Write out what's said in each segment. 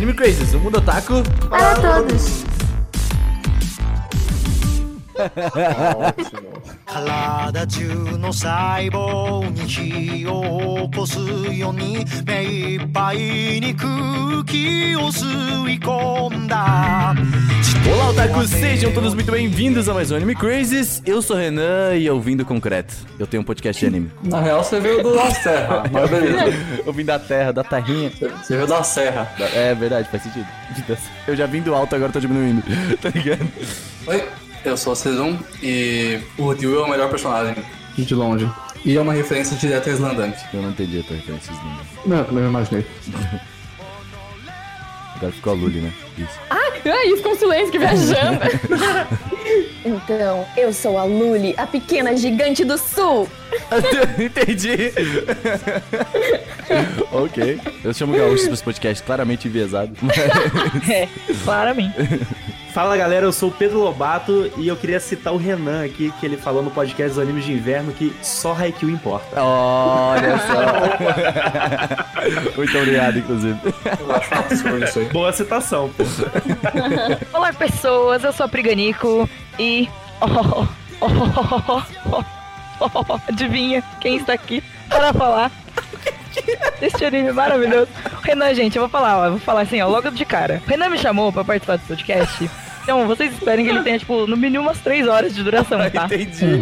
Anime Crazes, o mundo otaku. Para todos. 体中の細胞に火を起こすように目いっぱいに空気を吸い込んだ Olá, otakus, sejam todos muito bem-vindos a mais um Anime Crazes. Eu sou o Renan e eu vim do concreto. Eu tenho um podcast de anime. Na real, você veio do da serra, mas beleza. Eu vim da terra, da terrinha. Você veio da serra. É verdade, faz sentido. Eu já vim do alto, agora tô diminuindo. Tá ligado? Oi, Eu sou o Cezum e o Ryu é o melhor personagem, de longe. E é uma referência direta a Slandunk. Eu não entendi a tua referência. Não. Não, eu também imaginei. Agora ficou a Luli, né? Isso. É isso, com silêncio que viajando. Então, eu sou a Luli, a pequena gigante do sul. Entendi. ok. Eu chamo gaúchos pra esse podcast claramente enviesado. é, claramente. Fala galera, eu sou o Pedro Lobato e eu queria citar o Renan aqui, que ele falou no podcast dos animes de inverno que só Haikyuu importa. Olha só. Muito obrigado, inclusive. Eu acho um absurdo isso aí. Boa citação, pô. Olá, pessoas, eu sou a Priganico e. Oh, oh, oh, oh, oh, oh, adivinha quem está aqui para falar deste anime maravilhoso? Renan, gente, eu vou falar, ó, eu vou falar assim, ó, logo de cara. O Renan me chamou pra participar do podcast. Então, vocês esperem que ele tenha, tipo, no mínimo umas 3 horas de duração, tá? Entendi.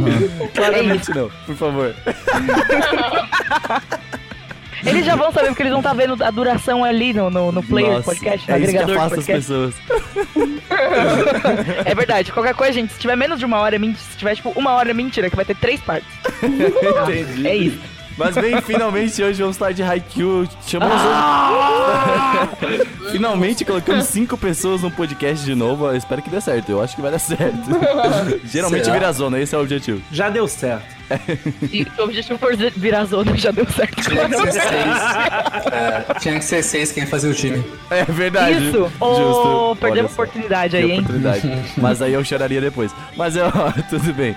Claramente não, por favor. Eles já vão saber, porque eles vão estar vendo a duração ali no, no, no player do Nossa, podcast, no é isso que agregador afasta as podcast. pessoas. É verdade, qualquer coisa, gente, se tiver menos de uma hora é mentira. Se tiver, tipo, uma hora é mentira, que vai ter três partes. Entendi. É isso. Mas bem, finalmente hoje vamos falar de Haikyuu. Chamamos. Ah! finalmente colocamos cinco pessoas no podcast de novo. Eu espero que dê certo. Eu acho que vai dar certo. Geralmente Será? vira zona, esse é o objetivo. Já deu certo. Se o objetivo for virar zona, já deu certo. Tinha que ser seis. É, tinha que ser seis quem fazia o time. É verdade. Isso! Justo. Ô, perdemos oportunidade aí, hein? oportunidade. Mas aí eu choraria depois. Mas é, ó, tudo bem.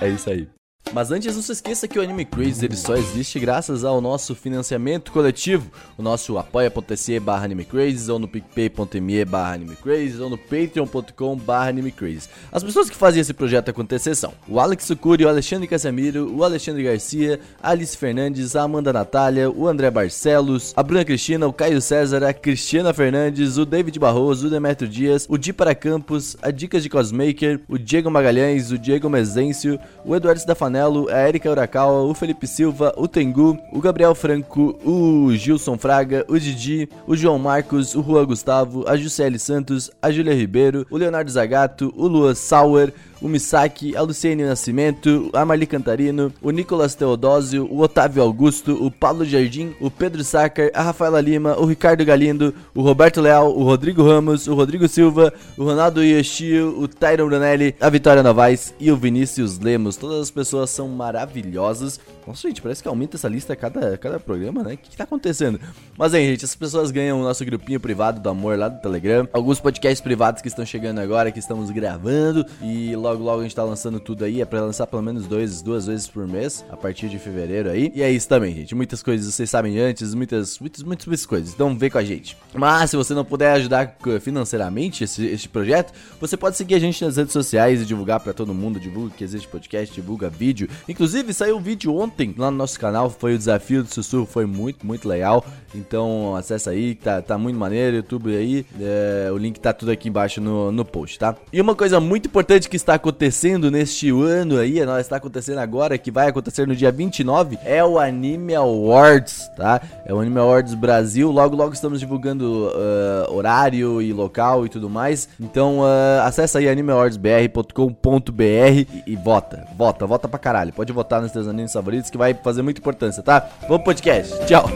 É isso aí. Mas antes, não se esqueça que o Anime Crazy ele só existe graças ao nosso financiamento coletivo. O nosso apoia.se barra animecrazes, ou no picpay.me barra animecrazes, ou no patreon.com barra animecrazes. As pessoas que fazem esse projeto acontecer são o Alex Sucuri, o Alexandre Casemiro, o Alexandre Garcia, Alice Fernandes, a Amanda Natália, o André Barcelos, a Bruna Cristina, o Caio César, a Cristiana Fernandes, o David Barroso, o Demetrio Dias, o Di para Campos, a Dicas de Cosmaker, o Diego Magalhães, o Diego Mezencio, o Eduardo Stafanello, a Erika Urakawa, o Felipe Silva, o Tengu, o Gabriel Franco, o Gilson Fraga, o Didi, o João Marcos, o Juan Gustavo, a Juscelie Santos, a Júlia Ribeiro, o Leonardo Zagato, o Lua Sauer, o Misaki, a Luciene Nascimento, a Marli Cantarino, o Nicolas Teodósio, o Otávio Augusto, o Paulo Jardim, o Pedro Sacker, a Rafaela Lima, o Ricardo Galindo, o Roberto Leal, o Rodrigo Ramos, o Rodrigo Silva, o Ronaldo Yoshio, o Tyron Brunelli, a Vitória Novaes e o Vinícius Lemos. Todas as pessoas são maravilhosas. Nossa, gente, parece que aumenta essa lista a cada, cada programa, né? O que, que tá acontecendo? Mas aí, gente, essas pessoas ganham o nosso grupinho privado do amor lá do Telegram. Alguns podcasts privados que estão chegando agora, que estamos gravando. E logo, logo a gente tá lançando tudo aí. É pra lançar pelo menos dois, duas vezes por mês, a partir de fevereiro aí. E é isso também, gente. Muitas coisas vocês sabem antes, muitas, muitas, muitas, muitas coisas. Então vem com a gente. Mas se você não puder ajudar eh, financeiramente esse, projeto, você pode seguir a gente nas redes sociais e divulgar pra todo mundo. Divulga que existe podcast, divulga vídeo. Inclusive, saiu um vídeo ontem lá no nosso canal. Foi o desafio do sussurro, foi muito, muito legal. Então acessa aí, tá, tá muito maneiro. YouTube aí, é, o link tá tudo aqui embaixo no, no post, tá? E uma coisa muito importante que está acontecendo neste ano aí, está acontecendo agora, que vai acontecer no dia 29, é o Anime Awards, tá? É o Anime Awards Brasil. Logo, logo estamos divulgando ah, horário e local e tudo mais. Então ah, acessa aí animeawardsbr.com.br e, e vota, vota, vota pra caralho. Pode votar nos teus animes favoritos que vai fazer muita importância, tá? Vamos pro podcast. Tchau.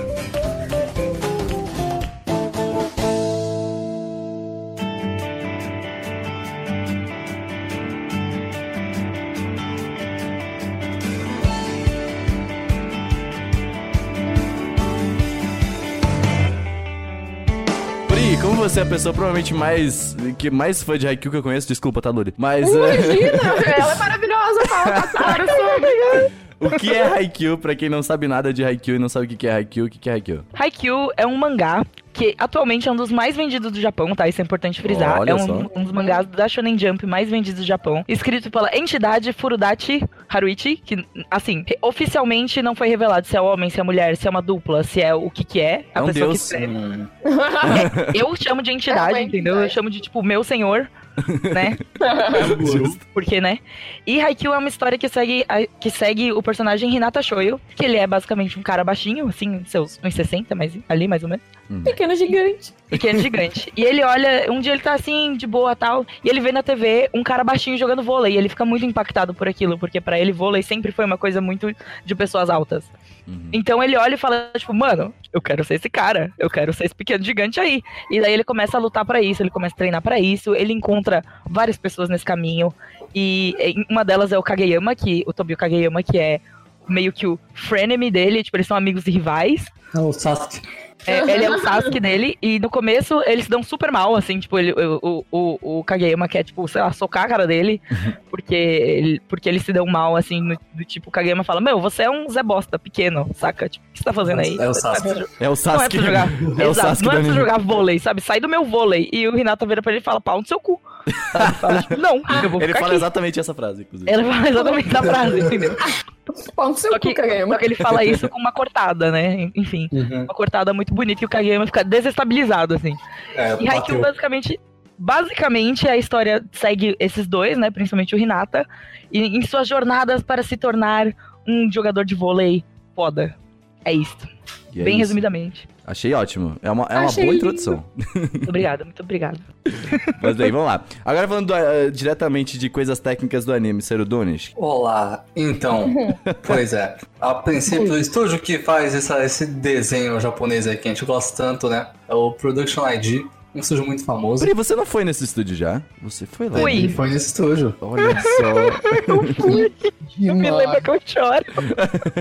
Pri, como você é a pessoa provavelmente mais. que mais fã de Haikyuu que eu conheço, desculpa, tá, Luri? Mas. é, Imagina, ela é maravilhosa, fala passado sobre. O que é Haikyuu, pra quem não sabe nada de Haikyuu e não sabe o que é Haikyuu, o que é Haikyuu? Haikyuu é um mangá que atualmente é um dos mais vendidos do Japão, tá? Isso é importante frisar. Olha é um, um dos mangás da Shonen Jump mais vendidos do Japão. Escrito pela entidade Furudachi Haruichi, que, assim, oficialmente não foi revelado se é homem, se é mulher, se é uma dupla, se é o que que é. A É um pessoa deus. que escreve. Hum, Eu chamo de É entidade, uma entendeu? Eu chamo de, tipo, meu senhor, né? Justo. Porque, né? E Haikyuu é uma história que segue, a- que segue o personagem Hinata Shoyo, que ele é basicamente um cara baixinho, assim, seus uns 60, mas ali mais ou menos. Pequeno gigante. Pequeno gigante. E ele olha, um dia ele tá assim, de boa tal, e ele vê na TV um cara baixinho jogando vôlei. E ele fica muito impactado por aquilo, porque pra ele vôlei sempre foi uma coisa muito de pessoas altas. Uhum. Então ele olha e fala, tipo, mano, eu quero ser esse cara, eu quero ser esse pequeno gigante aí. E daí ele começa a lutar pra isso, ele começa a treinar pra isso, ele encontra várias pessoas nesse caminho. E e uma delas é o Kageyama, que o Tobio Kageyama, que é meio que o frenemy dele, tipo, eles são amigos e rivais. é o Sasuke. É, ele é o Sasuke dele, e no começo eles se dão super mal, assim, tipo, ele, o, o, o, Kageyama quer, tipo, sei lá, socar a cara dele, porque, ele, porque eles se dão mal, assim, no- do tipo, o Kageyama fala, meu, você é um Zé Bosta pequeno, saca? Tipo, o que você tá fazendo aí? É o tá Sasuke. É o Não é Sasuke. pra jogar. É o Exato, Sasuke não é pra jogar vôlei, sabe? Sai do meu vôlei. E o Renato vira pra ele e fala, pau no seu cu. Sabe? Fala, tipo, não, eu vou Ele fala aqui. exatamente essa frase, inclusive. Ele fala exatamente essa frase, entendeu? Pau no seu Só que, cu, Kageyama. só que ele fala isso com uma cortada, né? Enfim, Uhum. uma cortada muito bonita e o Kageyama fica desestabilizado, assim. É, E Haikyuu basicamente, basicamente a história segue esses dois, né, principalmente o Hinata, e em suas jornadas para se tornar um jogador de vôlei foda. É isso, é bem isso. resumidamente. Achei ótimo. É uma, é uma Achei boa lindo. introdução. Muito obrigada, muito obrigada. Mas bem, vamos lá. Agora falando do, eh, diretamente de coisas técnicas do anime, Serudonis. Olá, então, pois é. A princípio, o estúdio que faz essa- esse desenho japonês aí que a gente gosta tanto, né? É o Production ID, um estúdio muito famoso. Peraí, você não foi nesse estúdio já? Você foi lá? Fui. Ele foi nesse estúdio. Olha só. Eu me lembro que eu choro.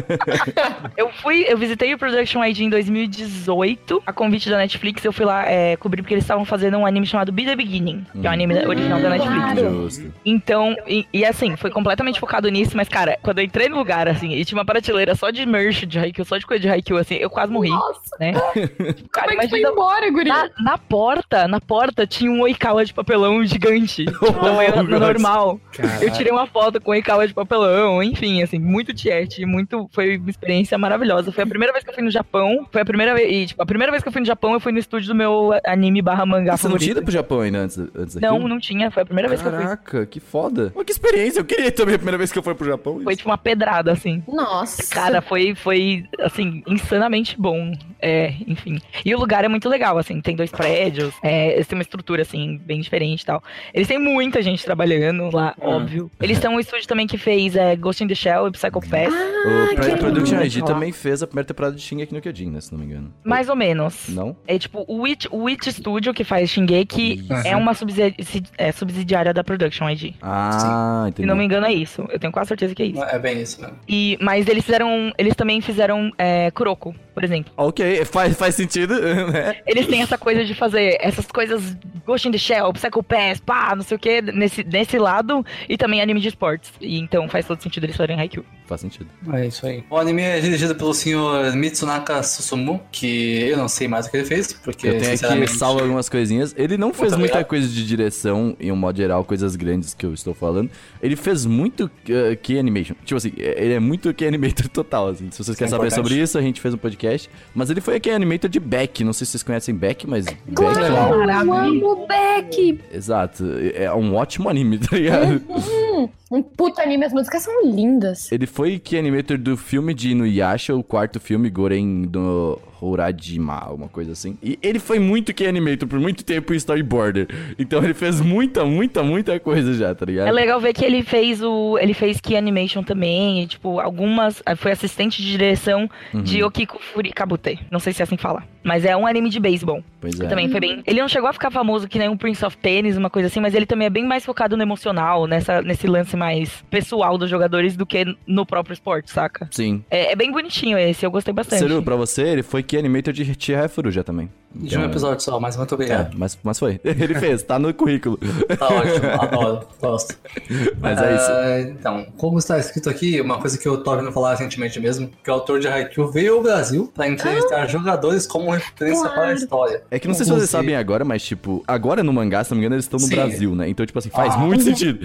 eu fui, eu visitei o Production ID em 2018, a convite da Netflix, eu fui lá é, cobrir porque eles estavam fazendo um anime chamado Be The Beginning, que é um anime original da Netflix. Claro. Justo. Então, e, e assim, foi completamente focado nisso, mas, cara, quando eu entrei no lugar, assim, e tinha uma prateleira só de merch de Haikyuu, só de coisa de Haikyuu, assim, eu quase morri, Nossa, né? Cara, como é que foi embora, guri? Na, na porta, na porta tinha um Oikawa de papelão gigante. Tipo, tamanho Oh, normal. Caralho. Eu tirei uma foto com o Oikawa de papelão, enfim, assim, muito tiete, muito. Foi uma experiência maravilhosa. Foi a primeira vez que eu fui no Japão. Foi a primeira vez. E, tipo, a primeira vez que eu fui no Japão, eu fui no estúdio do meu anime barra mangá Você não tinha favorito. ido pro Japão ainda antes, antes Não, daquilo? não tinha. Foi a primeira vez que eu fui. Caraca, que foda. Pô, que experiência. Eu queria também a primeira vez que eu fui pro Japão. Foi tipo uma pedrada, assim. Nossa. Cara, foi, foi, assim, insanamente bom. É, enfim. E o lugar é muito legal, assim, tem dois prédios, é, eles têm uma estrutura, assim, bem diferente e tal. Eles têm muita gente trabalhando lá, óbvio. Eles são um estúdio também que fez é, Ghost in the Shell e Psycho Pass, o Pro- que Production lindo. ID também fez a primeira temporada de Shingeki no Kyojin, né, se não me engano. mais ou menos. Não? É tipo, o Witch, o Witch Studio que faz Shingeki Uhum. é uma subsidi- é, subsidiária da Production ID. Ah, entendi. Se não me engano é isso. Eu tenho quase certeza que é isso. É bem isso mesmo. E, mas eles fizeram, eles também fizeram é, Kuroko, por exemplo. Ok, faz, faz sentido, né? Eles têm essa coisa de fazer essas coisas Ghost in the Shell, Psycho Pass, pá, não sei o que, nesse, nesse lado, e também anime de esportes. E então faz todo sentido eles fazerem Haikyuu. Faz sentido. É isso aí. O anime é dirigido pelo senhor Mitsunaka Susumu, que eu não sei mais o que ele fez, porque Eu tenho aqui sinceramente... salvo algumas coisinhas. Ele não fez muita obrigado. coisa de direção, em um modo geral, coisas grandes que eu estou falando. Ele fez muito uh, key animation. Tipo assim, ele é muito key animator total, assim. Se vocês Isso querem é saber importante. sobre isso, a gente fez um podcast. Mas ele foi a key animator de Beck. Não sei se vocês conhecem Beck, mas Beck Claro, é... legal. eu amo Beck. Exato. É um ótimo anime, tá ligado? Hum, um puta anime, as músicas são lindas. Ele foi key animator do filme de Inuyasha, o quarto filme, Goren do Horajima, uma coisa assim. E ele foi muito key animator por muito tempo em storyboarder. Então ele fez muita, muita, muita coisa já, tá ligado? É legal ver que ele fez o. Ele fez Key Animation também, e, tipo, algumas. Foi assistente de direção de Uhum. Okiko Furikabute. Não sei se é assim que fala. Mas é um anime de beisebol. Pois é. Também foi bem. Ele não chegou a ficar famoso que nem um Prince of Tennis, uma coisa assim, mas ele também é bem mais focado no emocional, nessa, nesse lance mais pessoal dos jogadores do que no próprio esporte, saca? Sim. É, é bem bonitinho esse, eu gostei bastante. Seru, pra você, ele foi key animator de Chihaya Furuja também. De um episódio só, mas muito É, obrigado. mas, mas foi. Ele fez, tá no currículo. Tá ótimo, adoro, gosto. Mas é isso. É, então, como está escrito aqui, uma coisa que eu tô ouvindo falar recentemente mesmo, que o autor de Haikyuu veio ao Brasil pra entrevistar jogadores como referência para a história. É que não sei se vocês sabem agora, mas tipo, agora no mangá, se não me engano, eles estão no Sim. Brasil, né? Então, tipo assim, faz Ah. muito sentido.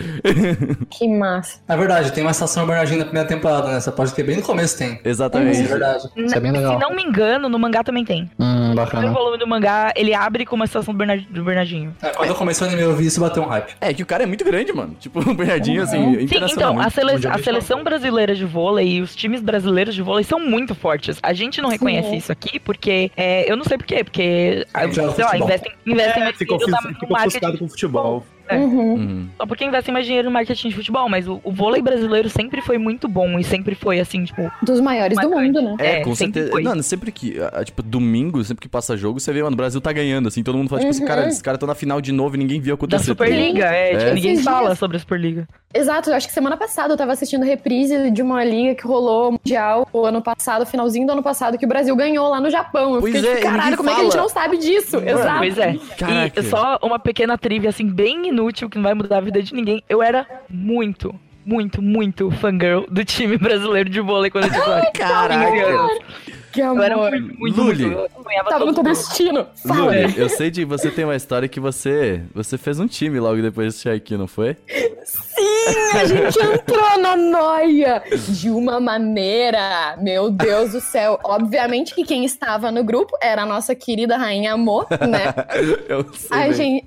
Que massa. É verdade, tem uma estação Bernardinho na primeira temporada, né? Você pode ter bem no começo tem. Isso é Exatamente. verdade. Isso é bem legal. Se não me engano, no mangá também tem. Hum, bacana. volume do mangá, ele abre com uma estação do, Bernard- do Bernardinho. É, quando eu comecei o anime, eu vi isso bater um hype. É que o cara é muito grande, mano. Tipo, o Bernardinho, assim, Sim, então, a, sele- a seleção brasileira de vôlei e os times brasileiros de vôlei são muito fortes. A gente não reconhece Sim. isso aqui porque. é, eu não sei porquê, porque. ah, gente joga sei lá, investem, investem É, mais dinheiro na- marketing. com futebol. É. Uhum. Uhum. Só porque investem mais dinheiro no marketing de futebol, mas o, o vôlei brasileiro sempre foi muito bom e sempre foi assim, tipo. Dos maiores do mundo, né? É, É, com sempre certeza. foi. Mano, sempre que, tipo, domingo, sempre que passa jogo, você vê, mano, o Brasil tá ganhando, assim, todo mundo fala, tipo, assim, Uhum. cara, esses caras estão na final de novo e ninguém viu Da acontecer. tá Superliga, é, tipo, É. ninguém Esses fala dias- sobre a Superliga. Exato, eu acho que semana passada eu tava assistindo reprise de uma liga que rolou mundial o ano passado, finalzinho do ano passado, que o Brasil ganhou lá no Japão. Eu Pois fiquei é, tipo, ninguém caralho, como é que a gente fala. não sabe disso? Exato. Pois é. Caraca. E só uma pequena trivia, assim, bem inútil, que não vai mudar a vida de ninguém. Eu era muito, muito, muito fangirl do time brasileiro de vôlei quando eu tinha Caraca. 15 anos. Que Eu era amor. muito, muito, Luli. muito. Tava no teu destino. Fala. Luli, eu sei de você tem uma história que você você fez um time logo depois desse aqui, não foi? Sim, a gente entrou na noia de uma maneira, meu Deus do céu. Obviamente que quem estava no grupo era a nossa querida rainha Mo, né? eu sei. A bem. gente,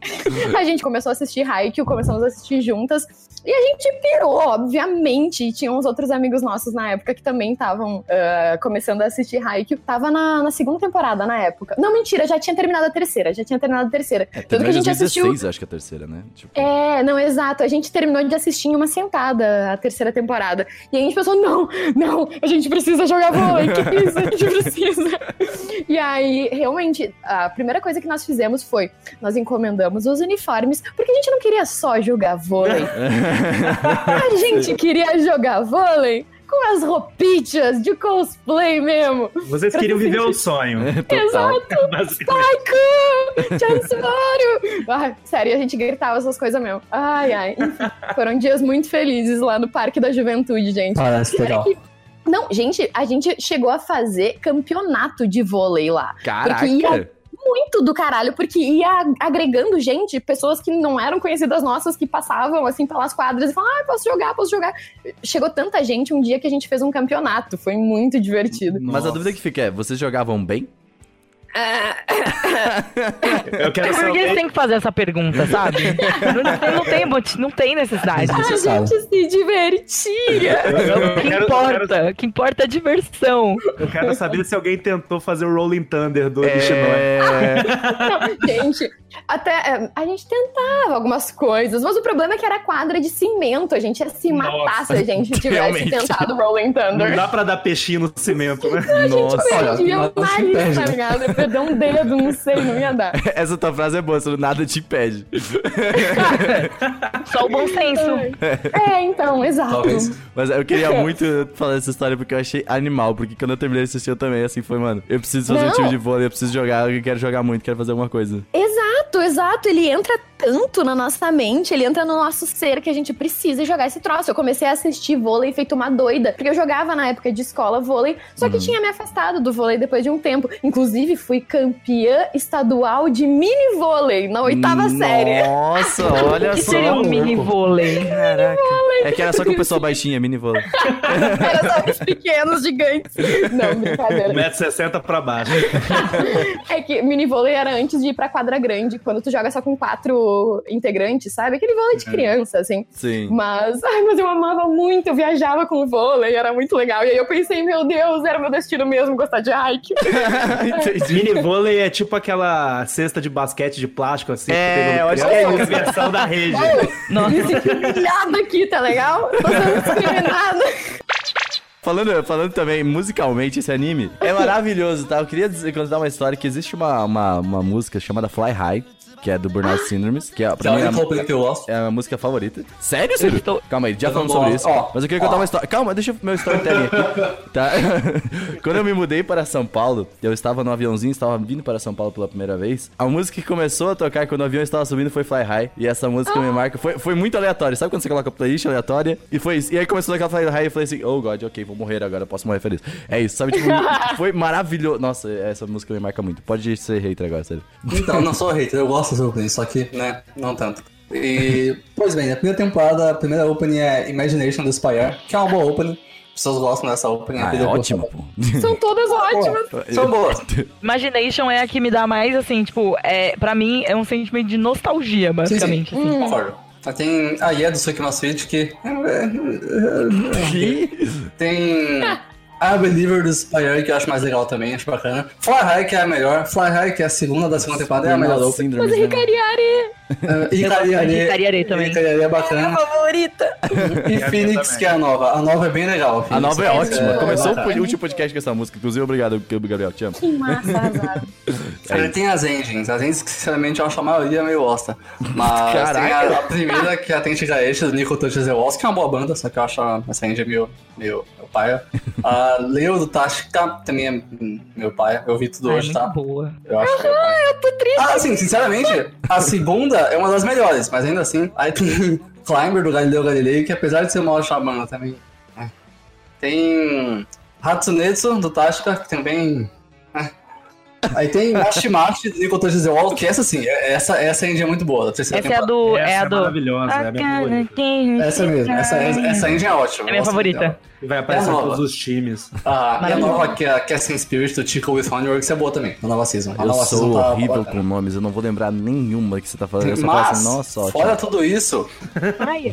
a gente começou a assistir Haikyuu, começamos a assistir juntas. E a gente pirou, obviamente. E tinha uns outros amigos nossos na época que também estavam ah, começando a assistir Haikyuu. Tava na, na segunda temporada na época. Não, mentira, já tinha terminado a terceira. Já tinha terminado a terceira. É, Tanto que a gente 2016, assistiu. acho que é a terceira, né? Tipo, É, não, exato. A gente terminou de assistir em uma sentada a terceira temporada. E a gente pensou, não, não, a gente precisa jogar vôlei, que isso, a gente precisa. E aí, realmente, a primeira coisa que nós fizemos foi, nós encomendamos os uniformes, porque a gente não queria só jogar vôlei. A gente queria jogar vôlei com as roupinhas de cosplay mesmo. Vocês queriam viver o sonho. basicamente. Taiko! Chancellor! Ai, sério, a gente gritava essas coisas mesmo. Ai, ai. Enfim, foram dias muito felizes lá no Parque da Juventude, gente. Parece legal. Não, gente, a gente chegou a fazer campeonato de vôlei lá. Caraca. ia- Muito do caralho, porque ia agregando gente, pessoas que não eram conhecidas nossas, que passavam assim pelas quadras e falavam, ah, posso jogar, posso jogar. Chegou tanta gente um dia que a gente fez um campeonato. Foi muito divertido. Mas a dúvida que fica é, vocês jogavam bem? Eu quero Por que você saber. tem que fazer essa pergunta, sabe? não, tem, não, tem, não tem necessidade. A gente se divertia. Eu, eu O que quero, importa? quero- O que importa é a diversão. eu quero saber se alguém tentou fazer o Rolling Thunder do. É... Não, gente, até é, a gente tentava algumas coisas, mas o problema é que era quadra de cimento. A gente ia se Nossa, matar se a gente tivesse realmente. tentado Rolling Não Thunder. dá pra dar peixinho no cimento, né? Nossa. Perdia Olha, o nariz, tá né? ligado? Eu perdi um dedo, não sei, não ia dar. Essa tua frase é boa, você nada te impede. Só o bom senso. É, então, exato. Talvez. Mas eu queria muito falar essa história porque eu achei animal. Porque quando eu terminei de assistir eu também, assim, foi, mano, eu preciso fazer um Não. time de vôlei, eu preciso jogar, eu quero jogar muito, quero fazer alguma coisa. Exato, exato. Ele entra tanto na nossa mente, ele entra no nosso ser que a gente precisa jogar esse troço. Eu comecei a assistir vôlei feito uma doida, porque eu jogava na época de escola vôlei, só que tinha me afastado do vôlei depois de um tempo. Inclusive, fui campeã estadual de mini vôlei na oitava série. Nossa, olha O que só. seria um mini vôlei? Caraca. É que era só com o pessoal baixinho, mini vôlei. Era só os pequenos gigantes. Não, brincadeira. 1,60m pra baixo. É que mini vôlei era antes de ir pra quadra grande, quando tu joga só com quatro integrantes, sabe? Aquele vôlei de criança, assim. Sim. Mas, ai, mas eu amava muito, eu viajava com o vôlei, era muito legal. E aí eu pensei, meu Deus, era meu destino mesmo gostar de. Entendi. Mini vôlei é tipo aquela cesta de basquete de plástico, assim. É, que tem no eu acho que é a versão da rede. Nossa. Me senti humilhada aqui, tá legal? Tô sendo discriminada. Falando, falando também musicalmente, esse anime é maravilhoso, tá? Eu queria dizer, contar uma história que existe uma, uma, uma música chamada Fly High, que é do Burnout Syndromes, que é, Que é pra a mim, é, é a música favorita. Sério, Ciro? estou- Calma aí, já Eu falamos sobre gosto. isso. Ó, mas eu queria ó. contar uma história. Calma, deixa eu meu storytelling aqui. Tá? Quando eu me mudei para São Paulo, eu estava no aviãozinho, estava vindo para São Paulo pela primeira vez. A música que começou a tocar quando o avião estava subindo foi Fly High. E essa música me marca. Foi, foi muito aleatório. Sabe quando você coloca playlist aleatória? E foi isso. E aí começou a tocar Fly High e eu falei assim: Oh God, ok, vou morrer agora, posso morrer feliz. É isso, sabe? Tipo, foi maravilhoso. Nossa, essa música me marca muito. Pode ser hater agora, sério. Então, não sou hater, eu gosto das openings, só que, né, não tanto. E, pois bem, a primeira temporada, a primeira opening é Imagination do Spire, que é uma boa opening. As pessoas gostam dessa opening. Ah, é gostou. pô. São todas ótimas. Pô, São boas. Imagination é a que me dá mais, assim, tipo, é, pra mim é um sentimento de nostalgia, Sim, basicamente. sim, assim. concordo. Aí Tem a Ye do Suikima Switch que. Tem. A Believer do Spire que eu acho mais legal também, acho bacana. Fly High que é a melhor. Fly High que é a segunda da segunda temporada, é a melhor Mas né? Ricariari. E Ikariare. Ikariare também. Ikariare é bacana. favorita. E Phoenix que é a nova. A nova é bem legal. A nova é Phoenix ótima. Começou o último podcast com essa música. Inclusive, obrigado, Gabriel. Te amo. Que massa, azar. É Ele tem as engines. As engines, que, sinceramente, eu acho a maioria meio bosta. Mas Caraca. tem a, a primeira, que é a Tente Gaesh, do Nico Touches the Walls, que é uma boa banda, só que eu acho a- essa engine meio, meio, meio paia. A Leo do Tashika também é meu paia. Eu vi tudo Ah, é hoje, muito tá? boa. Eu acho que é paia. Eu tô triste. Ah, sim, sinceramente, a segunda é uma das melhores, mas ainda assim. Aí tem Climber do Galileu Galilei, que apesar de ser uma banda também. é. Tem Hatsunetsu do Tashika, que também. É. Aí tem Mashimashi do Nico Touches the Wall, que essa sim, é- essa, essa engine é muito boa. Da terceira Essa é a temporada. do. Essa é a é do. maravilhosa, é a minha favorita. Essa mesmo, essa, essa, essa engine é ótima. É minha favorita. dela. E vai aparecer É em todos os times. Ah, e a nova que é, que é Sin Spirit do Chico with Honeyworks é boa também, a nova season. A Eu nova sou season tá horrível com nomes, eu não vou lembrar nenhuma que você tá falando. Eu só falo Mas, assim, nossa, ótimo. fora tudo isso,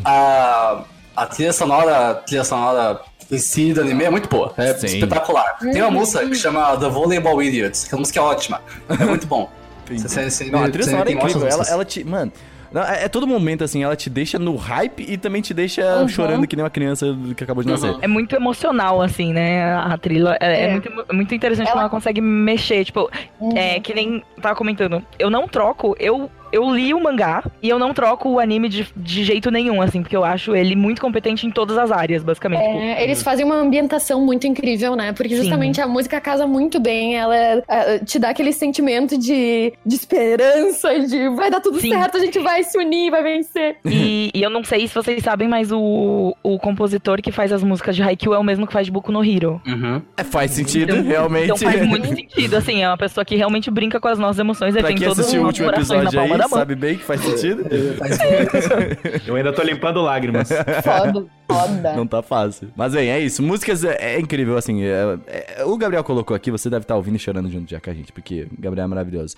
a, a trilha sonora, a trilha sonora em si do anime é muito boa. É Sim. espetacular. Tem uma música que chama The Volleyball Idiots, que a música é ótima. É muito bom. Você- você- você- Não, a trilha você sonora é incrível. Ela, ela te. Mano. não, é, é todo momento, assim, ela te deixa no hype e também te deixa Uhum. chorando que nem uma criança que acabou de nascer. Uhum. É muito emocional, assim, né? A trilha. É, é É. muito, muito interessante Ela- como ela consegue mexer. Tipo, Uhum. é que nem tava comentando. Eu não troco, eu. Eu li o mangá e eu não troco o anime de, de jeito nenhum, assim, porque eu acho ele muito competente em todas as áreas, basicamente. Tipo, É, eles fazem uma ambientação muito incrível, né? Porque Sim. justamente a música casa muito bem, ela é, te dá aquele sentimento de, de esperança, de vai dar tudo Sim. certo, a gente vai se unir, vai vencer. E, e eu não sei se vocês sabem, mas o, o compositor que faz as músicas de Haikyuu é o mesmo que faz de Boku no Hero. Uhum. É, faz sentido, Então, realmente. Então faz muito sentido, assim, é uma pessoa que realmente brinca com as nossas emoções. Ele pra tem assistiu o os último corações episódio na palma aí, da mão. sabe bem que faz sentido. Eu ainda tô limpando lágrimas. Foda, foda. Não tá fácil. Mas bem, é isso. Músicas é, é incrível, assim. é- é- o Gabriel colocou aqui, você deve estar ouvindo e chorando junto já com a gente, porque o Gabriel é maravilhoso.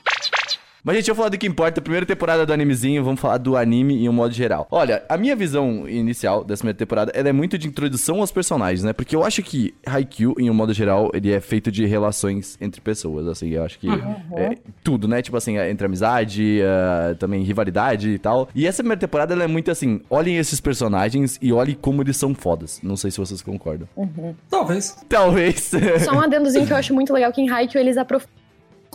Mas, gente, eu vou falar do que importa. Primeira temporada do animezinho, vamos falar do anime em um modo geral. Olha, a minha visão inicial dessa primeira temporada, ela é muito de introdução aos personagens, né? Porque eu acho que Haikyuu, em um modo geral, ele é feito de relações entre pessoas, assim. Eu acho que é tudo, né? Tipo assim, é entre amizade, é, também rivalidade e tal. E essa primeira temporada, ela é muito assim, olhem esses personagens e olhem como eles são fodas. Não sei se vocês concordam. Talvez. Talvez. Só um adendozinho que eu acho muito legal que em Haikyuu eles aprofundam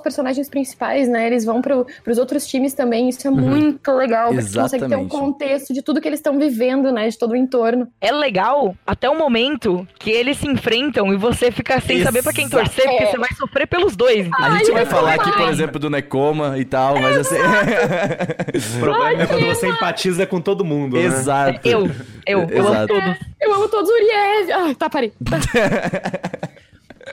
personagens principais, né? Eles vão pro, pros outros times também, isso é muito legal, porque tu consegue ter um Exatamente. contexto de tudo que eles estão vivendo, né? De todo o entorno. É legal até o momento que eles se enfrentam e você fica sem saber pra quem Exato. torcer, porque É. você vai sofrer pelos dois. A gente Ai, vai eu falar tô aqui, por exemplo, do Nekoma e tal, mas assim. O problema é quando você empatiza com todo mundo, né? Exato. Eu, eu, eu amo Exato. todos. Eu amo todos os Uriev. Ah, tá, parei.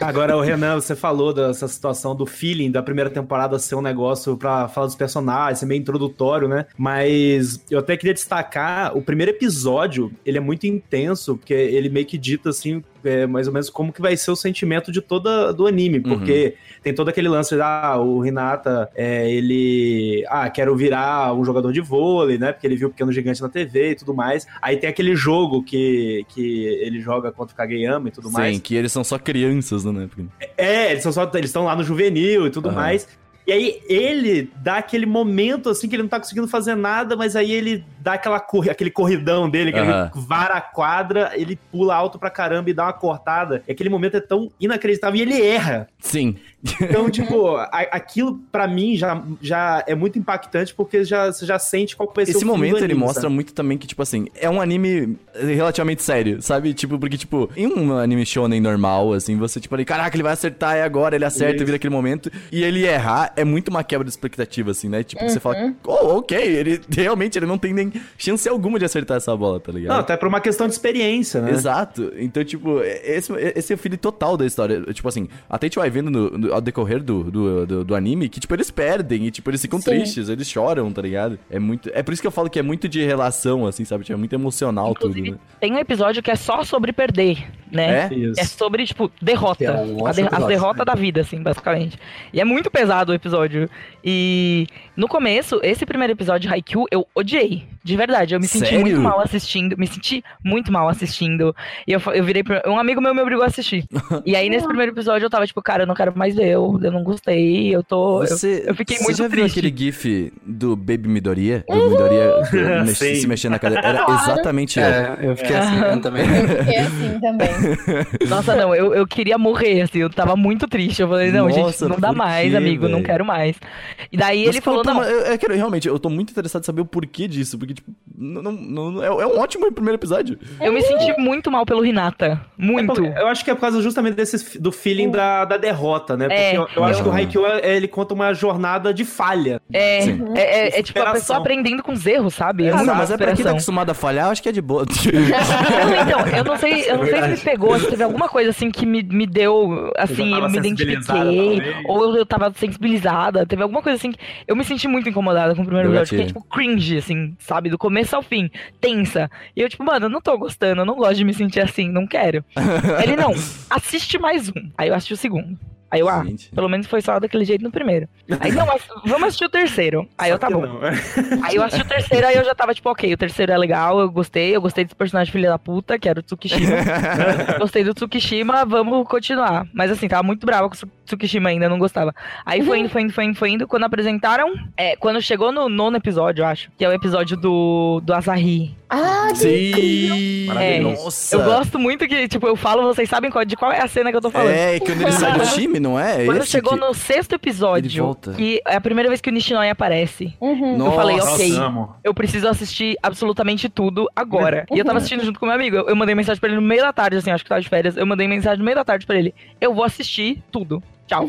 Agora, o Renan, você falou dessa situação do feeling da primeira temporada ser um negócio pra falar dos personagens, ser meio introdutório, né? Mas eu até queria destacar, o primeiro episódio, ele é muito intenso, porque ele meio que dita, assim, é, mais ou menos como que vai ser o sentimento de toda do anime, porque tem todo aquele lance, ah, o Hinata, é, ele, ah, quero virar um jogador de vôlei, né? Porque ele viu o Pequeno Gigante na TV e tudo mais. Aí tem aquele jogo que, que ele joga contra o Kageyama e tudo mais. Sim, que eles são só crianças, né? Porque- É, eles são só eles estão lá no juvenil e tudo Aham. mais. E aí ele dá aquele momento assim que ele não tá conseguindo fazer nada, mas aí ele dá aquela corri- aquele corridão dele, que Aham. ele vara a quadra, ele pula alto pra caramba e dá uma cortada. E aquele momento é tão inacreditável e ele erra. Sim. Então, tipo, a- aquilo pra mim já, já é muito impactante porque já, você já sente qual vai ser Esse momento ele anime, mostra sabe? muito também que, tipo assim, é um anime relativamente sério, sabe? Tipo, porque, tipo, em um anime shonen normal, assim, você, tipo, ali, caraca, ele vai acertar, é agora, ele acerta, Isso. vira aquele momento. E ele errar é muito uma quebra de expectativa, assim, né? Tipo, você fala, oh, ok, ele realmente ele não tem nem chance alguma de acertar essa bola, tá ligado? Não, até por uma questão de experiência, né? Exato. Então, tipo, esse, esse é o feeling total da história. Tipo assim, até a gente vai vendo no, no- ao decorrer do, do, do, do anime que, tipo, eles perdem e, tipo, eles ficam Sim. tristes, eles choram, tá ligado? É muito. É por isso que eu falo que é muito de relação, assim, sabe? Tipo, é muito emocional Inclusive, tudo, né? tem um episódio que é só sobre perder, né? É? Isso. É sobre, tipo, derrota. É um de- as episódio. derrotas da vida, assim, basicamente. E é muito pesado o episódio. E no começo, esse primeiro episódio de Haikyuu, eu odiei. De verdade. Eu me senti Sério? muito mal assistindo. Me senti muito mal assistindo. E eu, eu virei pra. Um amigo meu me obrigou a assistir. E aí, nesse primeiro episódio, eu tava tipo, cara, eu não quero mais ver. Eu, eu não gostei. Eu tô. eu- Você, eu fiquei você muito já viu triste. aquele gif do Baby Midoriya? Do Midoriya do- mex- Sim. se mexendo na cadeira? Era Claro. exatamente eu. É, eu fiquei assim eu também. Eu fiquei assim também. Nossa, não, eu, eu queria morrer, assim, eu tava muito triste. Eu falei, não, Nossa, gente, não dá mais, quê, amigo, não velho? quero mais. E daí Mas ele falou, não, Eu, eu quero, realmente, eu tô muito interessado em saber o porquê disso. Porque, tipo, não, não- não- é, é um ótimo primeiro episódio. eu me senti muito mal pelo Hinata. Muito. Eu acho que é por causa justamente desse, do feeling da, da derrota, né? É, eu, eu acho eu- que o Haikyuu, é- ele conta uma jornada de falha. É, Sim. é, é- é tipo a pessoa aprendendo com os erros, sabe? É Ah, não, mas é pra quem tá acostumado a falhar, eu acho que é de boa. Não, então, eu não sei, eu não sei se me pegou, se teve alguma coisa assim que me, me deu, assim, tava eu me identifiquei, ou eu tava sensibilizada, teve alguma coisa assim que eu me senti muito incomodada com o primeiro episódio, que é tipo cringe, assim, sabe, do começo ao fim, tensa. E eu tipo, mano, eu não tô gostando, eu não gosto de me sentir assim, não quero. Ele não, assiste mais um. Aí eu assisti o segundo. Aí eu, ah, Gente. pelo menos foi só daquele jeito no primeiro. Aí, não, mas vamos assistir o terceiro. Aí eu, tá bom. não. Aí eu assisti o terceiro, aí eu já tava tipo, ok, o terceiro é legal, eu gostei, eu gostei desse personagem filha da puta, que era o Tsukishima. gostei do Tsukishima, vamos continuar. Mas assim, tava muito brava com o Tsukishima ainda, não gostava. Aí foi indo, foi indo, foi indo, foi indo. Quando apresentaram, é, quando chegou no nono episódio, eu acho, que é o episódio do, do Azahi. Ah, que Sim! É, Nossa! Eu gosto muito que, tipo, eu falo, vocês sabem qual, de qual é a cena que eu tô falando. É, quando ele sai do time, não é? Quando Esse chegou que- no sexto episódio, que é a primeira vez que o Nishinoi aparece. Uhum. Nossa. Eu falei, ok. Nossa, eu preciso assistir absolutamente tudo agora. E eu tava assistindo junto com meu amigo. Eu, eu mandei mensagem pra ele no meio da tarde, assim, acho que tava de férias. Eu mandei mensagem no meio da tarde pra ele. Eu vou assistir tudo. Tchau.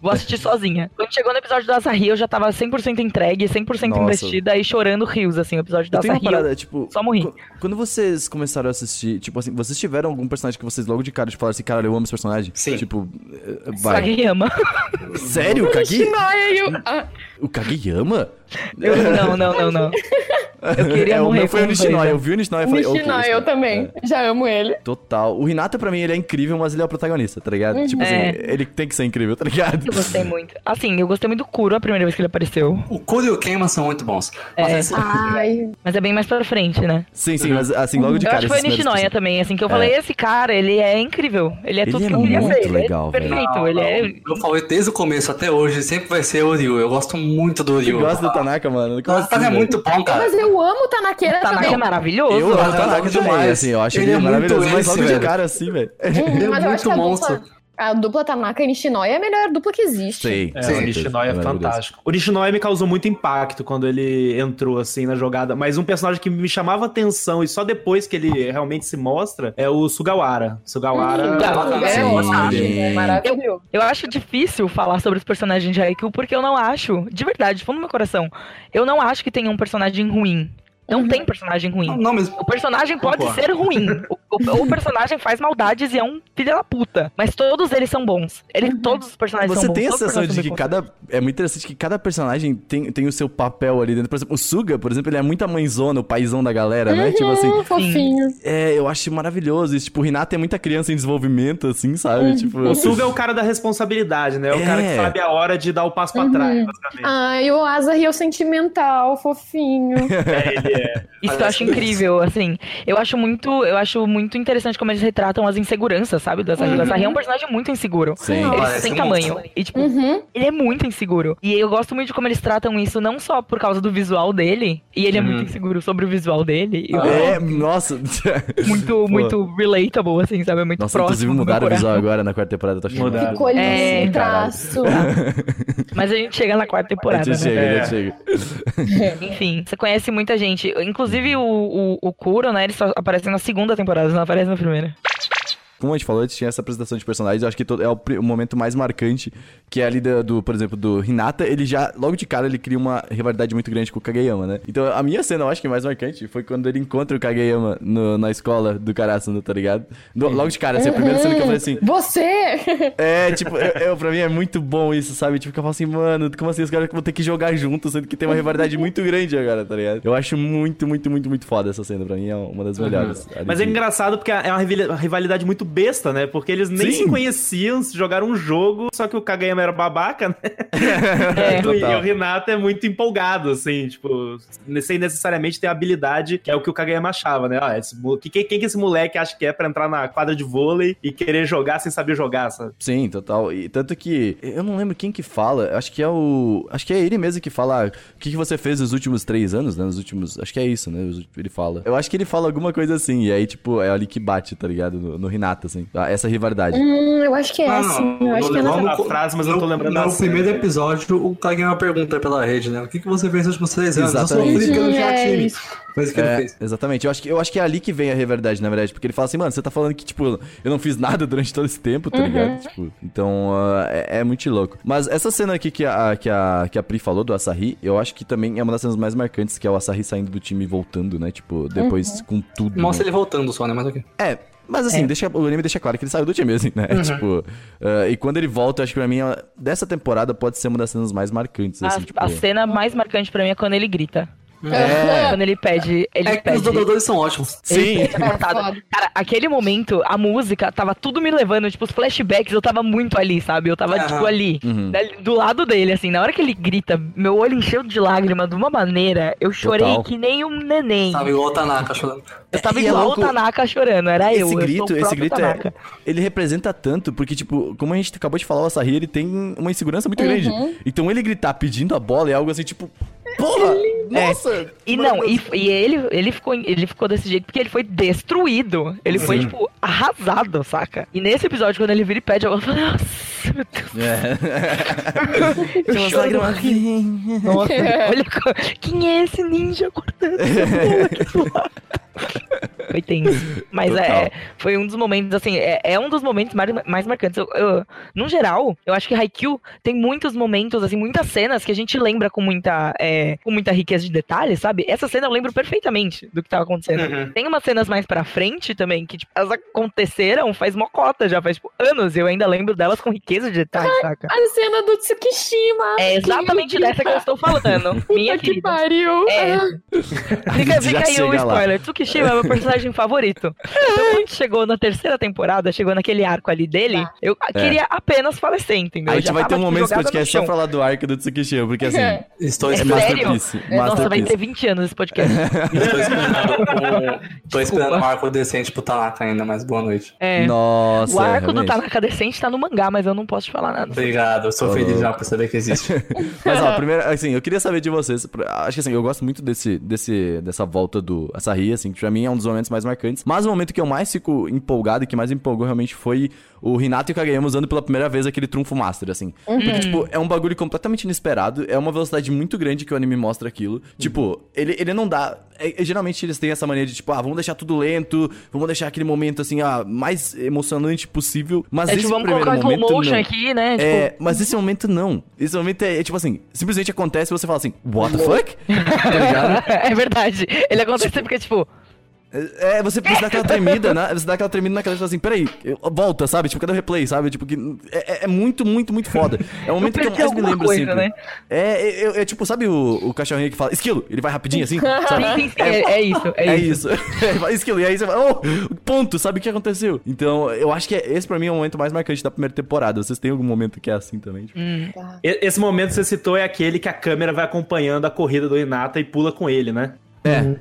Vou assistir sozinha. Quando chegou no episódio da Asahi, eu já tava 100% entregue, 100% Nossa. investida e chorando rios, assim, o episódio uma Asahi. parada, tipo. só morri. qu- Quando vocês começaram a assistir, tipo assim, vocês tiveram algum personagem que vocês logo de cara tipo, falaram assim, cara, eu amo esse personagem? Sim. Tipo, eh, vai. Kageyama. Sério, o Kagi? O Kageyama? Eu, não, não, não, não. Eu queria é, o morrer meu foi o dois, né? Eu vi o Nishinoi e falei, ok. Nishinoi, esse eu cara- também. Já amo ele. é, Total. O Hinata, pra mim, ele é incrível, mas ele é o protagonista, tá ligado? Tipo assim, É. ele tem que ser incrível, tá ligado? Eu gostei muito. Assim, eu gostei muito do Kuro a primeira vez que ele apareceu. O Kuro e o Kenma são muito bons. Mas É. Ai, Mas é bem mais pra frente, né? Sim, sim, mas assim, logo de eu cara. acho que foi o Nishinoya também, assim, que eu falei, esse cara, ele é incrível. Ele é Ele tudo é que eu queria ser. Ele legal, é perfeito. ele é. Eu falei desde o começo até hoje, sempre vai ser o Ryu. Eu gosto muito do Eu Ryu. gosto do Tanaka, mano. Como O assim, Tanaka é muito bom, cara. mas eu amo o Tanaqueira Tanaka também. é maravilhoso. Eu amo o Tanaka Tanaka é demais. assim, eu acho Ele ele, é maravilhoso, mas logo de cara assim, velho. Uhum, Ele é muito dupla, monstro. A dupla Tanaka e Nishinoi é a melhor dupla que existe. Sei. É, com o Nishinoi é fantástico. O Nishinoi me causou muito impacto quando ele entrou, assim, na jogada. Mas um personagem que me chamava atenção e só depois que ele realmente se mostra é o Sugawara. Sugawara... Hum, Sugawara. é Sim. fantástico, é maravilhoso. Eu acho difícil falar sobre os personagens de Haikyuu porque eu não acho, de verdade, fundo do meu coração, eu não acho que tenha um personagem ruim. Não tem personagem ruim. Não, não, mas O personagem pode Concordo. ser ruim. O, o- o personagem faz maldades e é um filho da puta. Mas todos eles são bons. Ele, Todos os personagens Você são bons. tem a sensação de que cada. É muito interessante que cada personagem tem, tem o seu papel ali dentro. Por exemplo, o Suga, por exemplo, ele é muito a mãezona, o paizão da galera, né? Tipo assim. Hum, fofinho. É, eu acho maravilhoso. isso. tipo, o Renato é muita criança em desenvolvimento, assim, sabe? Tipo. O Suga é o cara da responsabilidade, né? É o É. cara que sabe a hora de dar o passo pra trás, basicamente. Ai, o Asa Rio sentimental, fofinho. É, ele Isso eu acho incrível, assim. Eu acho muito, eu acho muito interessante como eles retratam as inseguranças, sabe? Do Asahi. O Asahi é um personagem muito inseguro. Sim. Ele Parece tem um tamanho. monstro. E, tipo, Uhum. ele é muito inseguro. E eu gosto muito de como eles tratam isso, não só por causa do visual dele, e ele é muito inseguro sobre o visual dele. eu É, nossa. muito, muito relatable, assim, sabe? É muito Nossa, próximo. inclusive mudaram o visual agora na quarta temporada, eu tô achando. Mudaram. Ficou lindo, É, traço. Mas a gente chega na quarta A temporada, gente né? chega, É. a gente chega. Enfim, você conhece muita gente. Inclusive o, o, o Kuro, né? Ele só aparece na segunda temporada, não aparece na primeira. Como a gente falou, antes tinha essa apresentação de personagens, eu acho que todo- é o, momento mais marcante, que é ali do, do, por exemplo, do Hinata, ele já, logo de cara, ele cria uma rivalidade muito grande com o Kageyama, né? Então, a minha cena, eu acho que mais marcante foi quando ele encontra o Kageyama no- na escola do Karasuno, tá ligado? No- logo de cara, assim, a primeira cena que eu falei assim, Você! é, tipo, eu, eu- pra mim é muito bom isso, sabe? Tipo, que eu falo assim, mano, como assim os caras vão ter que jogar juntos, sendo que tem uma rivalidade muito grande agora, tá ligado? Eu acho muito, muito, muito, muito foda essa cena, pra mim é uma das melhores. Ali Mas é engraçado porque é uma rivalidade muito besta, né? Porque eles nem Sim. se conheciam, jogaram um jogo, só que o Kageyama era babaca, né? É. E o Renato é muito empolgado, assim, tipo, sem necessariamente ter habilidade que é o que o Kageyama achava, né? Ah, esse, quem, quem que esse moleque acha que é pra entrar na quadra de vôlei e querer jogar sem saber jogar, sabe? Sim, total. E tanto que eu não lembro quem que fala. Acho que é o. Acho que é ele mesmo que fala. ah, O que, que você fez nos últimos três anos, né? Nos últimos. Acho que é isso, né? Ele fala. Eu acho que ele fala alguma coisa assim. E aí, tipo, é ali que bate, tá ligado? No, no Assim. Ah, Essa rivalidade. Hum, eu acho que é Ah, assim. não, Eu acho que é frase, mas eu não tô lembrando No da cena. primeiro episódio, o Kageyama pergunta pela rede, né? O que, que você fez nos últimos três anos? Exatamente. Eu sou tinha É isso que ele É, fez. exatamente. Eu acho, que, eu acho que é ali que vem a rivalidade, na verdade. Porque ele fala assim, mano, você tá falando que, tipo, eu não fiz nada durante todo esse tempo, tá ligado? Tipo, então, ah, é, é muito louco. Mas essa cena aqui que a, que, a, que a Pri falou do Asahi, eu acho que também é uma das cenas mais marcantes, que é o Asahi saindo do time e voltando, né? Tipo, depois com tudo. Mostra né? ele voltando só, né? Mas ok. É, mas assim, É. deixa, o anime deixa claro que ele saiu do time, assim, né? Tipo, ah, e quando ele volta, eu acho que pra mim, ah, dessa temporada pode ser uma das cenas mais marcantes, A, assim, tipo... a cena mais marcante pra mim é quando ele grita. É, Quando ele pede. Ele É que pede. os dubladores são ótimos. sim. Cara, aquele momento, a música tava tudo me levando, tipo, os flashbacks, eu tava muito ali, sabe? Eu tava, tipo, ali, Uhum. do lado dele, assim. Na hora que ele grita, meu olho encheu de lágrima de uma maneira, eu chorei Total. que nem um neném. Sabe, igual o Tanaka chorando. Eu tava E é igual louco- o Tanaka chorando, era eu. Esse eu grito, o esse grito Tanaka. é. Ele representa tanto, porque, tipo, como a gente acabou de falar, o Asahi, ele tem uma insegurança muito grande. Então ele gritar pedindo a bola é algo assim, tipo. Porra! Nossa! E não, e, e ele, ele, ficou, ele ficou desse jeito porque ele foi destruído. Ele foi, Sim. tipo, arrasado, saca? E nesse episódio, quando ele vira e pede, eu falei, nossa, meu Deus, É. eu Aquelas choro. lágrimas. Nossa, olha co- quem é esse ninja cortando? Foi tenso. Mas Total. é, foi um dos momentos, assim, é, é um dos momentos mais, mais marcantes. Eu, eu- no geral, eu acho que Haikyuu tem muitos momentos, assim, muitas cenas que a gente lembra com muita, é, com muita riqueza de detalhes, sabe? Essa cena eu lembro perfeitamente do que tava acontecendo. Uhum. Tem umas cenas mais pra frente também, que, tipo, elas aconteceram faz mocota já, faz, tipo, anos. E eu ainda lembro delas com riqueza de detalhes, saca? A cena do Tsukishima. É exatamente dessa que eu estou falando. Minha Puta que querida. pariu. É. Ah, Fica, fica aí o chega lá. spoiler. Tsukishima é meu personagem favorito. Então, quando chegou na terceira temporada, chegou naquele arco ali dele, Tá. eu queria apenas falecer, entendeu? A gente vai ter um momento no podcast só falar do arco do Tsukishima, porque assim. É. Estou É masterpiece. Nossa, vai ter 20 anos esse podcast. Estou esperando, um, tô esperando um arco decente pro Tanaka ainda, mas boa noite. É. Nossa. o arco do. Tanaka Decente tá no mangá, mas eu não posso te falar nada. Obrigado, eu sou Ô, feliz louco. já por saber que existe. Mas ó, primeiro, assim, eu queria saber de vocês. Acho que assim, eu gosto muito desse, desse, dessa volta do Asahi, assim, que pra mim é um dos momentos mais marcantes. Mas o momento que eu mais fico empolgado e que mais me empolgou realmente foi o Hinata e o Kageyama usando pela primeira vez aquele trunfo master, assim. Porque, tipo, é um bagulho completamente inesperado, é uma velocidade muito grande que o anime mostra aquilo. Tipo, ele, ele não dá. é- é- geralmente eles têm essa mania de, tipo, ah, vamos deixar tudo lento, vamos deixar aquele momento, assim, ah, mais emocionante possível. Mas É esse tipo, vamos primeiro colocar slow momento. motion não. aqui, né? Tipo, É, mas esse momento não. Esse momento é, é tipo assim, simplesmente acontece e você fala assim, what the fuck? tá ligado? é verdade. Ele acontece porque, tipo, É, você, você dá aquela tremida, né? Você dá aquela tremida na cabeça e fala assim, peraí, eu- volta, sabe? Tipo, cadê o replay, sabe? Tipo, que é, é- é muito, muito, muito foda. É o momento que eu mais me lembro coisa, sempre. né? É, é, é, é tipo, sabe o, o cachorrinho que fala, esquilo, ele vai rapidinho assim, é, é isso. É, É isso. isso. Esquilo, e aí você fala, oh, ponto, sabe o que aconteceu? Então, eu acho que é- esse pra mim é o momento mais marcante da primeira temporada. Vocês têm algum momento que é assim também? Tipo? Hum. E- Esse momento que você citou é aquele que a câmera vai acompanhando a corrida do Renata e pula com ele, né? É.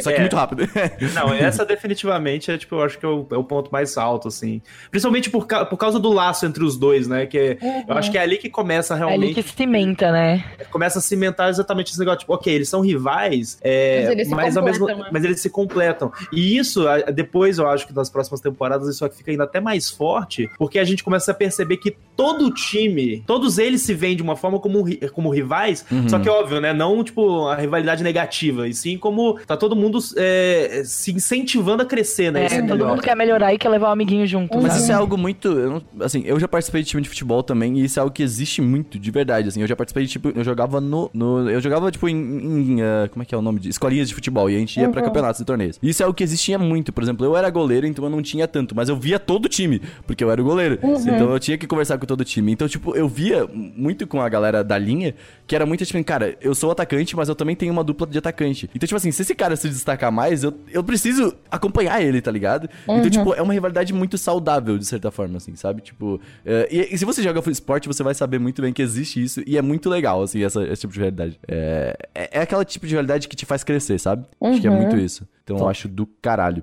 Só que É. muito rápido. Não, essa definitivamente é, tipo, eu acho que é o, é o ponto mais alto, assim. Principalmente por, ca- por causa do laço entre os dois, né? Que é- eu acho que é ali que começa É ali realmente. que cimenta, né? Começa a cimentar exatamente esse negócio. Tipo, ok, eles são rivais, é, Mas eles se mas, ao mesmo, completam, né? mas eles se completam. E isso, depois, eu acho que nas próximas temporadas, isso fica ainda até mais forte, porque a gente começa a perceber que todo time, todos eles se veem de uma forma como, como rivais, Uhum. só que óbvio, né? Não, tipo, a rivalidade negativa, e sim como tá todo mundo é, se incentivando a crescer, né? É, Isso é todo mundo quer melhorar e quer levar o amiguinho junto. Mas né? isso é algo muito. eu não- assim, eu já participei de time de futebol também, e isso é algo que existe muito, de verdade. Assim, eu já participei de, tipo, eu jogava no. no- eu jogava, tipo, em. em, ah, como é que é o nome? De, escolinhas de futebol. E a gente ia pra campeonatos e torneios. Isso é algo que existia muito. Por exemplo, eu era goleiro, então eu não tinha tanto, mas eu via todo o time, porque eu era o goleiro. Então eu tinha que conversar com todo o time. Então, tipo, eu via muito com a galera da linha, que era muito tipo, cara, eu sou atacante, mas eu também tenho uma dupla de atacante. Então, tipo assim, se esse cara se destacar mais, eu, eu preciso acompanhar ele, tá ligado? Então, tipo, é uma rivalidade muito saudável, de certa forma, assim, sabe? Tipo, é, e, e se você joga esporte, você vai saber muito bem que existe isso, e é muito legal, assim, essa, esse tipo de realidade. É, é, é aquela tipo de realidade que te faz crescer, sabe? Acho que é muito isso. Então, eu acho do caralho.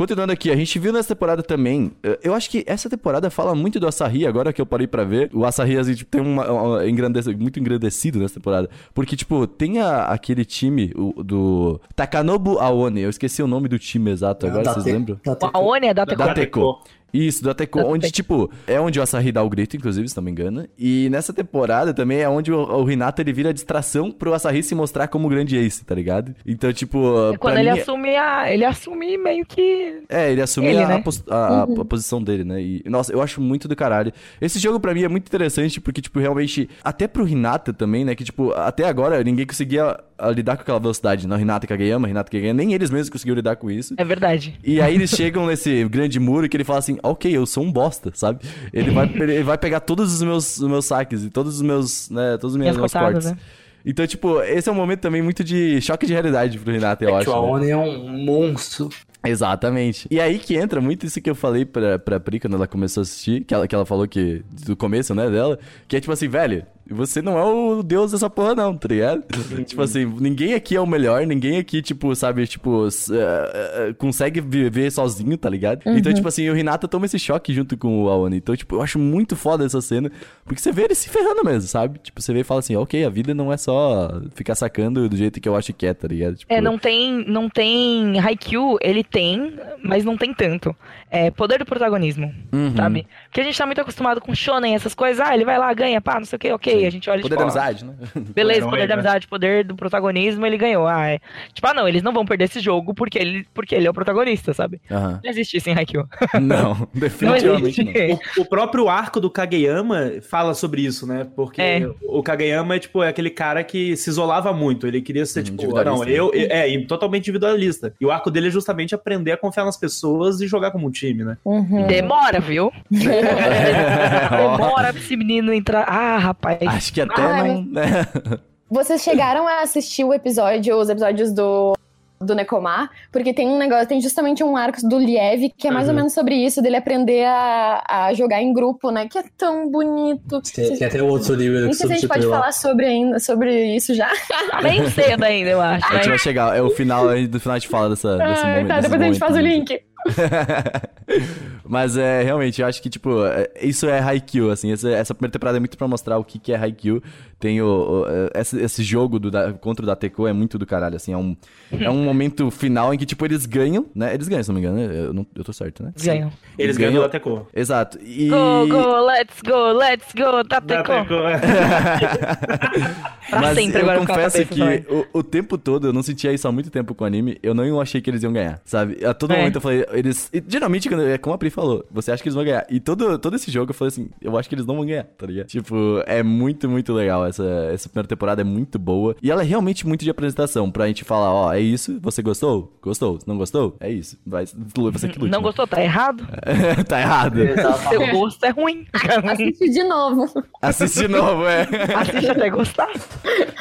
Continuando aqui, a gente viu nessa temporada também. eh, Eu acho que essa temporada fala muito do Asahi, agora que eu parei pra ver. O Asahi, assim, tipo, tem uma, uma engrandece- muito engrandecido nessa temporada. Porque, tipo, tem a- aquele time o- do Takanobu Aone. Eu esqueci o nome do time exato agora, Da vocês Te- lembram? A Oni é da Teco. Da Teco. Isso, da Teco, Da onde, tipo, é onde o Asahi dá o grito, inclusive, se não me engano. E nessa temporada também é onde o, o Hinata ele vira distração pro Asahi se mostrar como grande ace, tá ligado? Então, tipo. É quando ele mim- assume a. Ele assume meio que. é, ele assume Ele, a, né? a- a- a posição dele, né? E, nossa, eu acho muito do caralho. Esse jogo pra mim é muito interessante porque, tipo, realmente, até pro Hinata também, né? Que, tipo, até agora ninguém conseguia ah, lidar com aquela velocidade. Não, Hinata e Kageyama, Hinata e Kageyama, nem eles mesmos conseguiram lidar com isso. É verdade. E aí eles chegam nesse grande muro que ele fala assim, ok, eu sou um bosta, sabe? Ele vai, ele vai pegar todos os meus, os meus saques e todos os meus, né, todos os meus, meus cortadas, cortes. né? Então, tipo, esse é um momento também muito de choque de realidade pro Hinata, eu É acho. que o né? Aone é um monstro. Exatamente. E aí que entra muito isso que eu falei pra, pra Pri quando ela começou a assistir, que ela, que ela falou que, do começo, né, dela, que é tipo assim, velho, você não é o deus dessa porra não, tá ligado? tipo assim, ninguém aqui é o melhor, ninguém aqui, tipo, sabe, tipo, eh, eh, consegue viver sozinho, tá ligado? Então, tipo assim, o Renata toma esse choque junto com o Aoni. Então, tipo, eu acho muito foda essa cena, porque você vê ele se ferrando mesmo, sabe? Tipo, você vê e fala assim, ok, a vida não é só ficar sacando do jeito que eu acho que é, tá ligado? Tipo, É, não tem, não tem Haikyuu, ele tem, mas não tem tanto. É poder do protagonismo, Uhum. sabe? Porque a gente tá muito acostumado com shonen, essas coisas, ah, ele vai lá, ganha, pá, não sei o que, ok, a gente olha Poder tipo, da ó, amizade, né? Beleza, Herói, poder da né? amizade, poder do protagonismo, ele ganhou. Ah, é. Tipo, ah, não, eles não vão perder esse jogo porque ele, porque ele é o protagonista, sabe? Aham. Não existe isso em Haikyuu. Não, Não definitivamente existe. não. O, o próprio arco do Kageyama fala sobre isso, né? Porque É. o Kageyama é, tipo, é aquele cara que se isolava muito. Ele queria ser, Hum, tipo, individualista, não, eu, eu- é, totalmente individualista. E o arco dele é justamente aprender a confiar nas pessoas e jogar como um time, né? Uhum. Demora, viu? Demora pra esse menino entrar. Ah, rapaz. Acho que até Ai. não. né? Vocês chegaram a assistir o episódio, os episódios do, do Nekomar? Porque tem um negócio, tem justamente um arco do Liev que é mais ou Uhum. menos sobre isso, dele aprender a, a jogar em grupo, né? Que é tão bonito. Tem, tem até outro livro Nem que se a gente pode substituiu. falar sobre, ainda, sobre isso já. Tá bem cedo ainda, eu acho. A gente vai chegar, é o final aí do final a gente fala dessa, desse Ai, momento. tá, desse depois a gente faz o link. Mas é, realmente, eu acho que, tipo, é- isso é Haikyuu, assim, essa, essa primeira temporada é muito pra mostrar o que, que é Haikyuu. Tem o, o- é, esse, esse jogo do, da, contra o Dateco é muito do caralho, assim, é um, é um momento final em que, tipo, eles ganham, né? Eles ganham, se não me engano, né? eu, não, eu tô certo, né? Ganham. Eles Ganhou. ganham até cor. Exato. E... Go, go, let's go, let's go, tá Tateco. Pra Mas sempre eu agora confesso que o, o tempo todo, eu não sentia isso há muito tempo com o anime, eu não achei que eles iam ganhar, sabe? A todo É. momento eu falei, eles... e, geralmente, quando, é como a Pri falou, você acha que eles vão ganhar. E todo, todo esse jogo eu falei assim, eu acho que eles não vão ganhar, tá ligado? Tipo, é muito, muito legal. Essa, essa primeira temporada é muito boa. E ela é realmente muito de apresentação, pra gente falar, ó, é isso, você gostou? Gostou? Não gostou? É isso. Vai, você que lute. Não né? gostou? Tá errado? tá errado. Seu gosto é ruim. Assiste de novo. Assiste de novo, é. Assiste até gostar.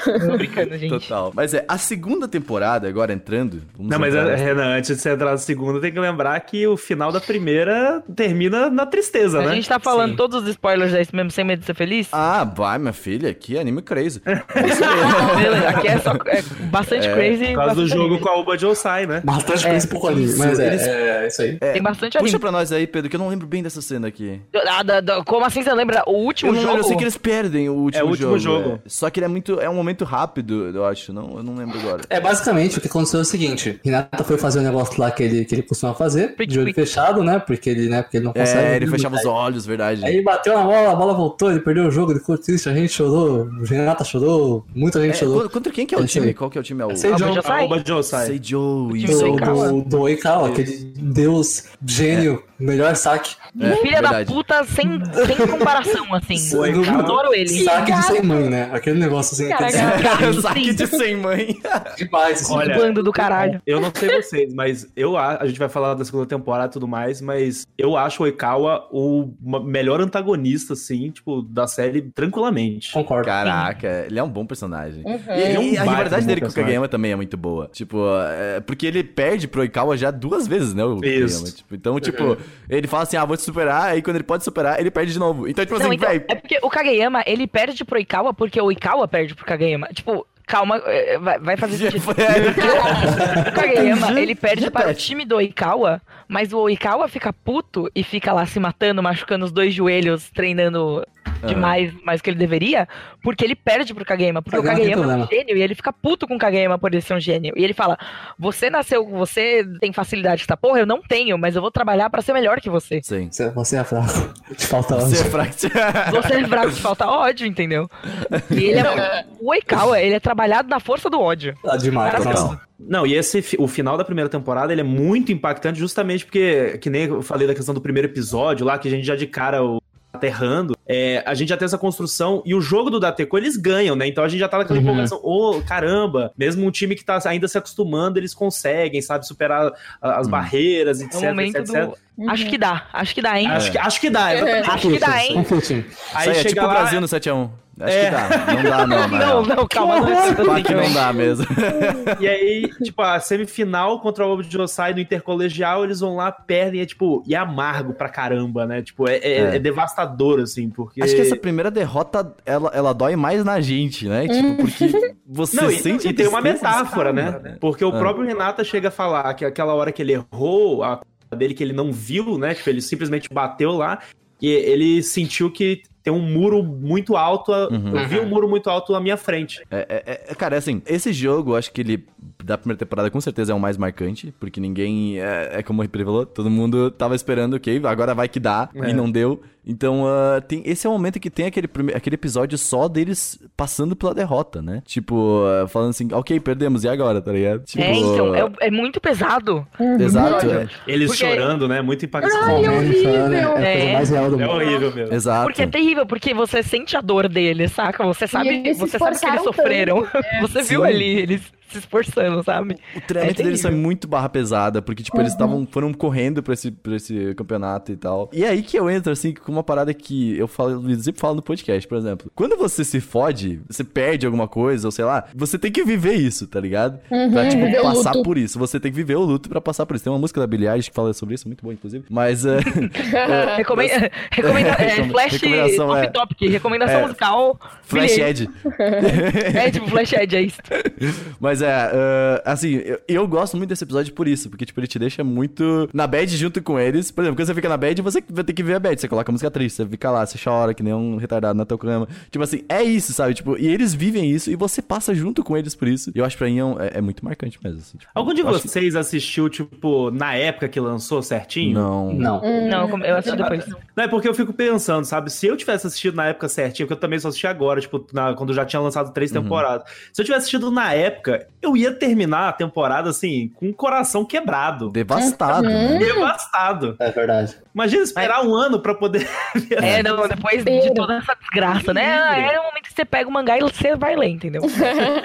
Tô brincando, gente. Total. Mas é, a segunda temporada, agora entrando. vamos Não, mas é, Renan, antes de você entrar na segunda, tem que lembrar lembrar que o final da primeira termina na tristeza, né? A gente tá falando Sim. todos os spoilers aí mesmo, sem medo de ser feliz? Ah, vai, minha filha, aqui é anime crazy. Beleza, aqui é só é bastante crazy. Por causa do jogo anime. com a Uba Josai, né? Bastante coisa pouco ali. Mas é, eles- é isso aí. É, Tem bastante Puxa anime. pra nós aí, Pedro, que eu não lembro bem dessa cena aqui. Ah, da- da- como assim você lembra? O último Eu não jogo? lembro, eu sei que eles perdem o último É o último jogo. jogo. é. Só que ele é muito. É um momento rápido, eu acho. Não, eu não lembro agora. É, basicamente, o que aconteceu é o seguinte. Renata foi fazer o negócio lá que ele, que ele costuma fazer, Pique, de olho fechado, né? Porque ele, né, porque ele não consegue. É, ele fechava os olhos, verdade. Aí ele bateu na bola, a bola voltou, ele perdeu o jogo, ele ficou triste, a gente chorou, o Renata chorou, muita gente É, chorou. contra- quem que é o É time? aí. Qual que é o time? É o Sei Ah, de mas onde- já sai. A Uba Josai. Sei Joe. time isso. do Oikawa, aquele deus gênio, melhor saque. É, Filha da verdade. puta sem, sem comparação, assim. Do- Eu adoro ele. Saque de sem mãe, né? Aquele negócio assim, Caraca. Saque de sem mãe. demais. Assim. Olha, Bando do caralho. Eu não sei vocês, mas eu a, a gente vai falar da segunda temporada e tudo mais, mas eu acho o Oikawa o melhor antagonista, assim, tipo, da série, tranquilamente. Concordo. Caraca, ele é um bom personagem. Uhum. E, Ele é um e a rivalidade dele com o. Kageyama também é muito boa. Tipo, é, porque ele perde pro Oikawa já duas vezes, né? O Isso. Kageyama. Tipo, então, tipo, ele fala assim, ah, vou te superar, aí quando ele pode superar, ele perde de novo. Então, tipo Não, assim, então, véi, é porque o Kageyama, ele perde pro Oikawa porque o Oikawa perde pro Kageyama. Tipo, calma, é, vai, vai fazer sentido. foi- O Kageyama, ele perde Já para o time do Oikawa, mas o Oikawa fica puto e fica lá se matando, machucando os dois joelhos, treinando demais, mais que ele deveria, porque ele perde pro Kageyama, porque Kageyama o Kageyama é um gênio e ele fica puto com o Kageyama por ele ser um gênio. E ele fala: "Você nasceu, você tem facilidade essa porra, eu não tenho, mas eu vou trabalhar pra ser melhor que você." Sim. Você, é fraco. Te falta Você é ódio. fraco. Você é fraco, te falta ódio, entendeu? E ele é, o Oikawa, ele é trabalhado na força do ódio. Ah, demais. Cara, nossa. Não, e esse o final da primeira temporada ele é muito impactante justamente porque, que nem eu falei da questão do primeiro episódio lá, que a gente já de cara o aterrando, é, a gente já tem essa construção e o jogo do Dateco eles ganham, né? Então a gente já tá naquela Uhum. empolgação, ô, caramba, mesmo um time que tá ainda se acostumando, eles conseguem, sabe, superar as Uhum. barreiras, É etc, o momento etc, etc. do. Acho que dá, acho que dá, hein? Acho, que, acho que dá, exatamente. Acho que dá, hein? Aí Isso aí, é chega tipo o lá, Brasil no 7x1. Acho É. que dá. Não dá, não, Não, não, calma, não é assim que não dá mesmo. E aí, tipo, a semifinal contra o Josai no intercolegial, eles vão lá, perdem, é tipo, e é amargo pra caramba, né? Tipo, é, é- É. é devastador, assim, porque. Acho que essa primeira derrota, ela, ela dói mais na gente, né? Tipo, porque você Não, e, sente e a tem uma metáfora, cara, né? Porque o Ah. próprio Renata chega a falar que aquela hora que ele errou, a culpa dele que ele não viu, né? Tipo, ele simplesmente bateu lá e ele sentiu que tem um muro muito alto. a- Uhum. Eu vi um muro muito alto à minha frente. É, é- é- cara, assim, esse jogo, eu acho que ele, da primeira temporada, com certeza é o mais marcante, porque ninguém, é, é como o Ripper falou, todo mundo tava esperando, ok, agora vai que dá, É. e não deu. Então, ah, tem, esse é o momento que tem aquele, prime- aquele episódio só deles passando pela derrota, né? Tipo, ah, falando assim, ok, perdemos, e agora, tá ligado? Tipo, É, então, é, é muito pesado. Exato, é, Eles Porque- chorando, né? Muito impactante. Ai, é horrível. É a coisa É. mais real do É mundo. horrível mesmo. exato. Porque é terrível, porque você sente a dor deles, saca? Você sabe, você sabe que eles sofreram. Você viu Sim. ali, eles se esforçando, sabe? O treinamento É deles foi muito barra pesada, porque, tipo, eles estavam foram correndo pra esse, pra esse campeonato e tal. E é aí que eu entro, assim, com uma parada que eu falo, eu sempre falo no podcast, por exemplo. Quando você se fode, você perde alguma coisa, ou sei lá, você tem que viver isso, tá ligado? pra, tipo, passar por isso. Você tem que viver o luto pra passar por isso. Tem uma música da Billie Eilish que fala sobre isso, muito boa, inclusive. Mas, é, Recomenda, recomenda, é, Recom- flash recomendação, top é. topic, recomendação É. musical. Flash Billie Ed. É tipo Flash Ed, é isso. Mas é, ah, assim, eu, eu gosto muito desse episódio por isso, porque, tipo, ele te deixa muito na bad junto com eles. Por exemplo, quando você fica na bad, você vai ter que ver a bad. Você coloca a música triste, você fica lá, você chora que nem um retardado na tua cama. Tipo assim, é isso, sabe? Tipo, e eles vivem isso e você passa junto com eles por isso. E eu acho que pra mim é, um- é- é muito marcante mesmo. assim, tipo, Algum de acho vocês assistiu, tipo, na época que lançou certinho? Não. Não. Não, eu assisti depois. Não, é porque eu fico pensando, sabe? Se eu tivesse assistido na época certinho, porque eu também só assisti agora, tipo, na- quando já tinha lançado três Uhum. temporadas. Se eu tivesse assistido na época, eu ia terminar a temporada, assim, com o coração quebrado. Devastado, Uhum. né? Devastado. É verdade. Imagina esperar um ano pra poder. É, não, depois de toda essa desgraça, né? É o momento que você pega o mangá e você vai ler, entendeu?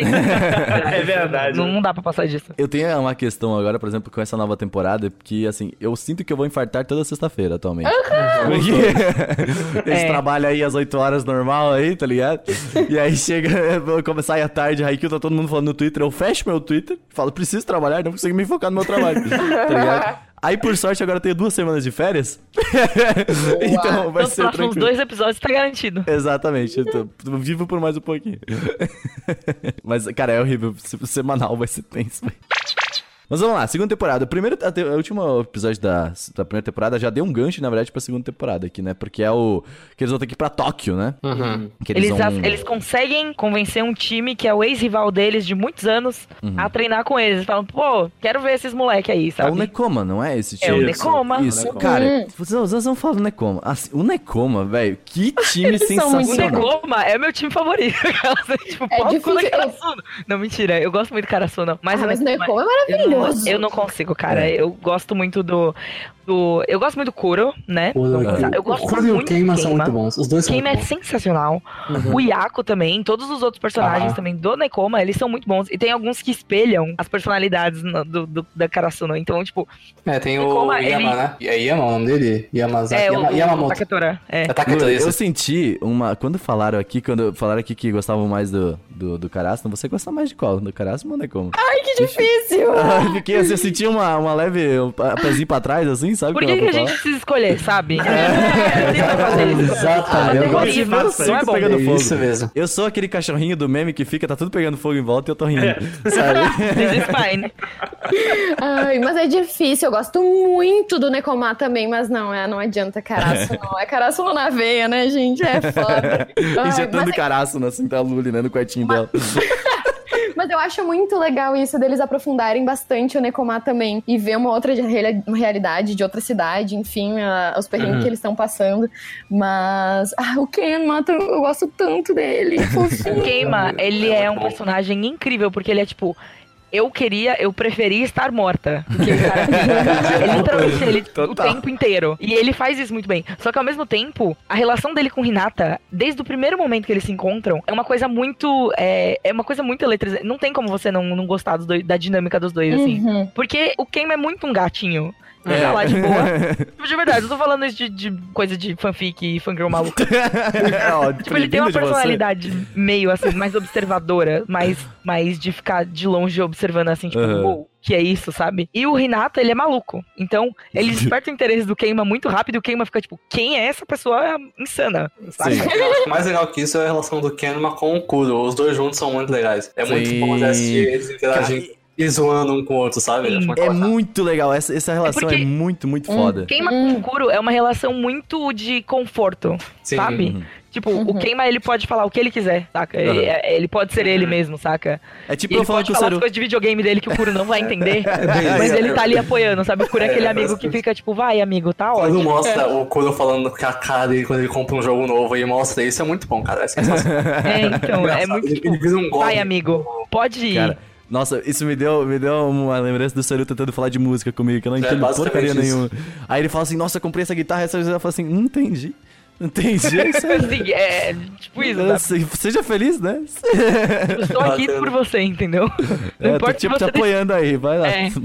é verdade. Não, não dá pra passar disso. Eu tenho uma questão agora, por exemplo, com essa nova temporada, que, assim, eu sinto que eu vou infartar toda sexta-feira atualmente. Porque eles É. trabalham aí às 8 horas normal aí, tá ligado? E aí chega, vou começar aí à tarde, aí que tá todo mundo falando no Twitter, eu fecho meu Twitter, falo, preciso trabalhar, não consigo me focar no meu trabalho, tá ligado? Aí, por sorte, agora eu tenho duas semanas de férias. então vai Nos ser tranquilo. dois episódios tá garantido. Exatamente, eu tô, vivo por mais um pouquinho. Mas, cara, é horrível. Se- Semanal vai ser tenso, velho. Mas vamos lá, segunda temporada. O primeiro, a, te- o último episódio da, da primeira temporada já deu um gancho, na verdade, pra segunda temporada aqui, né? Porque é o. Que eles vão ter que ir pra Tóquio, né? Uhum. Que Eles, vão- as- eles conseguem convencer um time que é o ex-rival deles de muitos anos Uhum. a treinar com eles. Eles falam, pô, quero ver esses moleque aí, É sabe? o Necoma, não é esse É o time? Necoma. Isso, Necoma. cara, vocês, vocês vão falar do Necoma. Assim, o Necoma, velho, que time Eles são muito O sensacional. Negoma é meu time favorito. tipo, É difícil, eu- Karasuno. Não, mentira, eu gosto muito do Karasuno. Mas, Ah, o mas o Nekoma- Necoma é não, maravilhoso. Eu não consigo, cara. É. Eu gosto muito do, do. Eu gosto muito do Kuro, né? O, Eu gosto o Kuro e o muito Keima são muito bons. Os dois são Keima é muito bons. sensacional. O Yako também, todos os outros personagens Ah. também do Nekoma, eles são muito bons. E tem alguns que espelham as personalidades no- do, do- da Karasuno. Então, tipo, É, tem o Nekoma, Yama, ele- né? É Yama o nome dele? Yamazaki. é Yama, o, o Yamamoto. Taketora. É. É Eu isso. senti uma. Quando falaram aqui, quando falaram aqui que gostavam mais do, do, do Carasno, você gosta mais de qual? Do Carasno ou do Necoma? Ai, que difícil! Ah, Fiquei assim, eu senti uma, uma leve um pezinho pra trás, assim, sabe? Por que, que a gente precisa escolher, sabe? É. Exatamente. É Eu gosto de ver é pegando fogo. Isso mesmo. Eu sou aquele cachorrinho do meme que fica, tá tudo pegando fogo em volta e eu tô rindo, sabe? This is fine. Ai, mas é difícil. Eu gosto muito do Necomar também, mas não, é, não adianta caraço, não. É caraço na veia, né, gente? É foda. Ai, Injetando mas, caraço na cinta Luli, né? No quartinho dela. Mas eu acho muito legal isso deles aprofundarem bastante o Necomar também e ver uma outra realidade de outra cidade, enfim, a- os perrengues Uhum. que eles estão passando. Mas ah, o Ken Mata, eu gosto tanto dele. fofinho. O Keima, ele é um personagem incrível, porque ele é tipo. Eu queria, eu preferia estar morta. Porque o cara é literalmente ele o Total. tempo inteiro. E ele faz isso muito bem. Só que ao mesmo tempo, a relação dele com Hinata, desde o primeiro momento que eles se encontram, é uma coisa muito. É, é uma coisa muito eletrizante. Não tem como você não, não gostar dos dois- da dinâmica dos dois, assim. Uhum. Porque o Keima é muito um gatinho. É. Tá lá de boa. Tipo, De verdade, eu tô falando isso de, de coisa de fanfic e fangirl maluco. Ó, Tipo, ele tem uma personalidade meio assim, mais observadora, mais, mais de ficar de longe observando assim, tipo, Aham. uou, que é isso, sabe? E o Renato, ele é maluco. Então, ele desperta o interesse do Keima muito rápido e o Keima fica tipo, quem é essa pessoa insana? Sim. Eu acho que mais legal que isso é a relação do Kenma com o Kuro. Os dois juntos são muito legais. É muito Sim. bom de assistir eles interagindo e zoando um com o outro, sabe? É muito legal. Essa, essa relação é, porque- muito, muito foda. Keima com o Kuro é uma relação muito de conforto, Sim. sabe? Uhum. Tipo, o Keima, ele pode falar o que ele quiser, saca? Uhum. Ele, ele pode ser ele mesmo, saca? É tipo E ele eu falando pode com o falar as coisas de videogame dele que o Kuro não vai entender, mas isso. ele tá ali apoiando, sabe? O Kuro é aquele amigo que fica tipo, vai amigo, tá Quando ótimo. mostra o Kuro falando com a cara dele quando ele compra um jogo novo e mostra isso, é muito bom, cara. É. É, então, é muito Ele, tipo, ele um vai amigo, pode ir. Cara, nossa, isso me deu, me deu uma lembrança do Saru tentando falar de música comigo, que eu não entendo basicamente porcaria isso. nenhuma. Aí ele fala assim, nossa, comprei essa guitarra, essa eu falo assim, não entendi. Não entendi. é isso aí. Assim, é tipo isso? Nossa, Seja feliz, né? Eu Estou aqui por você, entendeu? Não É, tô tipo te apoiando aí, vai lá. É.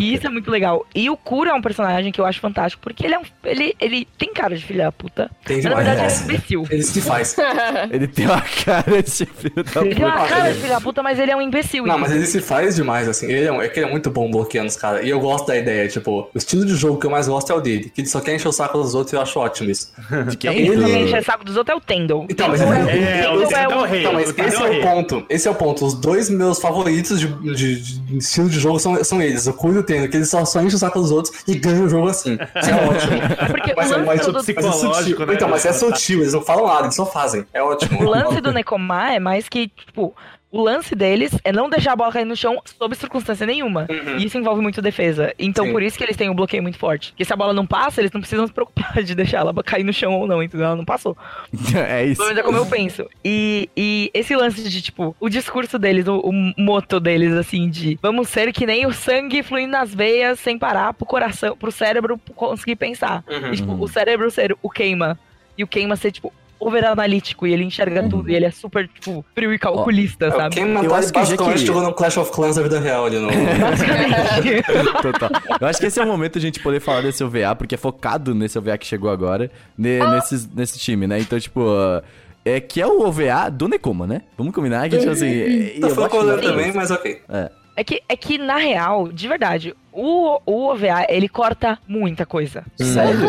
E isso é muito legal. E o Kuro é um personagem que eu acho fantástico, porque ele é um. Ele, ele tem cara de filha da puta. Tem Mas na verdade ele é um imbecil. Ele se faz. Ele tem uma cara de filho da Ele tem uma puta. cara de filha da puta, mas ele é um imbecil. Não, mas ele se faz demais, assim. Ele é, um- é que ele é muito bom bloqueando os caras. E eu gosto da ideia, tipo, o estilo de jogo que eu mais gosto é o dele. Que ele só quer encher o saco dos outros e eu acho ótimo isso. De quem? Quem Ele- enche o saco dos outros é o Tendel. Então, mas É, o é Tendel o- é o rei. Então, mas esse é o ponto. Esse é o ponto. Os dois meus favoritos de, de- de estilo de jogo são, são eles. O Kuro e o Tendo, que eles só, só enchem o saco dos outros e ganham o jogo assim. Isso é ótimo. Porque Mas o é, lance mas, do- mas é psicológico, sutil. né? Então, mas é sutil. Eles não falam nada, eles só fazem. É ótimo. O lance do Nekomar é mais que, tipo, o lance deles é não deixar a bola cair no chão sob circunstância nenhuma. E isso envolve muito defesa. Então, Sim. por isso que eles têm um bloqueio muito forte. Porque se a bola não passa, eles não precisam se preocupar de deixar ela cair no chão ou não, entendeu? Ela não passou. É isso. Pelo menos é como eu penso. E, e esse lance de, tipo, o discurso deles, o, o moto deles, assim, de vamos ser que nem o sangue fluindo nas veias sem parar pro coração, pro cérebro conseguir pensar. E, tipo, o cérebro ser o queima. E o queima ser, tipo, over analítico e ele enxerga tudo e ele é super, tipo, frio e calculista, É, sabe? Quem Eu matar acho que já que- jogou no Clash of Clans da vida real ali no. Total. Eu acho que esse é o momento de a gente poder falar desse OVA, porque é focado nesse OVA que chegou agora, ne- nesses- nesse time, né? Então, tipo, uh, é que é o OVA do Nekoma, né? Vamos combinar que, tipo assim. e Tá eu acho focando também, mas ok. É que, é que, na real, de verdade, O, o OVA, ele corta muita coisa. Sério?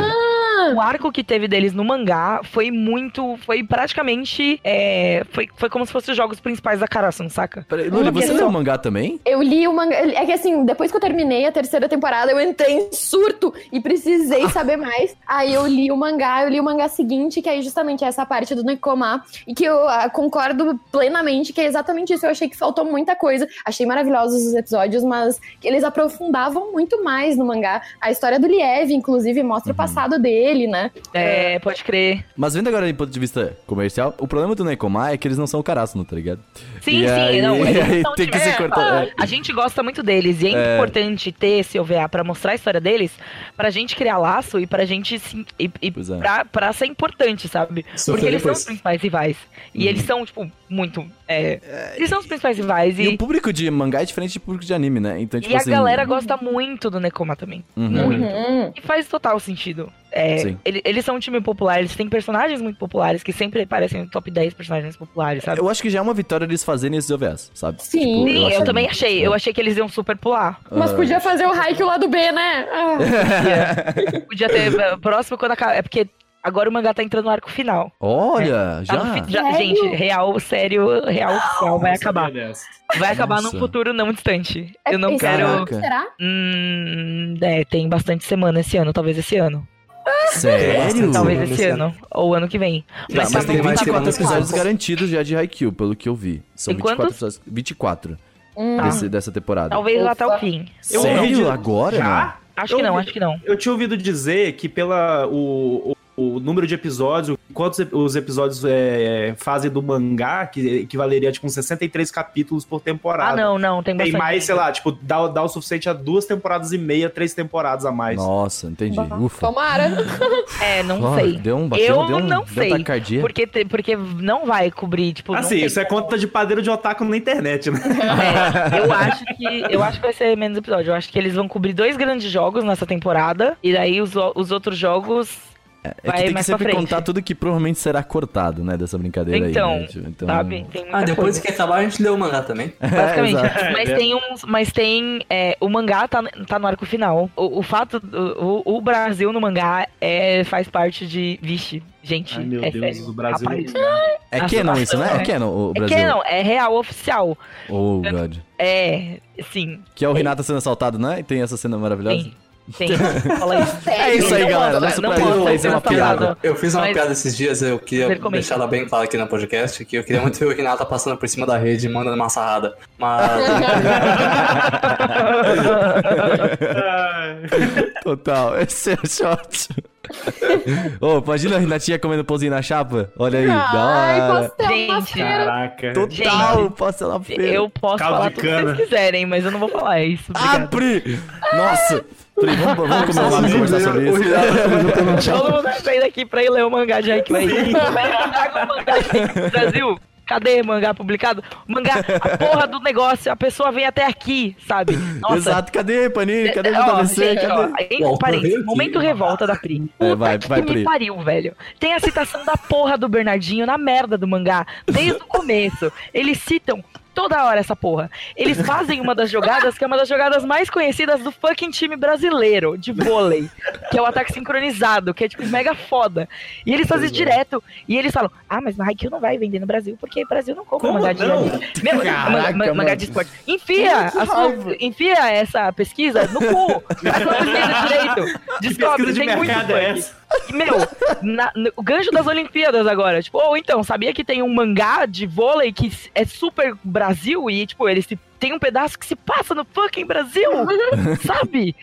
O arco que teve deles no mangá foi muito. Foi praticamente. é, foi, foi como se fossem os jogos principais da Karasuno, saca? Peraí, Luli, você leu o mangá também? Eu li o mangá. É que assim, depois que eu terminei a terceira temporada, eu entrei em surto e precisei saber mais. Aí eu li o mangá, eu li o mangá seguinte, que aí justamente é essa parte do Nekoma. E que eu ah, concordo plenamente que é exatamente isso. Eu achei que faltou muita coisa. Achei maravilhosos os episódios, mas que eles aprofundavam muito mais no mangá. A história do Liev, inclusive, mostra o passado dele, né? É, pode crer. Mas vendo agora do ponto de vista comercial, o problema do Nekomai é que eles não são o Karasuno, tá ligado? Sim, E sim, aí- não. e aí são, tem que se cortar. é. A gente gosta muito deles e é, É. importante ter esse OVA pra mostrar a história deles, pra gente criar laço e pra gente se, e, e Pois é. pra, pra ser importante, sabe? Sofrer Porque eles são depois. os principais rivais. E Uhum. eles são, tipo, muito. É, eles são os principais rivais. E E, o público de mangá é diferente do público de anime, né? Então, tipo e a assim. galera gosta muito do Nekoma também. Uhum. Uhum. E faz total sentido. É, Sim. ele- eles são um time popular, eles têm personagens muito populares que sempre aparecem no top 10 personagens populares, sabe? Eu acho que já é uma vitória eles fazerem esses OVAs, sabe? Sim. Tipo, Sim, eu, também achei. Eu achei que eles iam super pular. Mas Ah. podia fazer o Haikyuu lá do B, né? Ah. Podia ter eh, próximo quando acaba. É porque agora o mangá tá entrando no arco final. Olha, Tá no já. fi- já- gente, real, sério, real oficial, vai acabar. Vai acabar Nossa. num futuro não distante. É Eu não esse quero. ano. Será? Hum, é, tem bastante semana esse ano, talvez esse ano. Sério? Talvez esse esse ano. Ou ano que vem. Não, Mas, mas tá tem bom, mais tá 24 bom. semanas episódios garantidos já de Haikyuu, pelo que eu vi. São Tem 24 quantos? episódios. 24 Hum. desse, dessa temporada. Talvez lá até o fim. Eu Sério? ouvi- Agora, Já? mano? Acho Eu que não, ouvi- acho que não. Eu tinha ouvido dizer que pela o, o, número de episódios, quantos os episódios é, fazem do mangá, que equivaleria tipo uns 63 capítulos por temporada. Ah, não, não, tem Tem bastante. mais, sei lá, tipo, dá, dá o suficiente a duas temporadas e meia, três temporadas a mais. Nossa, entendi. Ufa. Tomara. É, não sei. Deu um bateu, Eu deu um, não deu sei. Um. Porque, te- porque não vai cobrir, tipo, Assim, tem isso é conta de padeiro de otaku na internet, né? É, eu acho que eu acho que vai ser menos episódio. Eu acho que eles vão cobrir dois grandes jogos nessa temporada e daí os, os outros jogos É que vai tem que sempre contar tudo que provavelmente será cortado, né, dessa brincadeira Então, aí. né, tio? então sabe? Tem muita Ah, depois coisa. que acabar a gente lê o mangá também. Basicamente. É, mas É. tem uns. Mas tem. é, o mangá tá, tá no arco final. O, o fato. O, o- Brasil no mangá é, faz parte de. Vixe, gente. Ai, meu é Deus, sério, o Brasil. rapaz. É A canon isso, né? É canon o É Brasil. que não, é real oficial. Oh, God. É. Sim. Que é o Renata sendo assaltado, né? E tem essa cena maravilhosa. Tem. Tem. Fala isso. É isso aí, Não galera. Nosso não mostra, fazer uma tá piada. Eu fiz uma Mas- piada esses dias, eu queria deixar ela bem clara aqui no podcast, que eu queria muito ver o Renata passando por cima da rede e mandando uma sarrada. Mas. Total, esse é o shot. Ô, imagina a Renatinha comendo pãozinho na chapa. Olha aí, da Ai, hora. pastel na Gente. Caraca. Total, Gente, posso na feira. Eu posso Caldo falar tudo que vocês quiserem, mas eu não vou falar isso. Obrigado. Pri! Nossa! Pri, vamos, vamos começar a conversar sobre isso. Renata Todo mundo vai sair daqui pra ir ler o mangá de Haikyuu aí. Vai mandar com o mangá de Haikyuu. Brasil, cadê mangá publicado? Mangá, a porra do negócio, a pessoa vem até aqui, sabe? Nossa. Exato, cadê, Panini? Cadê o Ó, JVC? ó, Cadê? parênteses, aqui. momento revolta da Pri. É, Puta vai, que vai, me Pri. pariu, velho. Tem a citação da porra do Bernardinho na merda do mangá, desde o começo. Eles citam toda hora essa porra. Eles fazem uma das jogadas que é uma das jogadas mais conhecidas do fucking time brasileiro de vôlei, que é o ataque sincronizado, que é tipo mega foda. E eles fazem isso direto. E eles falam: "Ah, mas o Haikyuu não vai vender no Brasil porque o Brasil não compra mangá de anime." Meu, Caraca, ma- ma- mangá de esporte. Enfia, a sua- enfia essa pesquisa no cu. Faz uma pesquisa direito. Descobre, pesquisa de tem muito é funk. essa? Meu, na- no- o gancho das Olimpíadas agora. Tipo, ou então, sabia que tem um mangá de vôlei que é super Brasil e, tipo, ele se, tem um pedaço que se passa no fucking Brasil? sabe?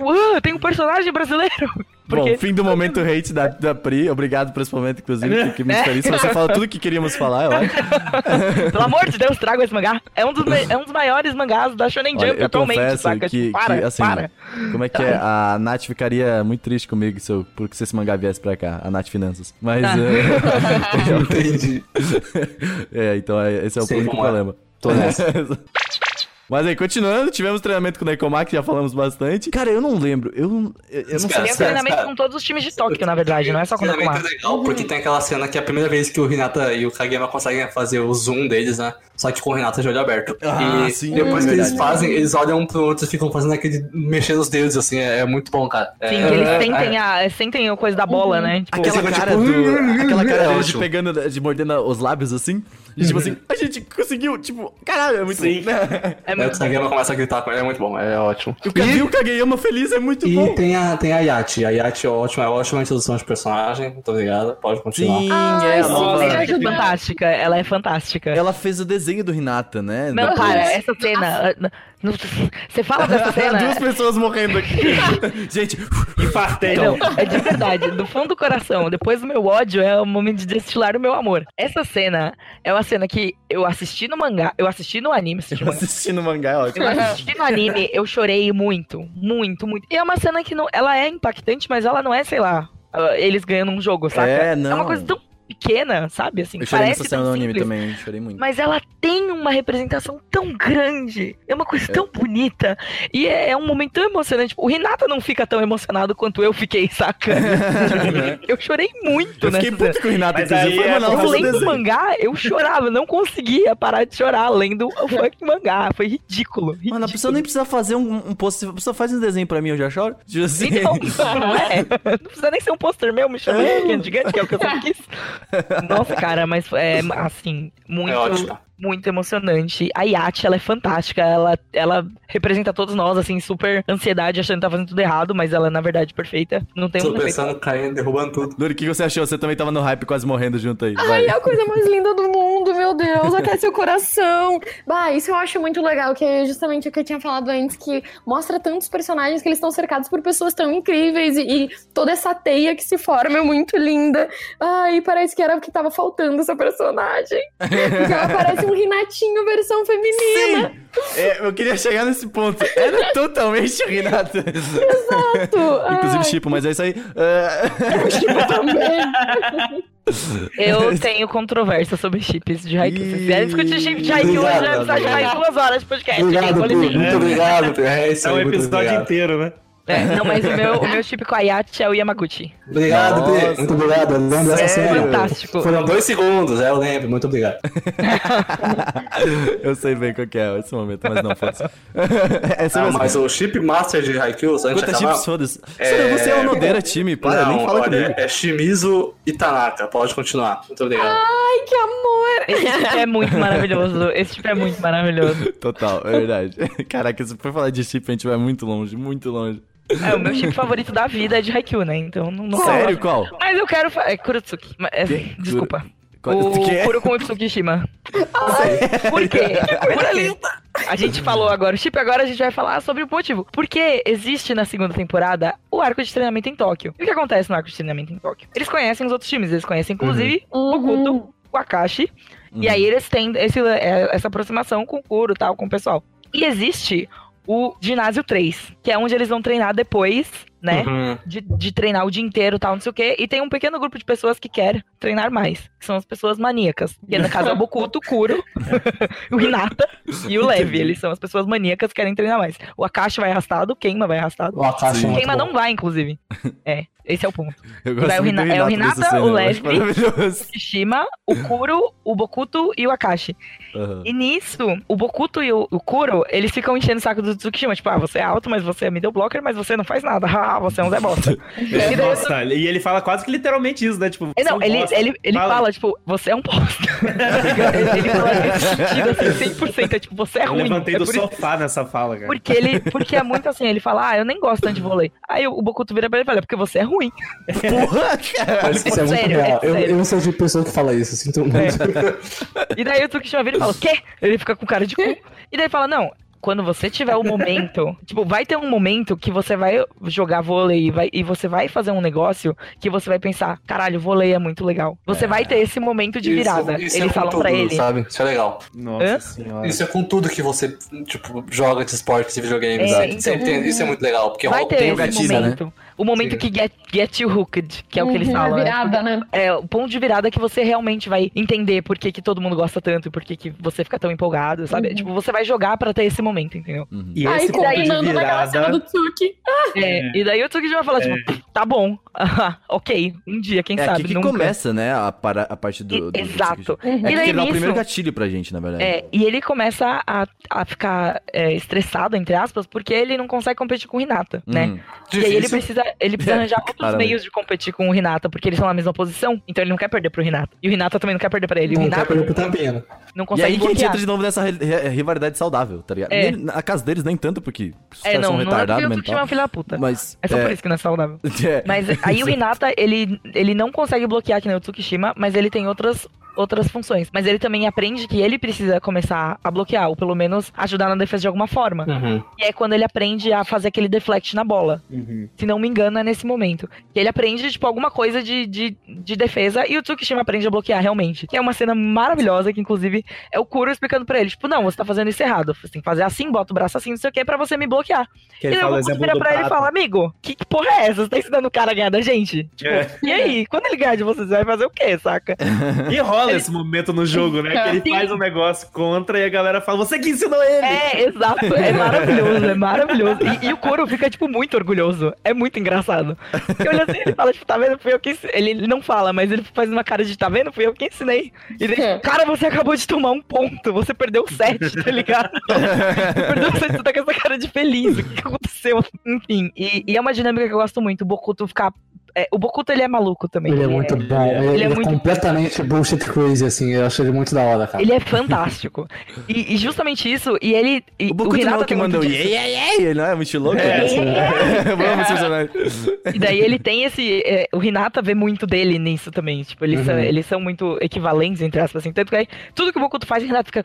Uau, tem um personagem brasileiro. Porque Bom, fim do momento hate da, da Pri. Obrigado por esse momento, inclusive. Fiquei muito feliz. Você falou tudo que queríamos falar, eu acho. Pelo amor de Deus, traga esse mangá. É um dos, me- é um dos maiores mangás da Shonen Olha, Jump eu atualmente, confesso saca? que, Tipo, para, que, assim, para. como é que é? A Nath ficaria muito triste comigo se, eu, porque se esse mangá viesse pra cá, a Nath Finanças. Mas, Ah. é, Entendi. é, então é, esse é o Sei único é. problema. Tô nessa. Mas aí, continuando, tivemos treinamento com o Nekomak, já falamos bastante. Cara, eu não lembro. Eu, eu, eu não Cara, sei. Tem treinamento cara. com todos os times de Tóquio, na verdade, não é só com o Treinamento é legal, porque tem aquela cena que é a primeira vez que o Hinata e o Kageyama conseguem fazer o zoom deles, né? Só que com o Hinata de olho aberto. Ah, e sim, depois é que eles fazem, eles olham um pro outro e ficam fazendo aquele. mexendo os dedos, assim, é, é muito bom, cara. Sim, é, que eles é- sentem a, sentem a coisa da bola, né? Tipo, Aquela cara, tipo, do, aquela cara é dele de ótimo. pegando, de mordendo os lábios assim. E tipo assim, a gente conseguiu, tipo, caralho, é muito Sim. bom. é É, o muito bom. Kageyama começa a gritar com ele, é muito bom, é ótimo. E o Kavi, o Kageyama feliz é muito E bom. tem a, tem a Yati. A Yati é ótima, é ótima introdução de personagem. Muito obrigado, pode continuar. Sim, Ai, é sim, nova. sim, Ela é fantástica, ela é fantástica. Ela fez o desenho do Hinata, né? Não, para, essa cena. Você fala dessa cena. Duas pessoas morrendo aqui. Gente, Infartei. Não, é de verdade, do fundo do coração. Depois do meu ódio é o momento de destilar o meu amor. Essa cena é uma cena que eu assisti no mangá, eu assisti no anime, assisti no mangá. assistindo mangá, é ótimo. Eu assisti no anime, eu chorei muito, muito, muito. E é uma cena que não, ela é impactante, mas ela não é, sei lá, ah, eles ganhando um jogo, saca? É, não. É uma coisa tão pequena, sabe? Assim, Eu chorei parece tão anime simples, também, chorei muito. Mas ela tem uma representação tão grande. É uma coisa tão bonita. E é, é um momento tão emocionante. O Renata não fica tão emocionado quanto eu fiquei, saca? eu chorei muito Eu fiquei puto com o Hinata, Mas aí Foi, é mano, eu lendo o mangá, eu chorava, eu não conseguia parar de chorar lendo o fucking mangá. Foi ridículo. ridículo. Mano, a pessoa nem precisa fazer um, um post. A pessoa faz um desenho pra mim, eu já choro. Tipo assim. Então, não é? Não precisa nem ser um pôster meu, me de pequeno gigante, que é o que eu sempre quis. Nossa, cara, mas é assim, muito, É muito emocionante. A Yati, ela é fantástica, ela, ela representa todos nós, assim, super ansiedade, achando que tá fazendo tudo errado, mas ela é, na verdade, perfeita. Não tem um Tô defeito. pensando, caindo, derrubando tudo. Luri, o que você achou? Você também tava no hype, quase morrendo junto aí. Ai, Vai. é a coisa mais linda do mundo, meu Deus, aquece o coração. Bah, isso eu acho muito legal, que é justamente o que eu tinha falado antes, que mostra tantos personagens que eles estão cercados por pessoas tão incríveis e, e toda essa teia que se forma é muito linda. Ai, parece que era o que tava faltando essa personagem. Porque ela parece um Renatinho versão feminina. Sim! É, eu queria chegar nesse ponto. Era totalmente o Renato. Exato. Inclusive, Chipo, mas é isso aí. É, tipo, também. Eu tenho controvérsia sobre chips de Haikyuu. Se quiser discutir chip de Haikyuu, vai precisar de mais duas horas de podcast. Obrigado. Muito obrigado. É isso É aí, um episódio inteiro, né? É, não, mas o meu, o meu chip com a Yati é o Yamaguchi. Obrigado, Nossa. Pedro. Muito obrigado. Eu lembro dessa Sério? cena. Fantástico. Foram dois segundos, é, eu lembro. Muito obrigado. eu sei bem qual que é esse momento, mas não foda-se. É Ah, mesmo. mas o chip master de Haikyuu, de Quantas acabar... chips foda-se? Sério, Você é o Nodeira, time. Para, não, nem fala olha, comigo. é Shimizu e Tanaka. Pode continuar. Muito obrigado. Ai, que amor. Esse chip é muito maravilhoso. Esse chip é muito maravilhoso. Total, é verdade. Caraca, se for falar de chip, a gente vai muito longe, muito longe. É, o meu chip favorito da vida é de Haikyuu, né? Então não, não Sério? Qual? Mas eu quero. É Kurotsuki. Mas, é, desculpa. Qual- O que é? Kuroko Tsukishima. Por quê? Por? A gente falou agora o chip, agora a gente vai falar sobre o motivo. Porque existe na segunda temporada o arco de treinamento em Tóquio. E o que acontece no arco de treinamento em Tóquio? Eles conhecem os outros times, eles conhecem inclusive o Bokuto, o Akashi. E aí eles têm esse, é, essa aproximação com o Kuro tal, com o pessoal. E existe o ginásio 3, que é onde eles vão treinar depois, né? Uhum. de, de treinar o dia inteiro tal, não sei o quê. E tem um pequeno grupo de pessoas que quer treinar mais. Que são as pessoas maníacas. Que no caso é o Bokuto, o Kuro, o Hinata e o Levi. Eles são as pessoas maníacas que querem treinar mais. O Akashi vai arrastado, o Keima vai arrastado. O Akashi é bom. não vai, inclusive. É, esse é o ponto. Eu gosto Vai o Hina- é o Hinata, cena, o eu maravilhoso. Kishima, o Kuro, o Bokuto e o Akashi. Aham. E nisso, o Bokuto e o, o Kuro, eles ficam enchendo o saco do Tsukishima. Tipo, ah, você é alto, mas você é middle blocker, mas você não faz nada. Ah, você é um Zé Bosta. E daí eu Nossa, e ele fala quase que literalmente isso, né? Tipo, É, Não, você é um ele, bosta. ele, ele fala, tipo, você é um bosta. ele, ele fala nesse sentido, assim, 100%. É tipo, você é Eu ruim. levantei é do por isso- sofá nessa fala, cara. porque ele, porque é muito assim, ele fala, ah, eu nem gosto tanto de vôlei. Aí o Bokuto vira pra ele e fala, é porque você é ruim. Porra, cara. Mas isso é muito Sério, é real. Eu, sério. eu não sou de pessoa que fala isso, sinto muito. E daí o Tsukishima vira e fala, o quê? Ele fica com cara de cu. E daí fala, não, quando você tiver o momento, tipo, vai ter um momento que você vai jogar vôlei e, vai- e você vai fazer um negócio que você vai pensar, caralho, vôlei é muito legal. Você vai ter esse momento de virada. Isso, isso Eles é falam tudo, pra ele. sabe? Isso é legal. Nossa Hã? senhora. Isso é com tudo que você, tipo, joga de esportes e videogames. É, sabe? então. Tem- isso é muito legal, porque Vai ter tem o esse gatilho, né? O momento Sim. que get, get you hooked, que é o que eles Uhum, falam. né? virada, né? É, o ponto de virada que você realmente vai entender por que, que todo mundo gosta tanto e por que, que você fica tão empolgado, sabe? Uhum. Tipo, você vai jogar pra ter esse momento entendeu? Uhum. E Aí esse ponto de combinando naquela cena virada. do Tsuki. É, E daí o Tsukiji vai falar, tipo, tá bom, ok, um dia, quem É sabe, aqui que nunca. começa, né, a, para, a parte do... E- do- do exato. É E que daí ele dá o primeiro gatilho pra gente, na verdade. É, e ele começa a, a ficar é, estressado, entre aspas, porque ele não consegue competir com o Hinata, né? Uhum. E aí ele Difícil. precisa, ele precisa arranjar outros Claramente. meios de competir com o Hinata, porque eles estão na mesma posição, então ele não quer perder pro Hinata. E o Hinata também não quer perder pra ele. E o Não quer Hinata perder pro tampinha, né? não E consegue aí que a gente entra de novo nessa ri- ri- rivalidade saudável, tá ligado? É. Nem- a casa deles nem tanto, porque os É, caras não, são não é retardados é mental. uma filha da puta. Mas... É só por isso que não é saudável. é, Mas aí o Hinata, ele, ele não consegue bloquear que nem o Tsukishima, mas ele tem outras, outras funções. Mas ele também aprende que ele precisa começar a bloquear, ou pelo menos ajudar na defesa de alguma forma. Uhum. E é quando ele aprende a fazer aquele deflect na bola. Uhum. Se não me engano, é nesse momento. Que ele aprende, tipo, alguma coisa de, de, de defesa e o Tsukishima aprende a bloquear realmente. Que é uma cena maravilhosa, que inclusive é o Kuro explicando pra ele, tipo, não, você tá fazendo isso errado. Você tem que fazer assim, bota o braço assim, não sei o que, pra você me bloquear. Que E ele daí o fala vira pra ele e prato. fala, amigo, que, que porra é essa? Você tá ensinando o cara a ganhar da gente? Tipo, É. e aí? Quando ele ganhar de você, você vai fazer o quê, saca? E rola esse momento no jogo, né? Que ele Sim. faz um negócio contra e a galera fala, você que ensinou ele! É, exato. É maravilhoso, é maravilhoso. E, e o Kuro fica, tipo, muito orgulhoso. É muito engraçado. E olha assim, ele fala, tipo, tá vendo? Fui eu que ensinei. Ele, ele não fala, mas ele faz uma cara de, tá vendo? Fui eu que ensinei. E ele, tipo, cara, você acabou de tomar um ponto. Você perdeu sete, tá ligado? Você perdeu sete, você tá com essa cara de feliz. O que, que aconteceu? Enfim. E, e é uma dinâmica que eu gosto muito. O Bokuto ficar. É, o Bokuto, ele é maluco também. Ele é muito bom. Ele, ele é ele é muito- completamente bullshit crazy, assim. Eu acho ele muito da hora, cara. Ele é fantástico. E, e justamente isso, e ele. E O Bokuto não é Hinata o que manda o yeah, yeah, yeah, ele não é muito louco? É, Vamos, esse personagem. E daí ele tem esse. é, o Hinata vê muito dele nisso também. Tipo, eles, são, Uhum. eles são muito equivalentes, entre aspas, assim. Tanto que aí, tudo que o Bokuto faz, o Hinata fica.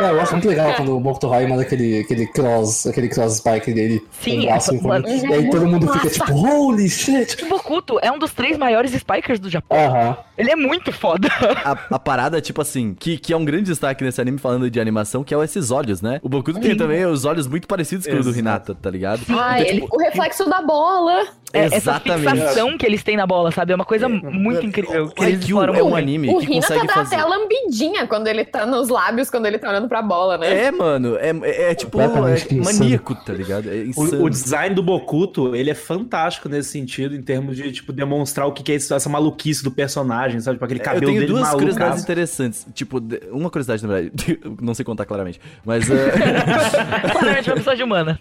É, eu acho muito legal quando o Bokuto Rai manda aquele, aquele cross, aquele cross spike dele. Sim, o braço é-. E aí todo mundo fica tipo, holy shit! O Bokuto é um dos três maiores spikers do Japão. Aham. Ele é muito foda. A, a parada, tipo assim, que, que é um grande destaque nesse anime falando de animação, que é esses olhos, né? O Bokuto tem também os olhos muito parecidos com o do. Hinata, tá ligado? Ah, Então, ele, o reflexo da bola. É, essa Exatamente. fixação que eles têm na bola, sabe? É uma coisa muito incrível. Que O eles Haikyuu exploram é um anime o que Hinata consegue dá fazer... até lambidinha quando ele tá nos lábios, quando ele tá olhando pra bola, né? É, mano, é, é, é tipo é maníaco, tá ligado? É. O, o design do Bokuto, ele é fantástico nesse sentido, em termos de, tipo, demonstrar o que que é essa maluquice do personagem, sabe? Tipo, aquele Eu cabelo tenho dele duas maluco. curiosidades interessantes. Tipo, uma curiosidade, na verdade. não sei contar claramente. Mas. é, Claramente uma pessoa de humana.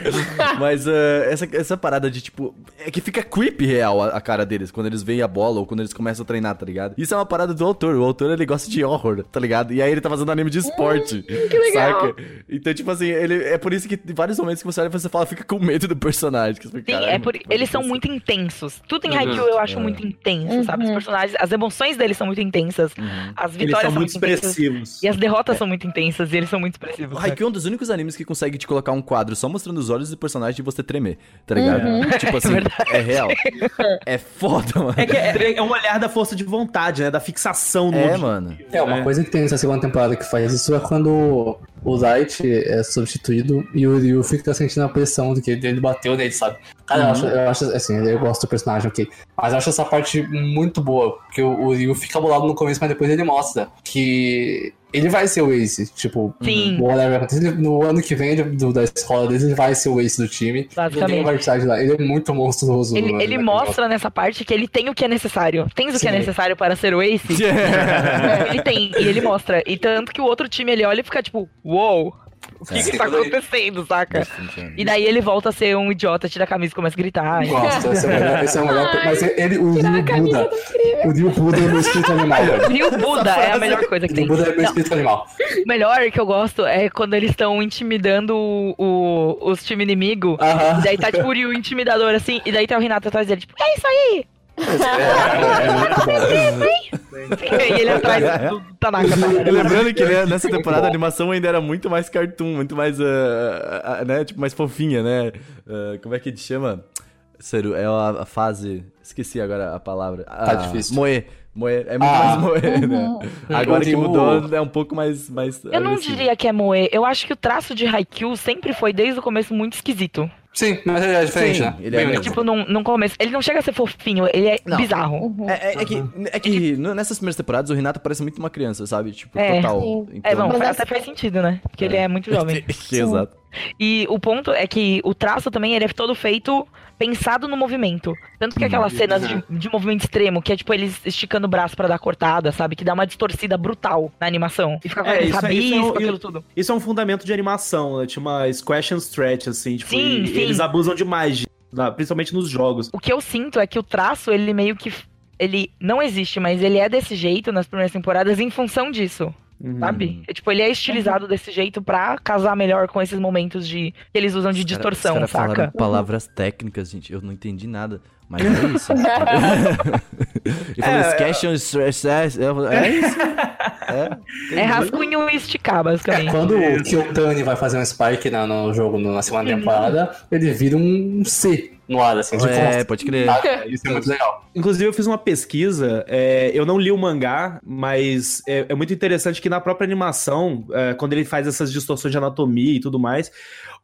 mas é, essa, essa parada de, tipo. É que fica creepy real a, a cara deles quando eles veem a bola ou quando eles começam a treinar, tá ligado? Isso é uma parada do autor. O autor, ele gosta de horror, tá ligado? E aí ele tá fazendo anime de esporte. que legal. Saca? Então, tipo assim, ele, é por isso que em vários momentos que você olha e você fala, fica com medo do personagem. que você fica, Sim, "Caralho, é por, como eles são isso?" muito intensos. Tudo em Haikyuu eu acho É. muito intenso, sabe? Os personagens, as emoções deles são muito intensas. Uhum. As Eles vitórias são muito intensas. expressivos. E as derrotas são muito intensas e eles são muito expressivos. O? Haikyuu é um dos únicos animes que consegue te colocar um quadro só mostrando os olhos do personagem e você tremer, tá ligado? Tipo assim, é, real. É foda, mano. É que é, é um olhar da força de vontade, né? Da fixação no É, objetivo. mano. É, uma É. coisa que tem nessa segunda temporada que faz isso é quando o Light é substituído e o Ryu fica sentindo a pressão de que ele bateu nele, sabe? Cara, eu, acho, eu acho, assim, eu gosto do personagem, ok. Mas eu acho essa parte muito boa, porque o, o Ryu fica bolado no começo, mas depois ele mostra que ele vai ser o Ace, tipo, Sim. whatever acontecer, ele- no ano que vem do- da escola dele, ele vai ser o Ace do time. Vai de lá. Ele é muito monstruoso. Ele, né, ele mostra nessa parte que ele tem o que é necessário. Tens o que é Sim. necessário para ser o Ace? ele tem, e ele mostra. E tanto que o outro time ele olha e fica tipo, uou, o que, É. que tá acontecendo, saca? E daí ele volta a ser um idiota, tira a camisa e começa a gritar. Gosto, esse é o melhor. Esse é o melhor Ai, mas ele, o Ryu camisa Buda. O Ryu Buda é meu espírito animal, o Buda é a melhor coisa que O tem. Ryu Buda é meu espírito animal. o melhor que eu gosto é quando eles estão intimidando o, o- os time inimigo. E daí tá tipo o Ryu intimidador assim, e daí tá o Renato atrás dele, tipo, é isso aí! É, é muito bom. e ele atrás do Tanaka. tá Lembrando que né, nessa temporada a animação ainda era muito mais cartoon, muito mais, ah, ah, né, tipo, mais fofinha, né? Ah, como é que te chama? Sério, é a, fase... Esqueci agora a palavra. Tá Ah, difícil. Moer. Moer. É muito Ah. mais moer, né? Agora que O- mudou, é um pouco mais... mais Eu não diria que é moe. Eu acho que o traço de Haikyuu sempre foi, desde o começo, muito esquisito. Sim, mas ele é diferente, Sim, né? ele é único. Tipo, num, num começo. Ele não chega a ser fofinho, ele é Não. bizarro. Uhum. É, é- é que, é que nessas primeiras temporadas o Renato parece muito uma criança, sabe? Tipo, É. total. Sim. É, bom, Mas até faz sentido, né? Porque ele é muito jovem. Exato. E o ponto é que o traço também ele é todo feito pensado no movimento. Tanto que aquelas cenas de, de movimento extremo, que é tipo eles esticando o braço pra dar cortada, sabe? Que dá uma distorcida brutal na animação. E fica com É, aquele isso é- rabisco, isso é um- aquilo tudo. Isso é um fundamento de animação, né? Tipo uma squash and stretch, assim. Tipo, Sim, e sim. eles abusam demais, principalmente nos jogos. O que eu sinto é que o traço, ele meio que. Ele não existe, mas ele é desse jeito nas primeiras temporadas em função disso, Uhum. Sabe? É, tipo, ele é estilizado desse jeito pra casar melhor com esses momentos de que eles usam de Os cara- distorção, cara saca? falaram palavras técnicas, gente. Eu não entendi nada. Mas é isso. Ele falou É, sketch on stress. É isso. É rascunho e esticar, basicamente. Quando o Kyotani vai fazer um spike na- no jogo na segunda temporada, ele vira um C no ar, assim. de É, pode crer. Isso é muito legal. Inclusive, eu fiz uma pesquisa, é, eu não li o mangá, mas é, é muito interessante que na própria animação, é, quando ele faz essas distorções de anatomia e tudo mais,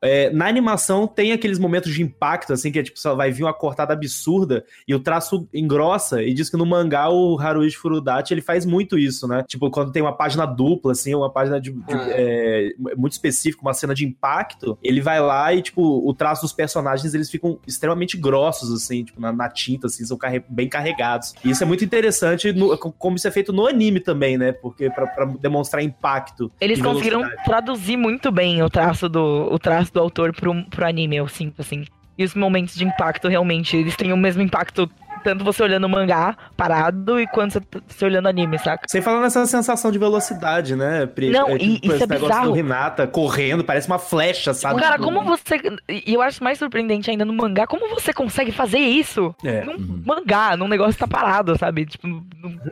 é, na animação tem aqueles momentos de impacto, assim, que é tipo, só vai vir uma cortada absurda e o traço engrossa, e diz que no mangá o Haruichi Furudachi, ele faz muito isso, né? Tipo, quando tem uma página dupla, assim, uma página de, de- Ah. é, muito específica, uma cena de impacto, ele vai lá e, tipo, o traço dos personagens, eles ficam extremamente grossos, assim, tipo, na, na tinta, assim, são carre- bem carregados. E isso é muito interessante, no- como isso é feito no anime também, né? Porque pra, pra demonstrar impacto. Eles conseguiram traduzir muito bem o traço do, o traço do autor pro, pro anime, eu sinto, assim. E os momentos de impacto, realmente, eles têm o mesmo impacto, tanto você olhando o mangá parado e quanto você, você olhando o anime, saca? Sem falar nessa sensação de velocidade, né? Pri? Não, e tipo, isso esse é negócio bizarro. do Renata correndo, parece uma flecha, sabe? Cara, como você. E eu acho mais surpreendente ainda no mangá, como você consegue fazer isso É. num Uhum. mangá, num negócio que tá parado, sabe? Tipo, num-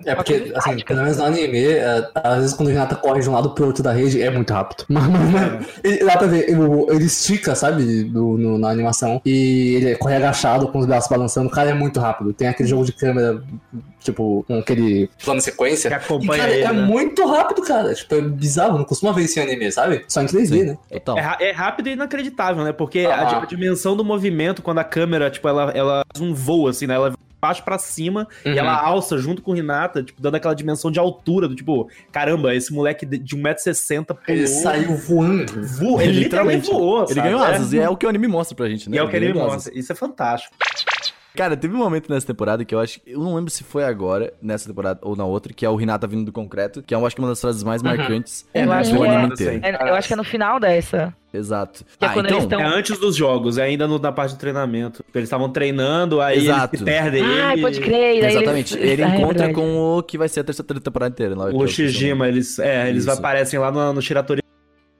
É porque, assim, pelo menos no anime, é, às vezes quando o Renata corre de um lado pro outro da rede, é muito rápido. Mas, mas, mas, ele- dá pra ver, ele, ele estica, sabe, do- no- na animação, e ele corre agachado com os braços balançando, o cara é muito rápido. Tem aquele jogo de câmera, tipo, com aquele plano sequência. Que E, acompanha cara, ele, é né? muito rápido, cara. Tipo, é bizarro, não costuma ver isso em anime, sabe? Só em 3D, Sim. né? Total. É, é rápido e inacreditável, né? Porque Ah. a, a dimensão do movimento, quando a câmera, tipo, ela, ela faz um voo, assim, né? Ela vai de baixo pra cima Uhum. e ela alça junto com o Renata, tipo, dando aquela dimensão de altura, do tipo, caramba, esse moleque de, de 1,60m pulou. Ele saiu voando. voou, ele literalmente voou, Ele sabe? ganhou É. asas, e é o que o anime mostra pra gente, né? E é o que ele ganhou mostra. Isso é fantástico. Cara, teve um momento nessa temporada que eu acho. Eu não lembro se foi agora, nessa temporada ou na outra, que é o Renata vindo do concreto, que é eu acho que uma das frases mais marcantes Eu acho do que anime é. inteiro. É, eu acho que é no final dessa. Exato. Que é quando eles tão- É antes dos jogos, é ainda no- na parte de treinamento. Eles estavam treinando, aí Exato. eles perdem. Ai, ele, pode crer. Exatamente. eles- Ele Ah, é encontra verdade. com o que vai ser a terceira temporada inteira. Lá, é O Shishima. Shijima, eles, é, eles Isso. aparecem lá no, no Shiratori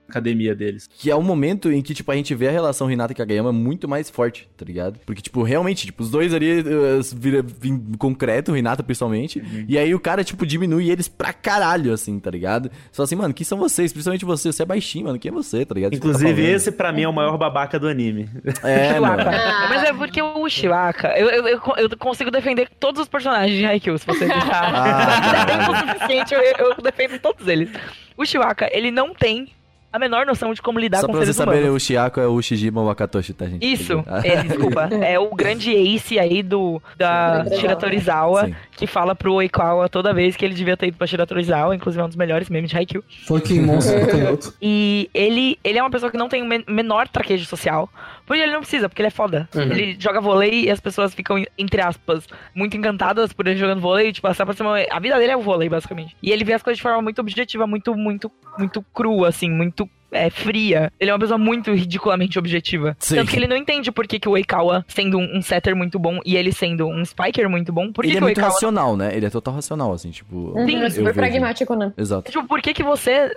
academia deles. Que é o momento em que, tipo, a gente vê a relação Renata e Kageyama muito mais forte, tá ligado? Porque, tipo, realmente, tipo, os dois ali uh, vira em concreto, o Renata principalmente. E aí o cara, tipo, diminui eles pra caralho, assim, tá ligado? Só assim, mano, quem são vocês? Principalmente você, você é baixinho, mano. Quem é você, tá ligado? Tipo, tá Inclusive, falando. esse pra mim é o maior babaca do anime. É, mano. Ah. Mas é porque o Chihuahua, eu, eu, eu, eu consigo defender todos os personagens de Haikyuu, se você deixar Ah, tempo o suficiente, eu, eu defendo todos eles. O Chihuahua, ele não tem a menor noção de como lidar Só com pra seres humanos. saberem, o Chiako é o Shijima Wakatoshi, tá, gente? Isso, é, desculpa. É o grande ace aí do da Sim. Shira Torizawa, Sim. que fala pro Oikawa toda vez que ele devia ter ido pra Shira Torizawa, inclusive é um dos melhores memes de Haikyuu. Foi que monstro do canhoto. E ele, ele é uma pessoa que não tem o men- menor traquejo social. Porque ele não precisa, porque ele é foda. Uhum. Ele joga vôlei e as pessoas ficam, entre aspas, muito encantadas por ele jogando vôlei. Tipo, essa aproxima... a vida dele é o vôlei, basicamente. E ele vê as coisas de forma muito objetiva, muito, muito, muito crua, assim, muito é, fria. Ele é uma pessoa muito ridiculamente objetiva. Sim. Tanto que ele não entende por que, que o Oikawa, sendo um, um setter muito bom e ele sendo um spiker muito bom, por que, Ele é que o muito Oikawa racional, né? Ele é total racional, assim, tipo... Sim, eu super vejo. pragmático, né? Exato. Tipo, por que que você...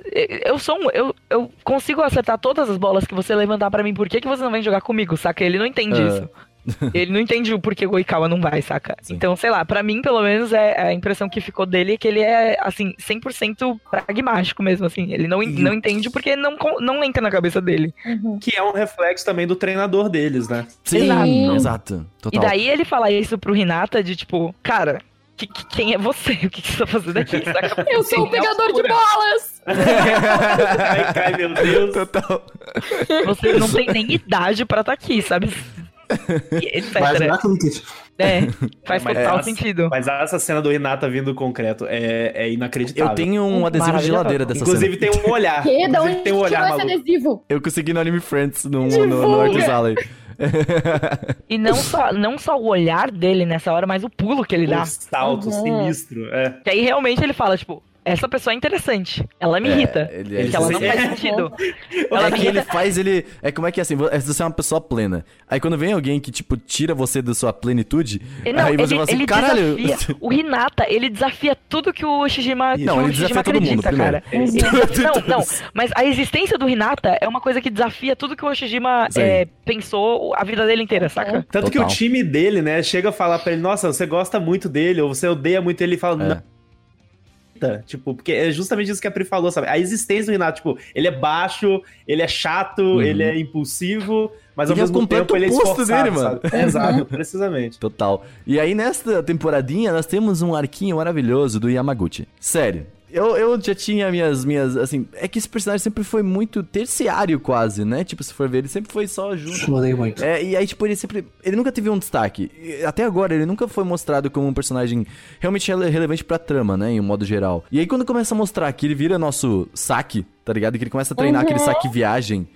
Eu sou um... Eu, eu consigo acertar todas as bolas que você levantar pra mim. Por que que você não vem jogar comigo, saca? Ele não entende É. isso. Ele não entende o porquê o Oikawa não vai, saca? Sim. Então, sei lá, pra mim, pelo menos, é a impressão que ficou dele é que ele é, assim, 100% pragmático mesmo, assim. Ele não, não entende porque não, não entra na cabeça dele. Uhum. Que é um reflexo também do treinador deles, né? Sim, Exato. exato. Total. E daí ele fala isso pro Renata de, tipo, cara, que- que- quem é você? O que, que você tá fazendo aqui? Saca? Eu sou o Tem pegador de bolas! Ai, cai, meu Deus. Total. Você não tem nem idade pra estar aqui, sabe? Não é que- É, faz Mas total essa- sentido. Mas essa cena do Renata vindo concreto é, é inacreditável. Eu tenho um adesivo de geladeira dessa Inclusive cena. tem um olhar. Que? Da Inclusive onde tem um olhar esse maluco. adesivo? Eu consegui no Anime Friends, no, no, no Divulga! Arcos Alley. E não só, não só o olhar dele nessa hora, mas o pulo que ele dá. Um salto Uhum. sinistro. É. Que aí realmente ele fala, tipo, essa pessoa é interessante. Ela me irrita. ele- porque ele- ela não é. faz sentido. Ela É que ele faz, ele. É como é que é assim, vo- você é uma pessoa plena. Aí quando vem alguém que, tipo, tira você da sua plenitude, Não, aí você ele, fala assim, ele caralho. desafia. O Hinata, ele desafia tudo que o Shijima, que Não, o ele Shijima desafia todo mundo, acredita, cara. primeiro. Ele não, não, mas a existência do Hinata é uma coisa que desafia tudo que o Shijima é, pensou a vida dele inteira, saca? Tanto que o Total. time dele, né, chega a falar pra ele, nossa, você gosta muito dele, ou você odeia muito ele, e fala, É. não. Tipo, porque é justamente isso que a Pri falou, sabe? A existência do Renato, tipo, ele é baixo, ele é chato, Uhum. ele é impulsivo, mas ao Ele é mesmo completo tempo ele é esforçado, dele, mano. É, Exato, precisamente. Total. E aí, nesta temporadinha, nós temos um arquinho maravilhoso do Yamaguchi. Sério. Eu, eu já tinha minhas, minhas, assim... É que esse personagem sempre foi muito terciário, quase, né? Tipo, se for ver, ele sempre foi só junto. Eu odeio muito. É, e aí, tipo, ele sempre. Ele nunca teve um destaque. E Até agora, ele nunca foi mostrado como um personagem realmente rele- relevante pra trama, né? Em um modo geral. E aí, quando começa a mostrar que ele vira nosso saque, tá ligado? Que ele começa a treinar aquele saque viagem.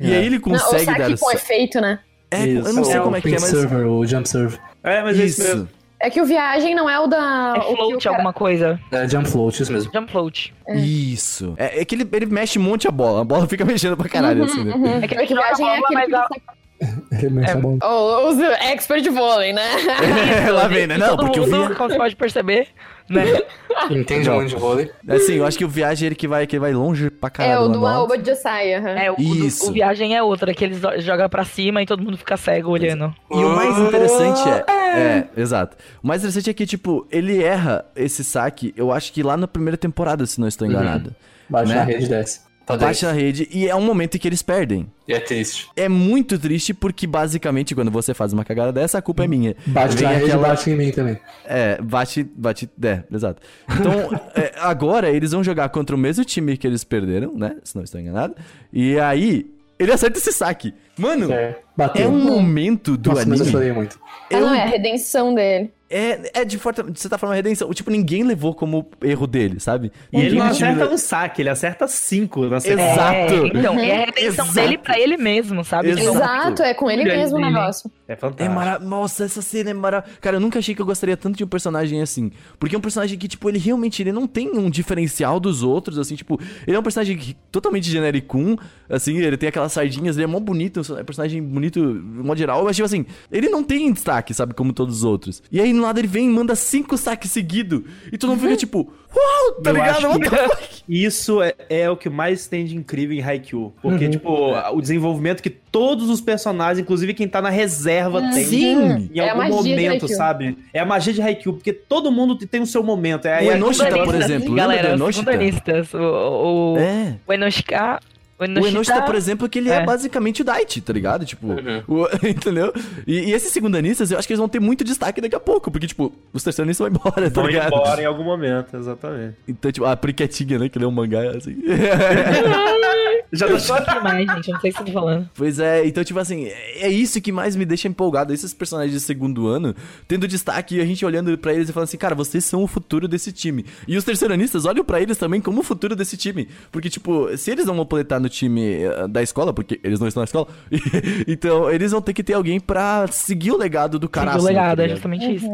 E É. aí ele Não, o consegue saque dar. com efeito, né? É, eu não Isso. sei É, como o é que é, mas. Server, o Jump Serve. É, mas é isso Isso. mesmo. É que o viagem não é o da. É o que o float cara- alguma coisa. É Jump Float, isso mesmo. Jump float. Isso. É, é que ele, ele mexe um monte a bola. A bola fica mexendo pra caralho, assim, né? Uhum. É que É que ele joga viagem é aquele que mexe a bola. Oh, os expert de vôlei, né? Lá vem, né? Não, todo porque eu mundo, vi. como você pode perceber, né? Entende Não. muito de vôlei. Assim, eu acho que o viagem é ele que vai, que vai longe pra caralho. É o do. Aoba de Josai, aham. É, o, o, Isso. o viagem é outra, que eles joga pra cima e todo mundo fica cego olhando. E o mais interessante é. É, exato. O mais interessante é que, tipo, ele erra esse saque, eu acho que lá na primeira temporada, se não estou enganado. Bate Né? na rede desce. Tá Bate desce. na rede e é um momento em que eles perdem. E é triste. É muito triste porque, basicamente, quando você faz uma cagada dessa, a culpa é minha. Bate Vem na rede aquela- bate em mim também. É, bate, bate, é, exato. Então, é, agora eles vão jogar contra o mesmo time que eles perderam, né? Se não estou enganado. E aí, ele acerta esse saque. Mano, É, bateu. é um momento do Nossa, mas eu anime. muito. Ah, não, é a redenção dele. É, é de, forma, de certa forma redenção. Tipo, ninguém levou como erro dele, sabe? E ele não acerta um saque, ele acerta cinco na sequência. Exato. É, então, é a redenção Exato. dele pra ele mesmo, sabe? Exato. Exato, é com ele mesmo o negócio. É É fantástico. maravilhoso. Nossa, essa cena é maravilhosa. Cara, eu nunca achei que eu gostaria tanto de um personagem assim. Porque é um personagem que, tipo, ele realmente ele não tem um diferencial dos outros, assim, tipo, ele é um personagem que- totalmente genericum, assim, ele tem aquelas sardinhas, ele é mó bonito, é um personagem bonito, de modo geral, mas, tipo assim, ele não tem destaque, sabe, como todos os outros. E aí, lado, ele vem e manda cinco saques seguidos, e todo mundo fica, tipo, uau, tá Eu ligado? acho What que- the fuck? Isso é, é o que mais tem de incrível em Haikyuu. Porque, tipo, o desenvolvimento que todos os personagens, inclusive quem tá na reserva, tem. Sim! Em É algum momento, sabe? É a magia de Haikyuu, porque todo mundo tem o seu momento. É, O Enoshita, por exemplo, lembra Galera, do os Enoshita? O, o, É. o Enoshika... O O Enoshita, Enoshita, por exemplo, que ele é, É. basicamente o Daichi, tá ligado? Tipo, o- entendeu? E, e esses segundanistas, eu acho que eles vão ter muito destaque daqui a pouco, porque, tipo, os terceiranistas vão embora, tá vão ligado? embora em algum momento, exatamente. Então, tipo, a Priquetinha, né, que lê um mangá, assim. Já Eu tá tô aqui mais, gente. Eu não sei o que você tá falando. pois é, então, tipo assim, é isso que mais me deixa empolgado, esses personagens de segundo ano, tendo destaque e a gente olhando pra eles e falando assim, cara, vocês são o futuro desse time. E os terceiranistas olham pra eles também como o futuro desse time. Porque, tipo, se eles não vão poder estar no time eh, da escola, porque eles não estão na escola, então eles vão ter que ter alguém pra seguir o legado do cara. o legado, é justamente isso.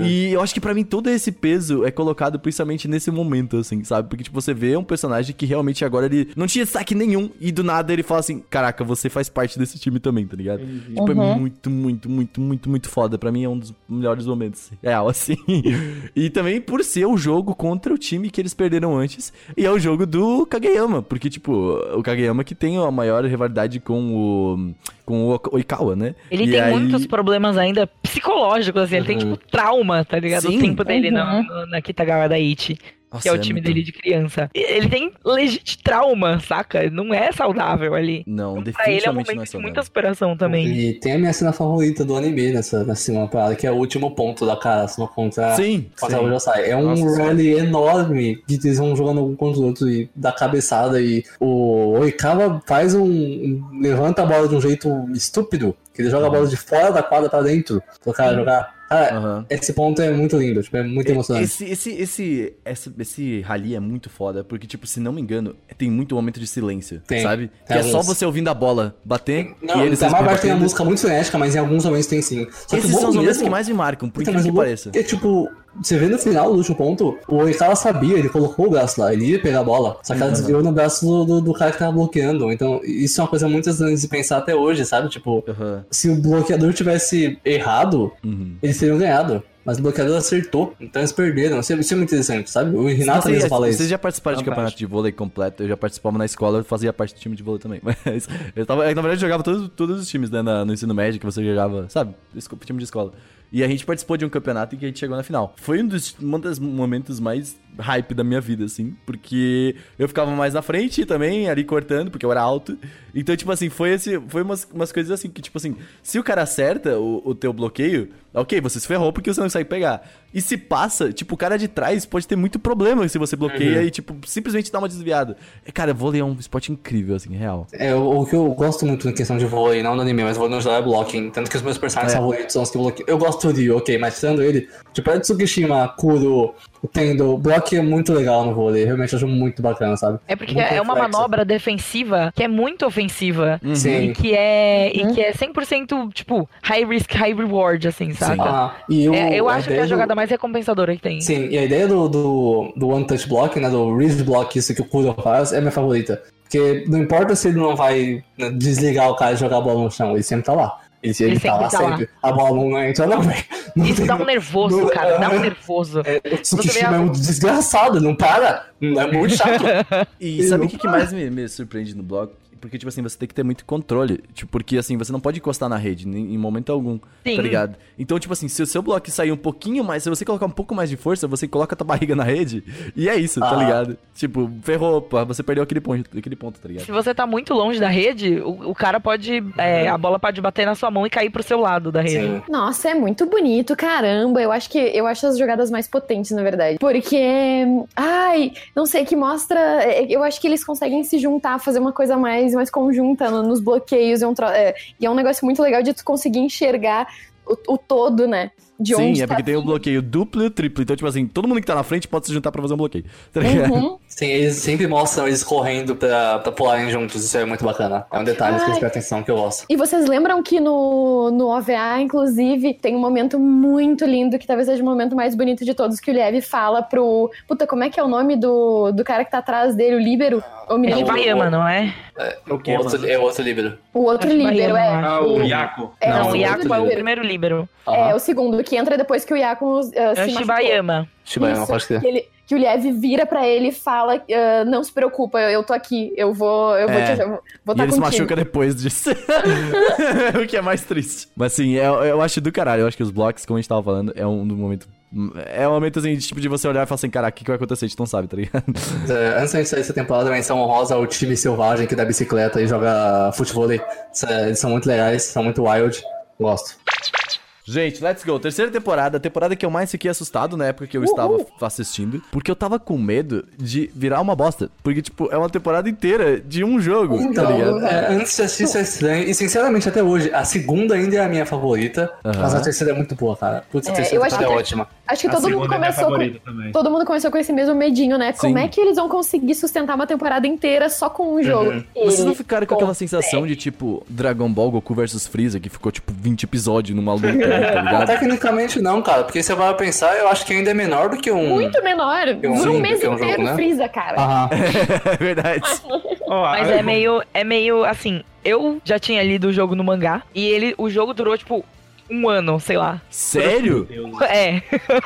E eu acho que pra mim todo esse peso é colocado principalmente nesse momento, assim, sabe? Porque, tipo, você vê um personagem que realmente agora ele não tinha destaque nenhum e do nada ele fala assim: Caraca, você faz parte desse time também, tá ligado? Tipo, é muito, muito, muito, muito, muito foda. Pra mim é um dos melhores momentos. Real, assim. e também por ser o jogo contra o time que eles perderam antes. E é o jogo do Kageyama. Porque, tipo, o Kageyama que tem a maior rivalidade com o. com o Oikawa, né? Ele E tem aí- muitos problemas ainda psicológicos, assim. Ele tem, tipo, trauma, tá ligado? Sim. O tempo dele Uhum. no- na Kitagawa da Ichi. Nossa, que é o é time muito- dele de criança. Ele tem legit trauma, saca? Não é saudável ali. Não, Pra ele é um definitivamente não é momento de saudável. muita superação também. E tem a minha cena favorita do anime nessa, nessa segunda parada, que é o último ponto da Karasuno contra, Sim, contra sim. o Josai. É um Nossa, sim. rally enorme que eles vão jogando um contra o outro e dá cabeçada. E o Oikawa faz um, um- levanta a bola de um jeito estúpido, que ele joga a bola de fora da quadra pra dentro, pro cara jogar. Aham. esse ponto é muito lindo, tipo, é muito emocionante. Esse, esse, esse, esse, esse rally é muito foda, porque, tipo, se não me engano, tem muito momento de silêncio, Tem, sabe? tem que é só você ouvindo a bola bater Não, e eles a maior parte tem a música muito frenética, mas em alguns momentos tem sim. Só que Esses são os momentos mesmo- que mais me marcam, por Então, que bom pareça. É tipo, você vê no final do último ponto, o Oikawa sabia, ele colocou o braço lá, ele ia pegar a bola, só que ela Uhum. desviou no braço do, do, do cara que tava bloqueando. Então, isso é uma coisa muito estranha de pensar até hoje, sabe? Tipo, Aham. se o bloqueador tivesse errado, Uhum. eles teriam ganhado. Mas o bloqueador acertou, então eles perderam. Isso é, isso é muito interessante, sabe? O Renato Vocês, mesmo fala vocês isso. já participaram de campeonato de vôlei completo? Eu já participava na escola, eu fazia parte do time de vôlei também. Mas eu tava, na verdade, eu jogava todos, todos os times né, no ensino médio que você jogava, sabe? Esco- Time de escola. E a gente participou de um campeonato em que a gente chegou na final. Foi um dos um dos momentos mais hype da minha vida, assim, porque eu ficava mais na frente também, ali cortando, porque eu era alto. Então, tipo assim, foi, esse, foi umas, umas coisas assim que, tipo assim, se o cara acerta o, o teu bloqueio, ok, você se ferrou porque você não consegue pegar. E se passa, tipo, o cara de trás pode ter muito problema se você bloqueia e, tipo, simplesmente dá uma desviada. É, cara, vôlei é um esporte incrível, assim, real. É, o, o que eu gosto muito na questão de vôlei, não no anime, mas vôlei no geral é blocking. Tanto que os meus personagens É. favoritos são os que bloqueiam. Eu gosto do Ryu, ok, mas tirando ele, tipo, é Tsukishima, Kuro, Tendo, o block é muito legal no vôlei. Realmente acho muito bacana, sabe? É porque Muito é uma manobra defensiva que é muito ofensiva. Uhum. Sim. E que é, e que é 100%, tipo, high risk, high reward, assim, saca? Ah, e o- É, eu acho que é a do- jogada mais recompensadora que tem. Sim, e a ideia do, do, do One Touch Block, né, do Wrist Block, isso que o Kuro faz, é minha favorita. Porque não importa se ele não vai né, desligar o cara e jogar a bola no chão, ele sempre tá lá. Ele, ele, Ele tá sempre lá tá lá. sempre. A bola não entra, não, velho. Isso tem- dá um nervoso, não- cara, dá um nervoso. É, o Tsukishima é um desgraçado, não para. É muito chato. E Eu sabe o que, que mais me, me surpreende no bloco? Porque, tipo assim, você tem que ter muito controle. Tipo, porque, assim, você não pode encostar na rede em, em momento algum, Sim. tá ligado? Então, tipo assim, se o seu bloco sair um pouquinho mais, se você colocar um pouco mais de força, você coloca a tua barriga na rede, e é isso, tá Ah. ligado? Tipo, ferrou, pô, você perdeu aquele ponto, aquele ponto, tá ligado? Se você tá muito longe da rede, o, o cara pode. é, a bola pode bater na sua mão e cair pro seu lado da rede. Sim. Nossa, é muito bonito, caramba. Eu acho que eu acho as jogadas mais potentes, na verdade. Porque, ai, não sei, que mostra. é, Eu acho que eles conseguem se juntar, fazer uma coisa mais, mais conjunta no- nos bloqueios. É um é, e é um negócio muito legal de tu conseguir enxergar o, o todo, né? De Sim, onde é tá porque tem o bloqueio duplo e o triplo. Então, tipo assim, todo mundo que tá na frente pode se juntar pra fazer um bloqueio. Tá? Uhum. Sim, eles sempre mostram eles correndo pra, pra pularem juntos, isso é muito bacana. É um detalhe que Ai. eles prestam atenção que eu gosto. E vocês lembram que no, no OVA, inclusive, tem um momento muito lindo, que talvez seja o momento mais bonito de todos, que o Lev fala pro. Puta, como é que é o nome do, do cara que tá atrás dele, o Líbero? Eu me É lembro. Bayama, não é? O O quê, outro, é o outro líbero. O outro Líbero, é. Bayama. Ah, o Yaku. É, Não, Não, o o o outro é o primeiro líbero. É, o segundo, que entra depois que o Yaku uh, se É o. Shibayama. Shibayama, Isso, pode crer. que, ele, que o Liev vira pra ele e fala: uh, Não se preocupa, eu tô aqui, eu vou, eu vou É. te vou E estar ele se machuca depois disso. o que é mais triste. Mas assim, eu, eu acho do caralho. Eu acho que os blocos, como a gente tava falando, é um do momento. É um momento assim, de, tipo, de você olhar e falar assim, caraca, o que, que vai acontecer? A gente não sabe, tá ligado? É, Antes da gente sair dessa temporada, a menção honrosa ao time selvagem que dá bicicleta e joga futebol. Eles são muito legais, são muito wild. Gosto. Gente, let's go. Terceira temporada, a temporada que eu mais fiquei assustado na época que eu estava assistindo, porque eu tava com medo de virar uma bosta. Porque, tipo, é uma temporada inteira de um jogo, tá Então, ligado? é, antes de assistir isso é estranho. E sinceramente, até hoje, a segunda ainda é a minha favorita. Aham. Mas a terceira é muito boa, cara. Putz, a É, terceira eu acho temporada é que- ótima. Acho que A todo mundo é começou com. favorita também. Todo mundo começou com esse mesmo medinho, né? Como Sim. é que eles vão conseguir sustentar uma temporada inteira só com um jogo? Uhum. Vocês não ficaram com aquela consegue. sensação de, tipo, Dragon Ball Goku vs Freeza, que ficou, tipo, 20 episódios numa luta, tá ligado? Tecnicamente não, cara. Porque se você vai pensar, eu acho que ainda é menor do que um. Muito menor. um Dura um mês é um inteiro jogo, né? Freeza, cara. Aham. é verdade. Mas ah, é meio, é meio assim. Eu já tinha lido o jogo no mangá e ele, o jogo durou tipo um ano, sei lá. Sério? É.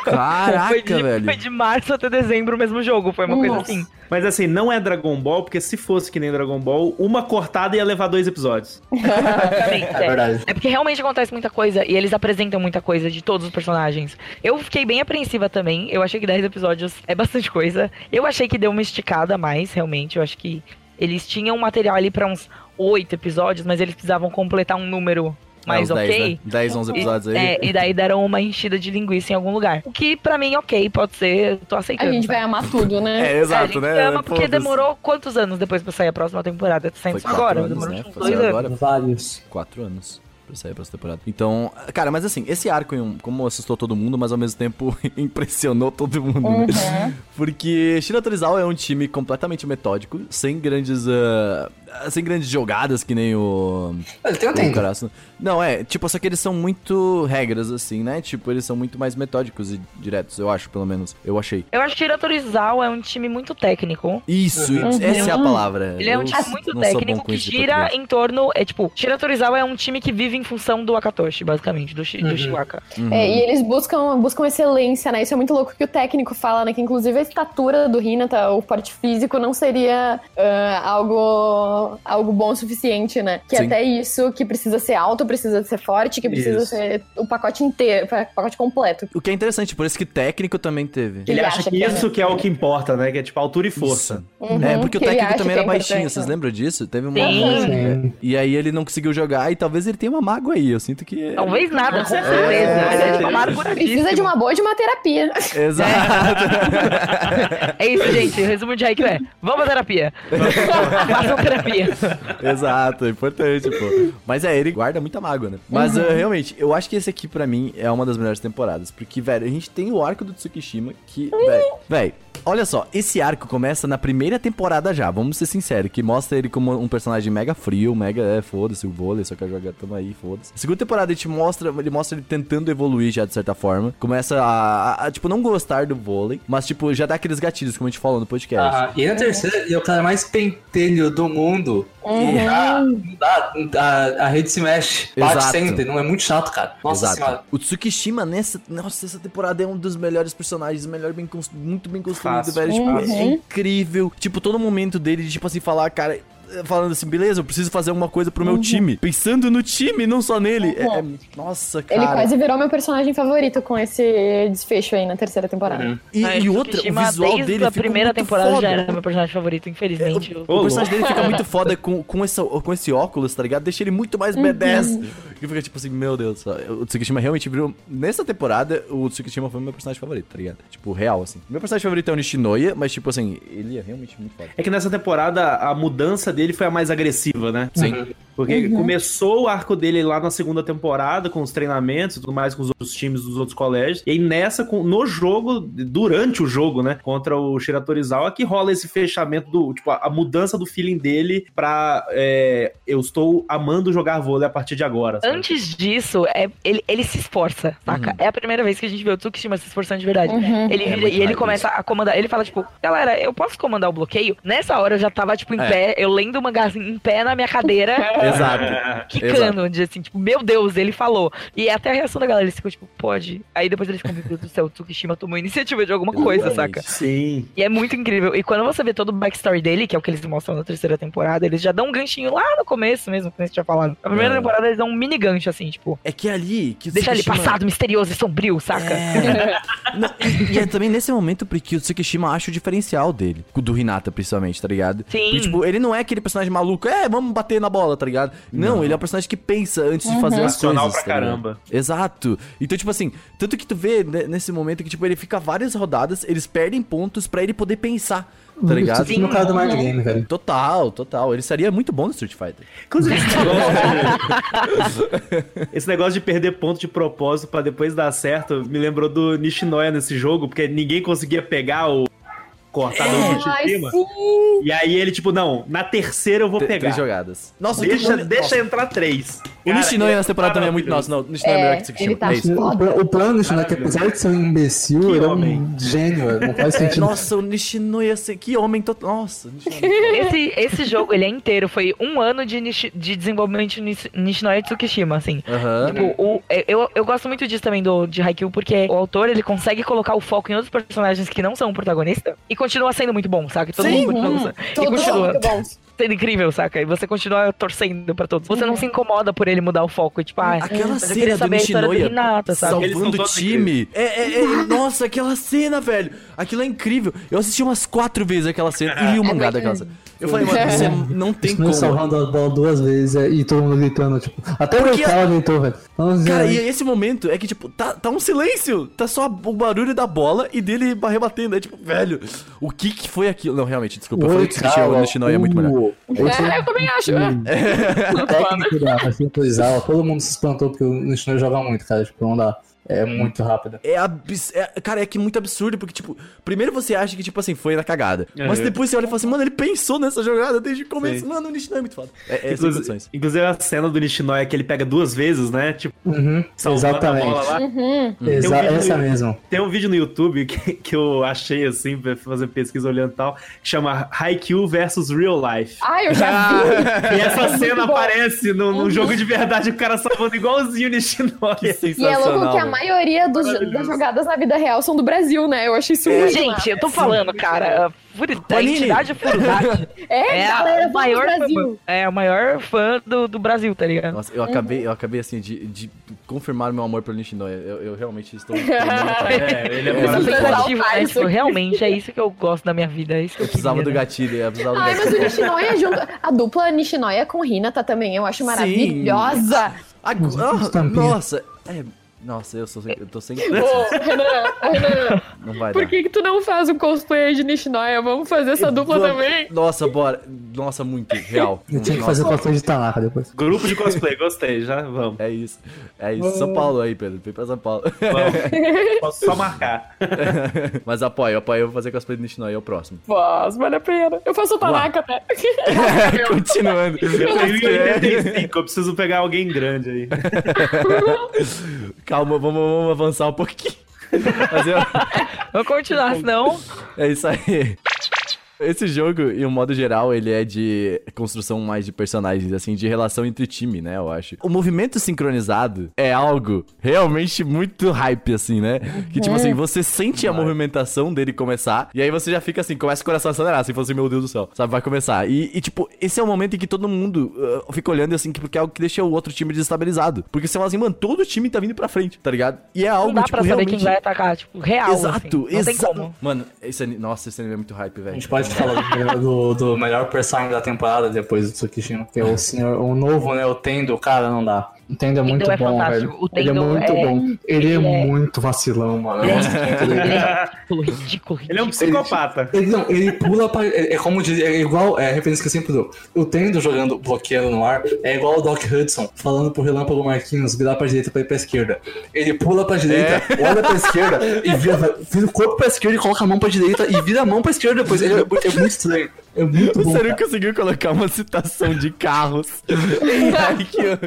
Caraca, foi, de, velho. foi de março até dezembro o mesmo jogo. Foi uma coisa Nossa. assim. Mas assim, não é Dragon Ball, porque se fosse que nem Dragon Ball, uma cortada ia levar dois episódios. Exatamente. É verdade. É porque realmente acontece muita coisa e eles apresentam muita coisa de todos os personagens. Eu fiquei bem apreensiva também. Eu achei que 10 episódios é bastante coisa. Eu achei que deu uma esticada a mais, realmente. Eu acho que eles tinham material ali pra uns 8 episódios, mas eles precisavam completar um número mais É, uns 10, ok. né? 10, 11 episódios aí. É, e daí deram uma enchida de linguiça em algum lugar. O que pra mim, ok, pode ser, eu tô A aceitando. gente vai amar tudo, né? É, É, a exato, gente né? ama porque demorou quantos anos depois pra sair a próxima temporada? Tá saindo Foi só quatro agora, anos, demorou né? uns Foi dois anos. agora. Vários. Quatro anos pra sair a próxima temporada. Então, cara, mas assim, esse arco, como assustou todo mundo, mas ao mesmo tempo impressionou todo mundo, né? Uhum. Porque Shira Torizawa é um time completamente metódico, sem grandes. ah, sem grandes jogadas que nem o. Ele tem o tempo. Não, é, tipo, só que eles são muito regras, assim, né? Tipo, eles são muito mais metódicos e diretos, eu acho, pelo menos. Eu achei. Eu acho que Shira Torizawa é um time muito técnico. Isso, Uhum. essa é a palavra. Ele é um Eu time muito técnico que gira em torno. É tipo, Shira Torizawa é um time que vive em função do Akatoshi, basicamente, do, Shi- do Uhum. Shiwaka. Uhum. É, e eles buscam, buscam excelência, né? Isso é muito louco que o técnico fala, né? Que inclusive a estatura do Hinata, o porte físico, não seria ah, algo, algo bom o suficiente, né? Que Sim. até isso, que precisa ser alto, precisa ser forte, que precisa Isso. ser o pacote inteiro, o pacote completo. O que é interessante, por isso que técnico também teve. Ele, Ele acha, acha que, que é, isso né? que é o que importa, né? Que é tipo altura e força. Uhum, É, porque o técnico também que era é baixinho, vocês lembram disso? Teve uma. Sim. Sim. E aí ele não conseguiu jogar e talvez ele tenha uma mágoa aí. Eu sinto que. Talvez nada, com certeza. é, tipo amarguradíssimo. Precisa de uma boa de uma terapia. Exato. É isso, gente. O resumo de Haikyuu é: vamos à terapia. Façam terapia. Exato, é importante, pô. Mas é, ele guarda muita mágoa, né? Mas Uhum. uh, realmente, eu acho que esse aqui pra mim é uma das melhores temporadas. Porque, velho, a gente tem o arco do Tsukishima que, velho, velho. Olha só, esse arco começa na primeira temporada já, vamos ser sinceros, que mostra ele como um personagem mega frio, mega, é, foda-se, o vôlei, só quer jogar, tamo aí, foda-se. Segunda temporada a gente mostra, ele mostra ele tentando evoluir já, de certa forma. Começa a, a- a, tipo, não gostar do vôlei, mas, tipo, já dá aqueles gatilhos, como a gente falou no podcast. Ah, e na terceira, ele é o cara mais pentelho do mundo. Uhum. Não dá, a, a rede se mexe. Bate Exato. sempre, não é muito chato, cara. Nossa Exato. senhora. O Tsukishima nessa, nossa, essa temporada é um dos melhores personagens, melhor bem muito bem construído, Fácil. velho. Tipo, é Uhum. incrível. Tipo, todo momento dele de tipo assim falar, cara, falando assim, beleza, eu preciso fazer alguma coisa pro meu time, pensando no time, não só nele. É- é- nossa, cara. Ele quase virou meu personagem favorito com esse desfecho aí na terceira temporada. Uhum. E, Ah, e o outra, o visual desde dele a fica primeira muito temporada foda. já era meu personagem favorito, infelizmente. Eu- O personagem dele fica É. muito foda com, com, essa, com esse óculos, tá ligado? Deixa ele muito mais Uhum. B10. E fica tipo assim, meu Deus. O Tsukishima realmente virou. Nessa temporada, o Tsukishima foi o meu personagem favorito, tá ligado? Tipo, real, assim. Meu personagem favorito é o Nishinoya, mas, tipo assim, ele é realmente muito foda. É que nessa temporada a mudança dele foi a mais agressiva, né? Sim. Porque começou o arco dele lá na segunda temporada, com os treinamentos e tudo mais, com os outros times dos outros colégios. E aí nessa, no jogo, durante o jogo, né? Contra o Shira Torizawa, que rola esse fechamento do. Tipo, a, mudança do feeling dele pra. é, eu estou amando jogar vôlei a partir de agora. sabe? Antes disso, é, ele, ele se esforça, saca? É a primeira vez que a gente vê o Tsukishima se esforçando de verdade. Uhum. Ele É vira, muito e ele começa a comandar. Ele fala, tipo, galera, eu posso comandar o bloqueio? Nessa hora eu já tava, tipo, em É. pé, eu lendo o mangá assim, em pé na minha cadeira, Exato. quicando, de assim, tipo, meu Deus, ele falou. E até a reação da galera, eles ficam, tipo, pode. Aí depois eles ficam, meu Deus do céu, o Tsukishima tomou iniciativa de alguma coisa, Exatamente. saca? Sim. E é muito incrível. E quando você vê todo o backstory dele, que é o que eles mostram na terceira temporada, eles já dão um ganchinho lá no começo mesmo, como você tinha falado. Na primeira É. temporada eles dão um mini gancho, assim, tipo, É que ali. Que o deixa ele Tsukishima- passado, misterioso e sombrio, saca? É. Não, e é também nesse momento porque o Tsukishima acha o diferencial dele. Do Hinata, principalmente, tá ligado? Sim. Porque, tipo, ele não é aquele personagem maluco, é, vamos bater na bola, tá ligado? Não, ele é um personagem que pensa antes de fazer as Racional coisas. pra tá ligado? caramba. Exato. Então, tipo assim, tanto que tu vê né, nesse momento que, tipo, ele fica várias rodadas, eles perdem pontos pra ele poder pensar, tá ligado? Sim. no cara do Mind Game, velho. Total, total. Ele seria muito bom no Street Fighter. Inclusive, esse negócio, esse negócio de perder ponto de propósito pra depois dar certo me lembrou do Nishinoya nesse jogo, porque ninguém conseguia pegar o, cortador É. do Shishima. sim. E aí ele, tipo, não, na terceira eu vou T- pegar. Três jogadas. Nossa, Deixa, que- deixa nossa, entrar três. O Nishinoya é nessa temporada também é muito. Nossa, maravilhoso. não, o Nishinoya é melhor É, que o Tsukishima. tá É isso. O, plan- o plano disso, né? Que Maravilhoso. apesar de ser um imbecil, Que ele é homem. um gênio. Não faz É, sentido. nossa, o Nishinoya, assim, que homem total. Nossa, Nishinoya. Esse, esse jogo, ele é inteiro. Foi um ano de, Nishi- de desenvolvimento de Nish- Nishinoya Tsukishima, assim. Aham. Tipo, o, eu, eu gosto muito disso também do, de Haikyuu, porque o autor, ele consegue colocar o foco em outros personagens que não são o protagonista e continua sendo muito bom, saca? Todo Sim, mundo continua hum, gostando. E continua muito bons. sendo incrível, saca? E você continua torcendo pra todos. Você não se incomoda por ele mudar o foco. E, tipo, ah, Aquela cena do Nishinoya Hinata, salvando o time. É, é, é, nossa, aquela cena, velho. Aquilo é incrível. Eu assisti umas quatro vezes aquela cena e li o mangá muito- daquela cena. Eu falei, mano, você não tem Isso não como. salvando a bola duas vezes é, e todo mundo gritando, tipo. Até o Porque- Ocala gritou, velho. Vamos Cara, e esse momento é que, tipo, tá, tá um silêncio. Tá só o barulho da bola e dele rebatendo. É tipo, velho, o que que foi aquilo? Não, realmente, desculpa. Eu falei que o Nishinoya é muito melhor. É, eu também acho. O técnico da todo mundo se espantou porque o Nishinoya joga muito, cara. Tipo, não dá. É muito rápido. É, abs... é Cara, é que muito absurdo, porque, tipo, primeiro você acha que, tipo assim, foi na cagada. Mas Uhum. depois você olha e fala assim, mano, ele pensou nessa jogada desde o começo. Sim. Mano, o Nishinoya é muito foda. É, é sem Inclusive, condições. inclusive a cena do Nishinoya que ele pega duas vezes, né? Tipo, Uhum, exatamente. bola lá. Uhum. Exa Tem um vídeo essa no- mesmo. Tem um vídeo no YouTube que, que eu achei assim, pra fazer pesquisa olhando e tal, que chama Haikyuu versus Real Life. Ai, eu já vi. E essa cena aparece no, no jogo de verdade, o cara salvando igualzinho o Nishinoya. Que E é sensacional. louco que a. maioria dos, das jogadas na vida real são do Brasil, né? Eu achei isso muito Gente, eu tô falando, cara, a, furi- a Panini. entidade Furudade É, é galera, a maior do fã, Brasil. é o maior fã do, do Brasil, tá ligado? Nossa, eu acabei, eu acabei assim de, de confirmar meu amor pelo Nishinoya. Eu, eu realmente estou. É, ele é É, muito né? Isso. Tipo, realmente é isso que eu gosto da minha vida, é isso que eu, Eu precisava do queria, né? gatilho, eu precisava do Ai, mas gatilho. o Nishinoya junto. A dupla Nishinoya com Hinata também, eu acho Sim. maravilhosa. Ah, os tampinhas. nossa, é. Nossa, eu, sou, sem- eu tô sem. Ô, Renan, Renan, Não vai por dar. que, que tu não faz um cosplay de Nishinoya? Vamos fazer essa dupla Vamos- também? Nossa, bora. Nossa, muito. Real. Eu tinha que Nossa, fazer cosplay de Tanaka depois. Grupo de cosplay, gostei, já vamos. É isso. É isso. São Paulo aí, Pedro. Vem pra São Paulo. vamos. Posso só marcar. Mas apoio, apoio. Eu vou fazer cosplay do Nishinoya, é o próximo. Faz, vale a pena. Eu faço o Tanaka até. Continuando. Eu tenho 85, eu preciso pegar alguém grande aí. Calma, vamos, vamos avançar um pouquinho. Mas eu- Vamos continuar, senão. é isso aí. Esse jogo, em um modo geral, ele é de construção mais de personagens, assim, de relação entre time, né, eu acho. O movimento sincronizado é algo realmente muito hype, assim, né? Que, tipo assim, você sente a movimentação dele começar, e aí você já fica assim, começa o coração a acelerar, assim, fosse, meu Deus do céu, sabe? Vai começar. E, e, tipo, esse é o momento em que todo mundo uh, fica olhando, assim, que- porque é algo que deixa o outro time desestabilizado. Porque você fala assim, mano, todo time tá vindo pra frente, tá ligado? E é algo, Não dá tipo, pra saber realmente... quem vai atacar, tipo, real. Exato, assim. Não tem exato. como. Mano, esse anime, nossa, esse anime é muito hype, A velho. gente pode falar do, do, do melhor personagem da temporada depois do Tsukishima, que é o senhor, o novo, né? O Tendo, cara, não dá. O Tendo é muito é bom, fantástico. velho. O Ele é muito é- bom. Ele, é, ele é- muito vacilão, mano. Ele Eu é, ele é ridículo, ridículo, Ele é um ridículo. psicopata. Ele, não, ele pula pra. É, é como diz, é igual. É a referência que eu sempre dou. O Tendo jogando bloqueando no ar é igual o Doc Hudson falando pro Relâmpago Marquinhos virar pra direita pra ir pra esquerda. Ele pula pra direita, olha pra esquerda e vira, vira o corpo pra esquerda e coloca a mão pra direita e vira a mão pra esquerda depois. Ele é, é muito estranho. É muito O bom. Cara. conseguiu colocar uma citação de carros em Haikyuu.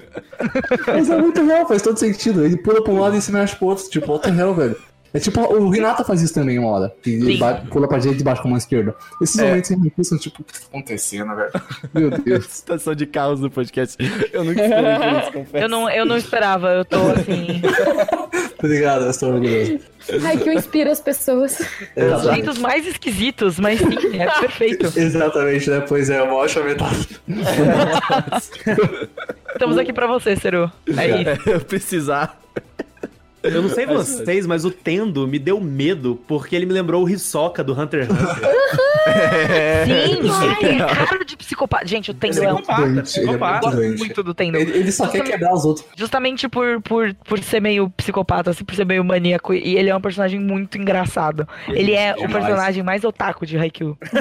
Mas é muito real, faz todo sentido. Ele pula pra um lado e se mexe pro outro. Tipo, what the hell, velho. É tipo, o Renata faz isso também uma hora. Que ele Sim. ba- pula pra direita e baixa com a mão esquerda. Esses É. momentos em são tipo, O que tá acontecendo, velho? meu Deus. Citação de carros no podcast. Eu nunca esperei isso, confesso. Eu não, eu não esperava, eu tô assim. Obrigado, eu estou orgulhoso. Ai, que eu inspiro as pessoas. Exatamente. jeitos mais esquisitos, mas sim, é perfeito. Exatamente, né? Pois é, uma ótima metáfora. Estamos aqui pra você, Seru. É isso. Eu precisar. Eu não sei vocês, mas o Tendo me deu medo porque ele me lembrou o Hisoka do Hunter x Hunter. Sim, ele cara de psicopata. Gente, o Tendo é um. Doente, ele é Eu psicopata. gosto muito do Tendo. Ele, ele só quer quebrar os outros. Justamente por, por, por ser meio psicopata, assim, por ser meio maníaco. E ele é um personagem muito engraçado. Ele é o Demais. personagem mais otaku de Haikyuu.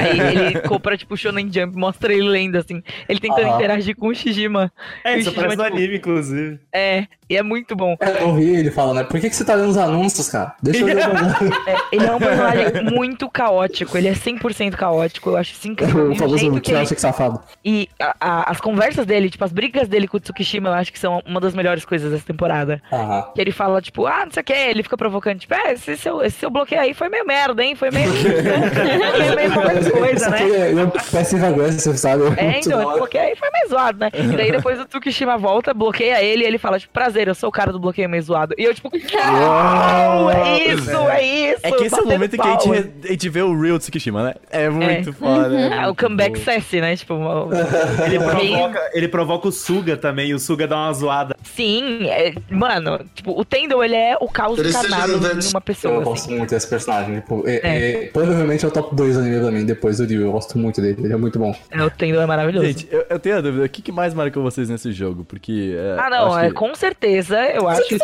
Aí ele compra, tipo, Shonen Jump, mostra ele lendo, assim. Ele tentando Aham. interagir com o Shijima. É, o isso parece no tipo, anime, inclusive. É, e é muito bom. É, eu vi ele falando, né? Por que, que você tá lendo os anúncios, cara? Deixa eu ler o É, ele é um personagem muito caótico, ele é 100% caótico, eu acho isso incrível. O E famoso que ele- safado. E a- a- as conversas dele, tipo, as brigas dele com o Tsukishima, eu acho que são uma das melhores coisas dessa temporada. Aham. Que ele fala, tipo, ah, não sei o que, ele fica provocando, tipo, é, esse seu, esse seu bloqueio aí foi meio merda, hein? Foi meio. foi meio qualquer coisa, aqui né? é, ele é um passive aggressive, sabe? É, então, esse bloqueio aí foi meio zoado, né? E daí depois o Tsukishima volta, bloqueia ele e ele fala, tipo, prazer, eu sou o cara do bloqueio meio zoado. E eu, tipo, uau, é isso, é isso. É que esse é o momento em que a gente, a gente vê o real Tsukishima, né? É muito foda. é Ah, o comeback sassy, né? Tipo, uma- Ele provoca, ele provoca o Suga também, e o Suga dá uma zoada. Sim, é- mano, tipo, o Tendo, ele é o caos encarnado numa pessoa, Eu assim. gosto muito desse personagem. Tipo, é, é, provavelmente é o top 2 anime pra mim, depois do Ryu. Eu gosto muito dele, ele é muito bom. É, o Tendo é maravilhoso. Gente, eu, eu tenho a dúvida, o que, que mais marcou vocês nesse jogo? Porque. é, ah, não, é, que- com certeza, eu acho que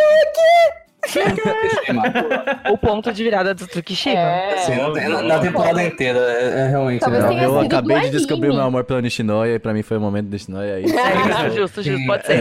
o ponto de virada do Tsukishima. Assim, na, na- na temporada inteira, é, é realmente tenha Eu acabei do de descobrir o meu amor pela Nishinoya e pra mim foi o momento da Nishinoya. Aí. É, justo, justo, pode ser.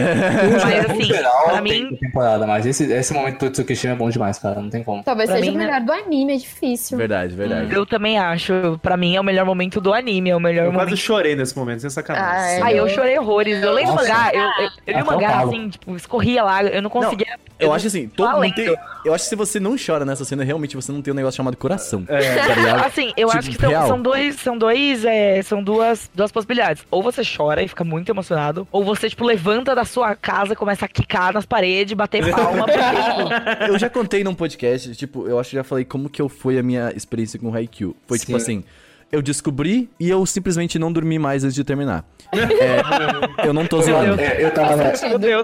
Mas assim, geral, pra mim, temporada, mas esse, esse momento do Tsukishima é bom demais, cara. Não tem como. Talvez Pra seja mim, o né? melhor do anime, é difícil. Verdade, verdade. eu também acho, pra mim é o melhor momento do anime, é o melhor Eu quase momento. chorei nesse momento, sem sacanagem. Ah, é. Ai, eu chorei horrores. Eu leio o mangá, eu, eu, eu li o Até mangá, falo. assim, tipo, escorria lá, eu não conseguia. Eu acho assim, todo mundo tem. Eu acho que se você não chora nessa cena, realmente você não tem um negócio chamado coração. É. Tá? Assim, eu Tipo, acho que são, são dois, são dois, é, são duas, duas possibilidades. Ou você chora e fica muito emocionado, ou você, tipo, levanta da sua casa, começa a quicar nas paredes, bater palma, porque, tipo, Eu já contei num podcast, tipo, eu acho que já falei como que eu foi a minha experiência com o Haikyuu. Foi tipo Sim. assim, eu descobri e eu simplesmente não dormi mais antes de terminar. É, eu não tô zoando. É, eu tava na.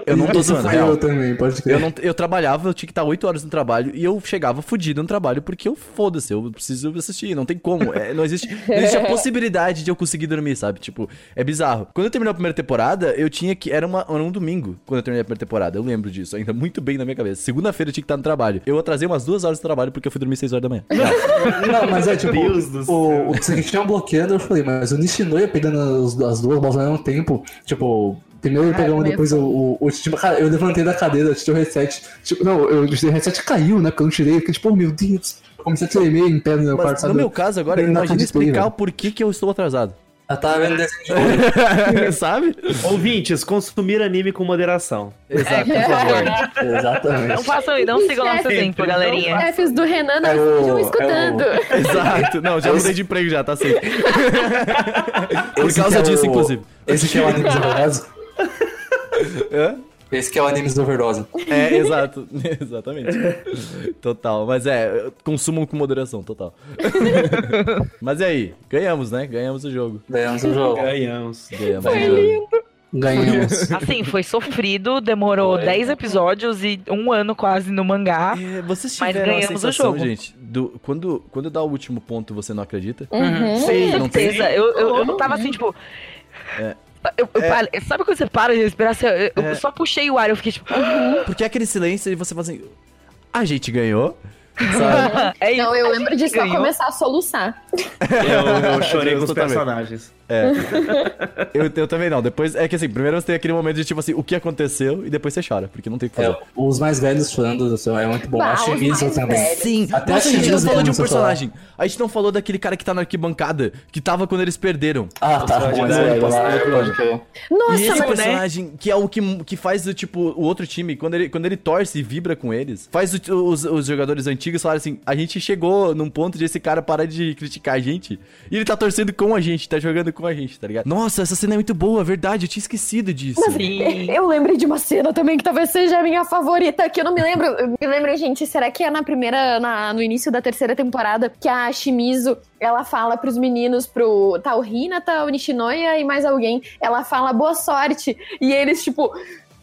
Eu não tô zoando, real. eu também, pode crer. Eu, não, eu trabalhava, eu tinha que estar 8 horas no trabalho e eu chegava fudido no trabalho porque eu foda-se, eu preciso assistir, não tem como. É, não, existe, não existe a possibilidade de eu conseguir dormir, sabe? Tipo, é bizarro. Quando eu terminei a primeira temporada, eu tinha que. Era, uma, era um domingo quando eu terminei a primeira temporada. Eu lembro disso, ainda muito bem na minha cabeça. Segunda-feira eu tinha que estar no trabalho. Eu atrasei umas duas horas do trabalho porque eu fui dormir 6 horas da manhã. Não, mas é tipo, Deus do o, o Tsukishima bloqueando, eu falei, mas o Nishinoya pegando as, as duas bolas ao mesmo tempo, tipo, primeiro ele pegou depois o, o, o Tsushima, cara, eu levantei da cadeira, tirei o reset, tipo, não, eu, o reset caiu, né, porque eu não tirei, fiquei tipo, oh, meu Deus, comecei a tremer em pé no meu quarto, Mas sabe? no meu caso agora, imagina explicar velho. o porquê que eu estou atrasado. Eu tava vendo desenho de sabe? Ouvintes, consumir anime com moderação. Exato, por favor. Exatamente. não façam, não sigam nosso exemplo, galerinha. Chefes do Renan não É o- estejam é o- escutando. Exato. Não, já mudei de emprego já, tá certo. Por Esse causa é disso, inclusive. Esse que é o anime de overdose? Hã? Esse que é o anime de overdose. É, exato. Exatamente. Total. Mas é, consumam com moderação, total. Mas e aí? Ganhamos, né? Ganhamos o jogo. Ganhamos o jogo. Ganhamos. Ganhamos o jogo. Ganhamos. Assim, foi sofrido, demorou 10 episódios e um ano quase no mangá. É, vocês Mas tiveram a ganhamos o sensação, jogo. gente, do, quando, quando dá o último ponto você não acredita? Uhum. Com Não tem- certeza. Eu, eu, eu tava assim, tipo. É. Eu, eu parei- sabe quando você para de respirar? Você- eu, eu É. só puxei o ar, eu fiquei tipo. Porque é aquele silêncio e você fala assim, a gente ganhou, sabe? é. Não, eu lembro de só ganhou. começar a soluçar. Eu, eu chorei com os personagens. É. Eu, eu também não. Depois, é que assim, primeiro você tem aquele momento de tipo assim, o que aconteceu e depois você chora, porque não tem o que fazer. É, os mais velhos chorando do céu é muito bom. Bah, a Shimizu também. velhos. Sim, Até Nossa, a gente não falou de um personagem. A gente não falou daquele cara que tá na arquibancada, que tava quando eles perderam. Ah, tá. Mas é. Nossa, e esse mas personagem, que é o que, que faz o tipo, o outro time, quando ele, quando ele torce e vibra com eles, faz o- os, os jogadores antigos falarem assim: a gente chegou num ponto de esse cara parar de criticar a gente. E ele tá torcendo com a gente, tá jogando com a gente, tá ligado? Nossa, essa cena é muito boa, verdade, eu tinha esquecido disso. Sim. Eu lembrei de uma cena também que talvez seja a minha favorita, que eu não me lembro. Eu me lembro, gente, será que é na primeira, na- no início da terceira temporada, que a Shimizu, ela fala pros meninos, pro tá o Hinata, o Nishinoya e mais alguém, ela fala boa sorte, e eles, tipo,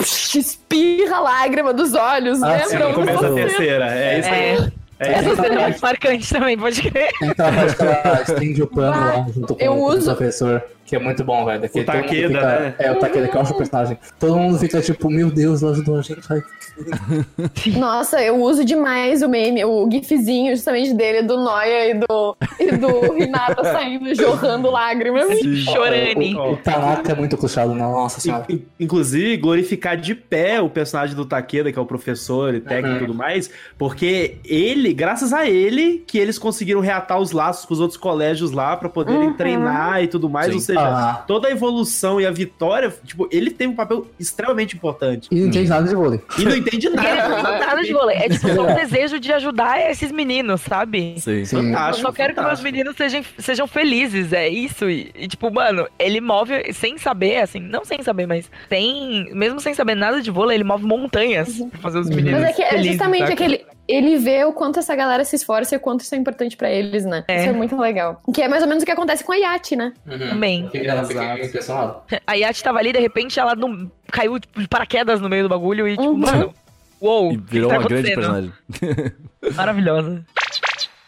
espirra a lágrima dos olhos, Ah, lembram? sim, Começa a terceira. É isso aí. É. É, Essa cena é muito marcante também, pode crer. Tem que ela estende o pano lá junto com, Eu com o uso- professor. Que é muito bom, velho. O Takeda, fica- né? É, o Takeda, que acho o personagem. Todo mundo fica tipo, meu Deus, ela ajudou a gente. Ai, Nossa, eu uso demais o meme, o gifzinho justamente dele, do Noia e do, e do Renata saindo, jorrando lágrimas. Chorane. O, o Tanaka é muito puxado, nossa senhora. In- Inclusive, glorificar de pé o personagem do Takeda, que é o professor e técnico e tudo mais, porque ele, graças a ele, que eles conseguiram reatar os laços com os outros colégios lá pra poderem Uhum. treinar e tudo mais. Sim. Ou seja, Ah, toda a evolução e a vitória, tipo, ele teve um papel extremamente importante. e não entende nada de vôlei. E não entende Ele não nada. sabe nada de vôlei. É tipo só um desejo de ajudar esses meninos, sabe? Sim. Sim. Eu Acho só quero que meus fantástico. meninos sejam, sejam felizes, é isso. E, e, tipo, mano, ele move sem saber, assim, não sem saber, mas sem, mesmo sem saber nada de vôlei, ele move montanhas pra fazer os meninos. Mas é que é felizes, justamente saca? aquele. Ele vê o quanto essa galera se esforça e o quanto isso é importante pra eles, né? É. Isso é muito legal. Que é mais ou menos o que acontece com a Yati, né? Também. Ela. A Yati tava ali, de repente, ela não, caiu tipo, de paraquedas no meio do bagulho e, tipo, Uhum. mano. Uou, E virou tá uma grande personagem. Maravilhosa.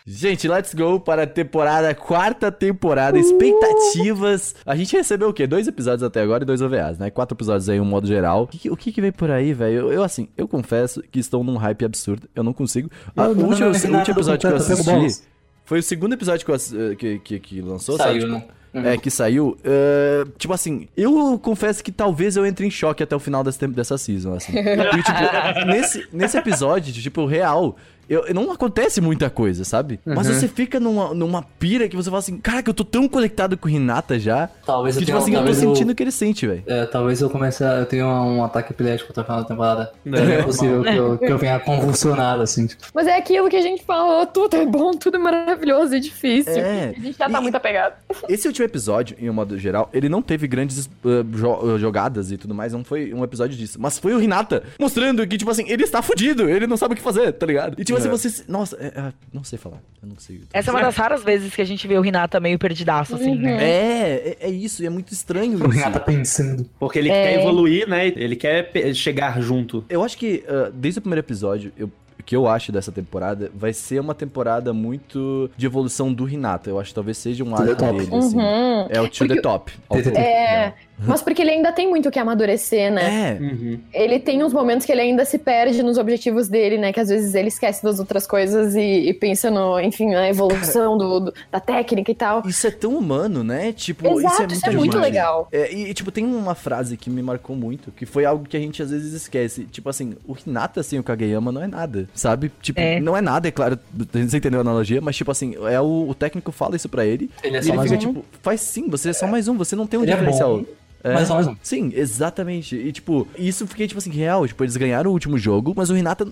Gente, let's go para a temporada, quarta temporada, expectativas. A gente recebeu o quê? Dois episódios até agora e dois OVAs, né? Quatro episódios aí, um modo geral. O que, que- o que, que vem por aí, velho? Eu, eu, assim, eu confesso que estou num hype absurdo. Eu não consigo. Ah, Não, o não, último, não, o Renato, último episódio que eu o assisti foi o segundo episódio que, eu eh, que, que, que lançou, Saiu, sabe? né? Tipo, É, que saiu. eh, tipo assim, eu confesso que talvez eu entre em choque até o final desse tempo, dessa season, assim. Porque, tipo, nesse, nesse episódio, tipo, real, eu, não acontece muita coisa, sabe? Mas Uhum. você fica numa, numa pira que você fala assim, caraca, eu tô tão conectado com o Hinata já. Talvez Que, eu tipo tenha assim, eu tô sentindo o que ele sente, velho. É, talvez eu comece a. Eu tenha um ataque epilético até o final da temporada. Não, É possível que eu, que eu venha convulsionado, assim. Tipo, Mas é aquilo que a gente falou, tudo é bom, tudo é maravilhoso e difícil. É. A gente já tá E- muito apegado. Esse último episódio, em um modo geral, ele não teve grandes uh, jo- jogadas e tudo mais, não foi um episódio disso. Mas foi o Hinata mostrando que, tipo assim, ele está fudido, ele não sabe o que fazer, tá ligado? E tipo assim, É. você. se- Nossa, é- é, não sei falar, eu não consigo. Essa é uma das raras vezes que a gente vê o Renata meio perdidaço, assim, né? É, é, é isso, e é muito estranho o isso. Renato tá pensando. Porque ele É. quer evoluir, né? Ele quer chegar junto. Eu acho que uh, desde o primeiro episódio, eu- o que eu acho dessa temporada vai ser uma temporada muito de evolução do Hinata. Eu acho que talvez seja um the arco top. dele, assim. Uhum. É o to the Porque- top. É, todo. É, mas porque ele ainda tem muito o que amadurecer, né? É, Uhum. Ele tem uns momentos que ele ainda se perde nos objetivos dele, né? Que às vezes ele esquece das outras coisas e, e pensa no, enfim, na evolução do, do- da técnica e tal. Isso é tão humano, né? Tipo, Exato, isso é muito, muito demais. legal. É, e, tipo, tem uma frase que me marcou muito, que foi algo que a gente às vezes esquece. Tipo assim, o Hinata sem o Kageyama não é nada, sabe? Tipo, É. não é nada, é claro, você entendeu a analogia, mas tipo assim, é o, o técnico fala isso pra ele, Ele é e só ele mais fica um. tipo, faz sim, você é só mais um, você não tem um Ele é diferencial. Bom, mas é só mais um. Sim, exatamente. E tipo, isso fiquei tipo assim, real, tipo, eles ganharam o último jogo, mas o Hinata,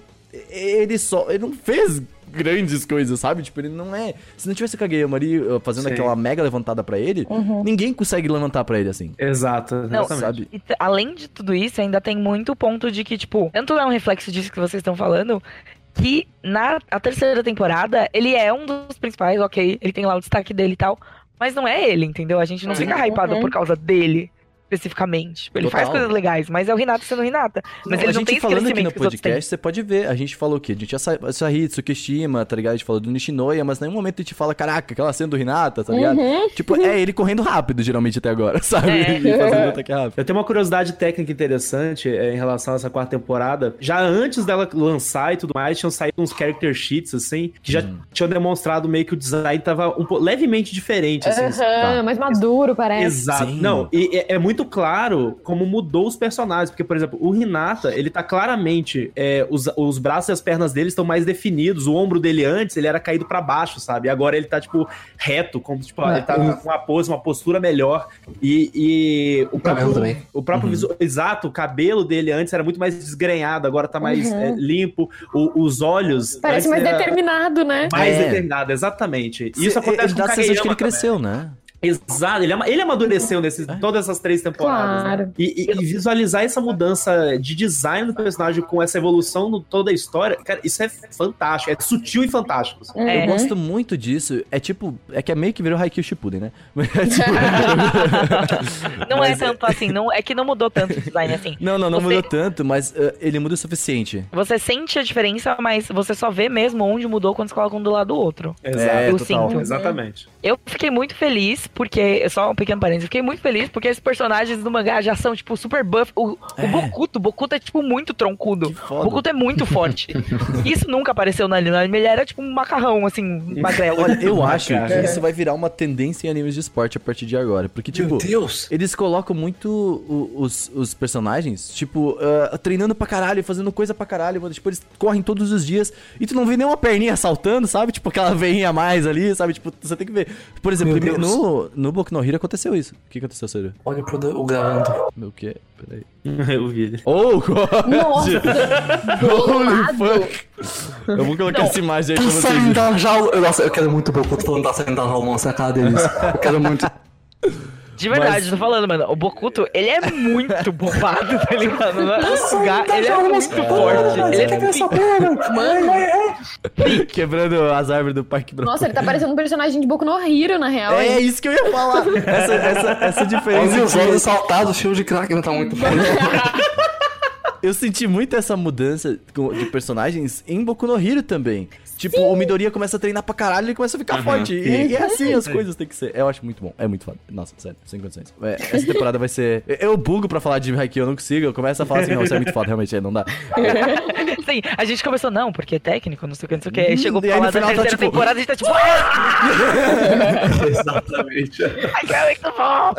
ele só, ele não fez grandes coisas, sabe? Tipo, ele não é. Se não tivesse o Kageyama ali fazendo Sim. aquela mega levantada pra ele, ninguém consegue levantar pra ele assim. Exato, Não, exatamente. sabe? E além de tudo isso, ainda tem muito ponto de que, tipo, tanto é um reflexo disso que vocês estão falando, que na a terceira temporada, ele é um dos principais, ok, ele tem lá o destaque dele e tal, mas não é ele, entendeu? A gente não fica hypado Uhum. por causa dele. Especificamente. Ele faz Total. coisas legais, mas é o Renata sendo o Renata. Mas Não, ele a não gente tem esse falando aqui no podcast, você pode ver. A gente falou o quê? A gente já sa Sahitsu, Kishima, tá ligado? A gente falou do Nishinoya, mas em nenhum momento a gente fala, caraca, aquela cena do Hinata, tá ligado? Uhum. Tipo, é ele correndo rápido, geralmente, até agora, sabe? É. E fazendo ataque rápido. Eu tenho uma curiosidade técnica interessante é, em relação a essa quarta temporada. Já antes dela lançar e tudo mais, tinham saído uns character sheets, assim, que já Hum. tinham demonstrado meio que o design tava um pouco levemente diferente, assim. Aham, tá. mais maduro, parece. Exato. Sim. Não, e é, é muito claro como mudou os personagens. Porque, por exemplo, o Hinata, ele tá claramente. é, os, os braços e as pernas dele estão mais definidos. O ombro dele antes, ele era caído pra baixo, sabe? E agora ele tá, tipo, reto, como, tipo, É, ele tá eu- com uma pose, uma postura melhor. E, e o cabelo próprio. também. O próprio visual. Exato, o cabelo dele antes era muito mais desgrenhado, agora tá mais Uhum. é, limpo. O- os olhos. Parece mais determinado, né? Mais É. determinado, exatamente. Isso acontece ele com dá a sensação de que ele também. cresceu, né? Exato, ele, ele amadureceu nesses, todas essas três temporadas. né? Claro. E, e- e visualizar essa mudança de design do personagem com essa evolução no toda a história, cara, isso é fantástico, é sutil e fantástico. assim. É. Eu gosto muito disso. É tipo, é que é meio que virou Haikyuu Shippuden, né? Mas é tipo- Não é Mas tanto assim, não, é que não mudou tanto o design assim. não, não, não Você- mudou tanto, mas uh, ele muda o suficiente. Você sente a diferença, mas você só vê mesmo onde mudou quando você coloca um do lado do outro. É, eu total. sinto. Exatamente. Eu fiquei muito feliz, porque. Só um pequeno parênteses. Fiquei muito feliz porque esses personagens do mangá já são, tipo, super buff. O, o Bokuto, o Bokuto é, tipo, muito troncudo. O. Bokuto é muito forte. Isso nunca apareceu no anime. No ele era, tipo, um macarrão, assim, magrelo. Olha, eu acho que Cara. isso vai virar uma tendência em animes de esporte a partir de agora. Porque, tipo, Meu Deus! eles colocam muito os, os personagens, tipo, ah, treinando pra caralho, fazendo coisa pra caralho, mano. Tipo, eles correm todos os dias e tu não vê nenhuma perninha saltando, sabe? Tipo, aquela veinha a mais ali, sabe? Tipo, você tem que ver. Por exemplo, Deus. No, no Boku no Hero aconteceu isso. O que aconteceu, sério? Olha pro o gravando. Meu quê? Peraí. Eu vi. Oh, Nossa, Holy fuck! Eu vou colocar essa imagem aí Tá pra vocês. saindo da jaula. Nossa, eu quero muito Bokuto falando tá saindo da jaula, mostra a cara deles. Eu quero muito. De verdade, Mas- tô falando, mano. O Bokuto, ele é muito bombado, tá ligado? No mangá, ele é muito forte. Ele é muito mano. Quebrando as árvores do Parque Bros. Nossa, ele tá parecendo um personagem de Boku no Hero, na real. É hein? isso que eu ia falar. Essa, essa, essa diferença. Olha os que- olhos saltados, cheio de crack, não tá muito. Eu senti muito essa mudança de personagens em Boku no Hero também. Tipo, o Midoriya começa a treinar pra caralho e ele começa a ficar forte. E, e é assim as coisas tem que ser. Eu acho muito bom. É muito foda. Nossa, sério, sem condições. É, essa temporada vai ser. eu- bugo pra falar de Haikyuu, eu não consigo. Eu começo a falar assim, não, isso é muito foda, realmente, é, não dá. Sim, a gente começou, não, porque é técnico, não sei o que, não sei o que. Aí chegou E pra falar da final tá, terceira tipo- temporada, a gente tá tipo, ah, Exatamente. I can't wait to fall.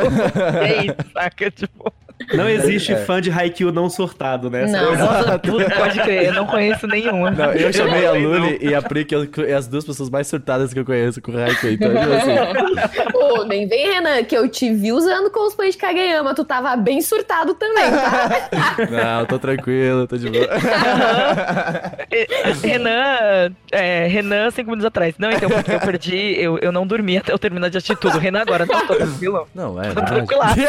É isso, saca? Tipo, Não existe É. fã de Haikyuu não surtado, né? Não. nossa, puta, pode crer, eu não conheço nenhuma. Não, eu chamei a não. Luli e a Pri, que é as duas pessoas mais surtadas que eu conheço com o Haikyuu. Então, tipo assim, Ô, nem vem, Renan, que eu te vi usando cosplay de Kageyama. Tu tava bem surtado também, tá? não, tô tranquilo, tô de boa. Renan, é, Renan, cinco minutos atrás. Não, então, porque eu perdi, eu, eu não dormi até eu terminar de assistir tudo. Renan agora, não, tô tranquilo. Não, é Tô verdade. tranquilaço.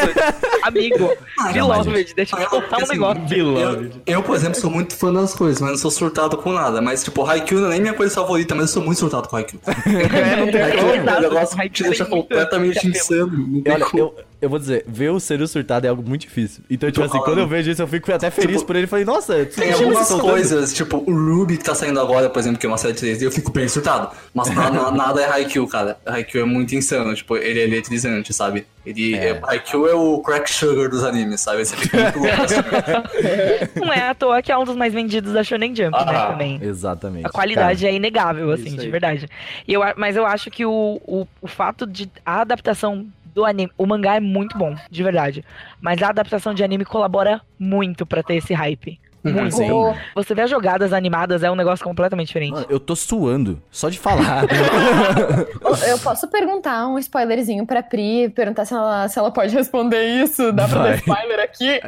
Amigo, não, Beloved, deixa eu contar um Assim, negócio. Beloved. Eu, por exemplo, sou muito fã das coisas, mas não sou surtado com nada. Mas, tipo, Haikyuu não é nem minha coisa favorita, mas eu sou muito surtado com Haikyuu. É, não tem Haikyuu é um Exato, negócio te deixa completamente insano. Olha, como. eu, eu vou dizer, ver o Seru surtado é algo muito difícil. Então, tipo Tô assim, quando eu vejo isso, eu fico até feliz Tipo, por ele. Falei, nossa, Tem tinha algumas coisas, tipo, o Ruby que tá saindo agora, por exemplo, que é uma série 3D, eu fico bem surtado. Mas na- na- nada é Haikyuu, cara. Haikyuu é muito insano, tipo, ele é eletrizante, sabe? Ele, É. é. Haikyuu é o crack sugar dos animes, sabe? Você fica muito louco assim. Não é à toa que é um dos mais vendidos da Shonen Jump, né, Ah, também. Exatamente. A qualidade é inegável, assim, de verdade. E eu, mas eu acho que o, o, o fato de a adaptação do anime, o mangá é muito bom, de verdade. Mas a adaptação de anime colabora muito pra ter esse hype. Muito. Sim. Ô, Você vê as jogadas animadas, é um negócio completamente diferente. Mano, eu tô suando, só de falar. eu posso perguntar um spoilerzinho pra Pri, perguntar se ela, se ela pode responder isso. Dá pra Vai. dar spoiler aqui?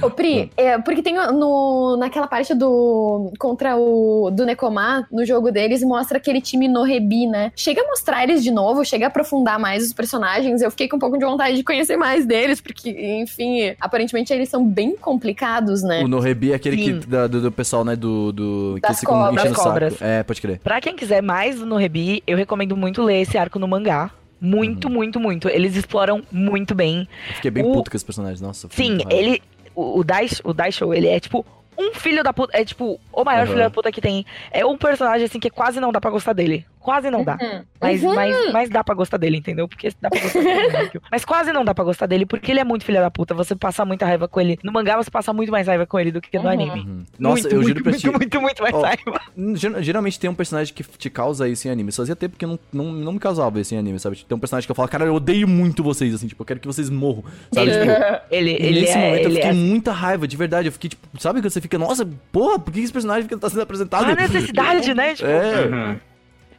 Ô, Pri, é, porque tem no, naquela parte do. contra o. do Nekomar, no jogo deles, mostra aquele time no Rebi, né? Chega a mostrar eles de novo, chega a aprofundar mais os personagens. Eu fiquei com um pouco de vontade de conhecer mais deles, porque, enfim, aparentemente eles são bem complicados, né? o Norebi é aquele Sim. que, da- do, do pessoal, né, do... do Das que cobras. enchendo cobras. saco. É, pode crer. Pra quem quiser mais no Rebi, eu recomendo muito ler esse arco no mangá. Muito, Uhum. muito, muito. Eles exploram muito bem. Eu fiquei bem O- puto com esse personagem, nossa. Sim, ele. O, o, o Daisho, ele é tipo um filho da puta. É tipo o maior Aham. filho da puta que tem. É um personagem assim que quase não dá pra gostar dele. Quase não dá. Uhum. Mas, Uhum. mas, mas dá pra gostar dele, entendeu? Porque dá pra gostar dele. mas quase não dá pra gostar dele, porque ele é muito filho da puta. Você passa muita raiva com ele. No mangá você passa muito mais raiva com ele do que no Uhum. anime. Uhum. Nossa, muito, eu muito, juro pra muito, ti. muito, muito mais Ó, raiva. Hum, ger- Geralmente tem um personagem que te causa isso em anime. Só fazia tempo porque não, não, não me causava isso em anime, sabe? Tem um personagem que eu falo, cara, eu odeio muito vocês, assim, tipo, eu quero que vocês morram. Sabe? Ele- Tipo, Ele, ele nesse é. momento eu Ele fiquei é muita raiva, de verdade. Eu fiquei, tipo, sabe quando você fica, nossa, porra, por que esse personagem tá sendo apresentado? a necessidade, né? Tipo, É.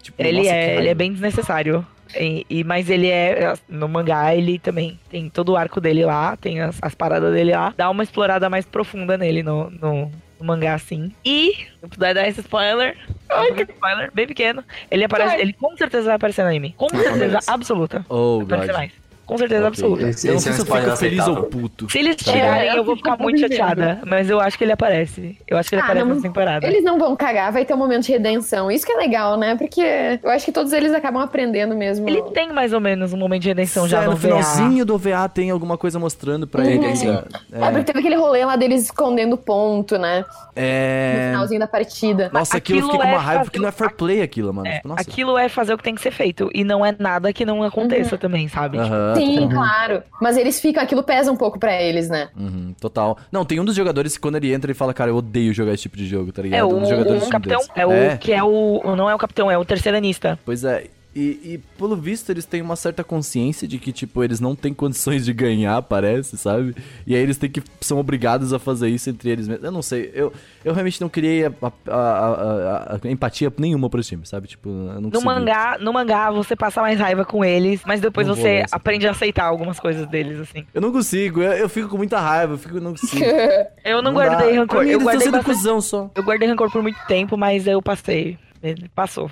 Tipo, Ele nossa, que é, ele é bem desnecessário. E, e- mas ele é. No mangá, ele também tem todo o arco dele lá, tem as, as paradas dele lá. Dá uma explorada mais profunda nele no, no, no mangá, sim. E, eu puder dar esse spoiler, um spoiler bem pequeno, ele aparece, Vai. ele com certeza vai aparecer no anime. Com certeza beleza. absoluta. Oh, Vai aparecer God. mais. Com certeza Ok. absoluta. Esse, Eu não sei é se eu fico feliz ou puto. Se eles Tá tirarem, eu vou ficar muito chateada. Mas eu acho que ele aparece. Eu acho que ele Ah, aparece não- nessa temporada. Eles não vão cagar, vai ter um momento de redenção. Isso que é legal, né? Porque eu acho que todos eles acabam aprendendo mesmo. Ele tem mais ou menos um momento de redenção já Sério, no no VA. finalzinho do OVA tem alguma coisa mostrando pra Uhum. ele. Tem sim. ainda. É, porque teve aquele rolê lá deles escondendo ponto, né? No É. finalzinho da partida. Nossa, aquilo, eu Aquilo fiquei com uma é raiva porque não é fair play aquilo, mano. É, Tipo, Nossa. aquilo é fazer o que tem que ser feito. E não é nada que não aconteça também, sabe? Aham, Sim, claro. Mas eles ficam, aquilo pesa um pouco pra eles, né? Uhum, total. Não, tem um dos jogadores que quando ele entra ele fala, cara, eu odeio jogar esse tipo de jogo, tá ligado? É, um o, dos jogadores o capitão, é o que é o. Não é o capitão, é o terceiranista. Pois é. E, e, pelo visto eles têm uma certa consciência de que, tipo, eles não têm condições de ganhar, parece, sabe? E aí eles têm que. são obrigados a fazer isso entre eles mesmos. Eu não sei. Eu, eu realmente não criei a, a- a- a- empatia nenhuma pros times, sabe? Tipo, eu não No consegui. mangá, no mangá você passa mais raiva com eles, mas depois Não você aprende a aceitar algumas coisas deles, assim. Eu não consigo, eu, eu fico com muita raiva, eu fico, não consigo. Eu não, dá. guardei Pra rancor. mim, Eu guardei, bastante- cuzão só. eu guardei rancor por muito tempo, mas eu passei. Ele passou.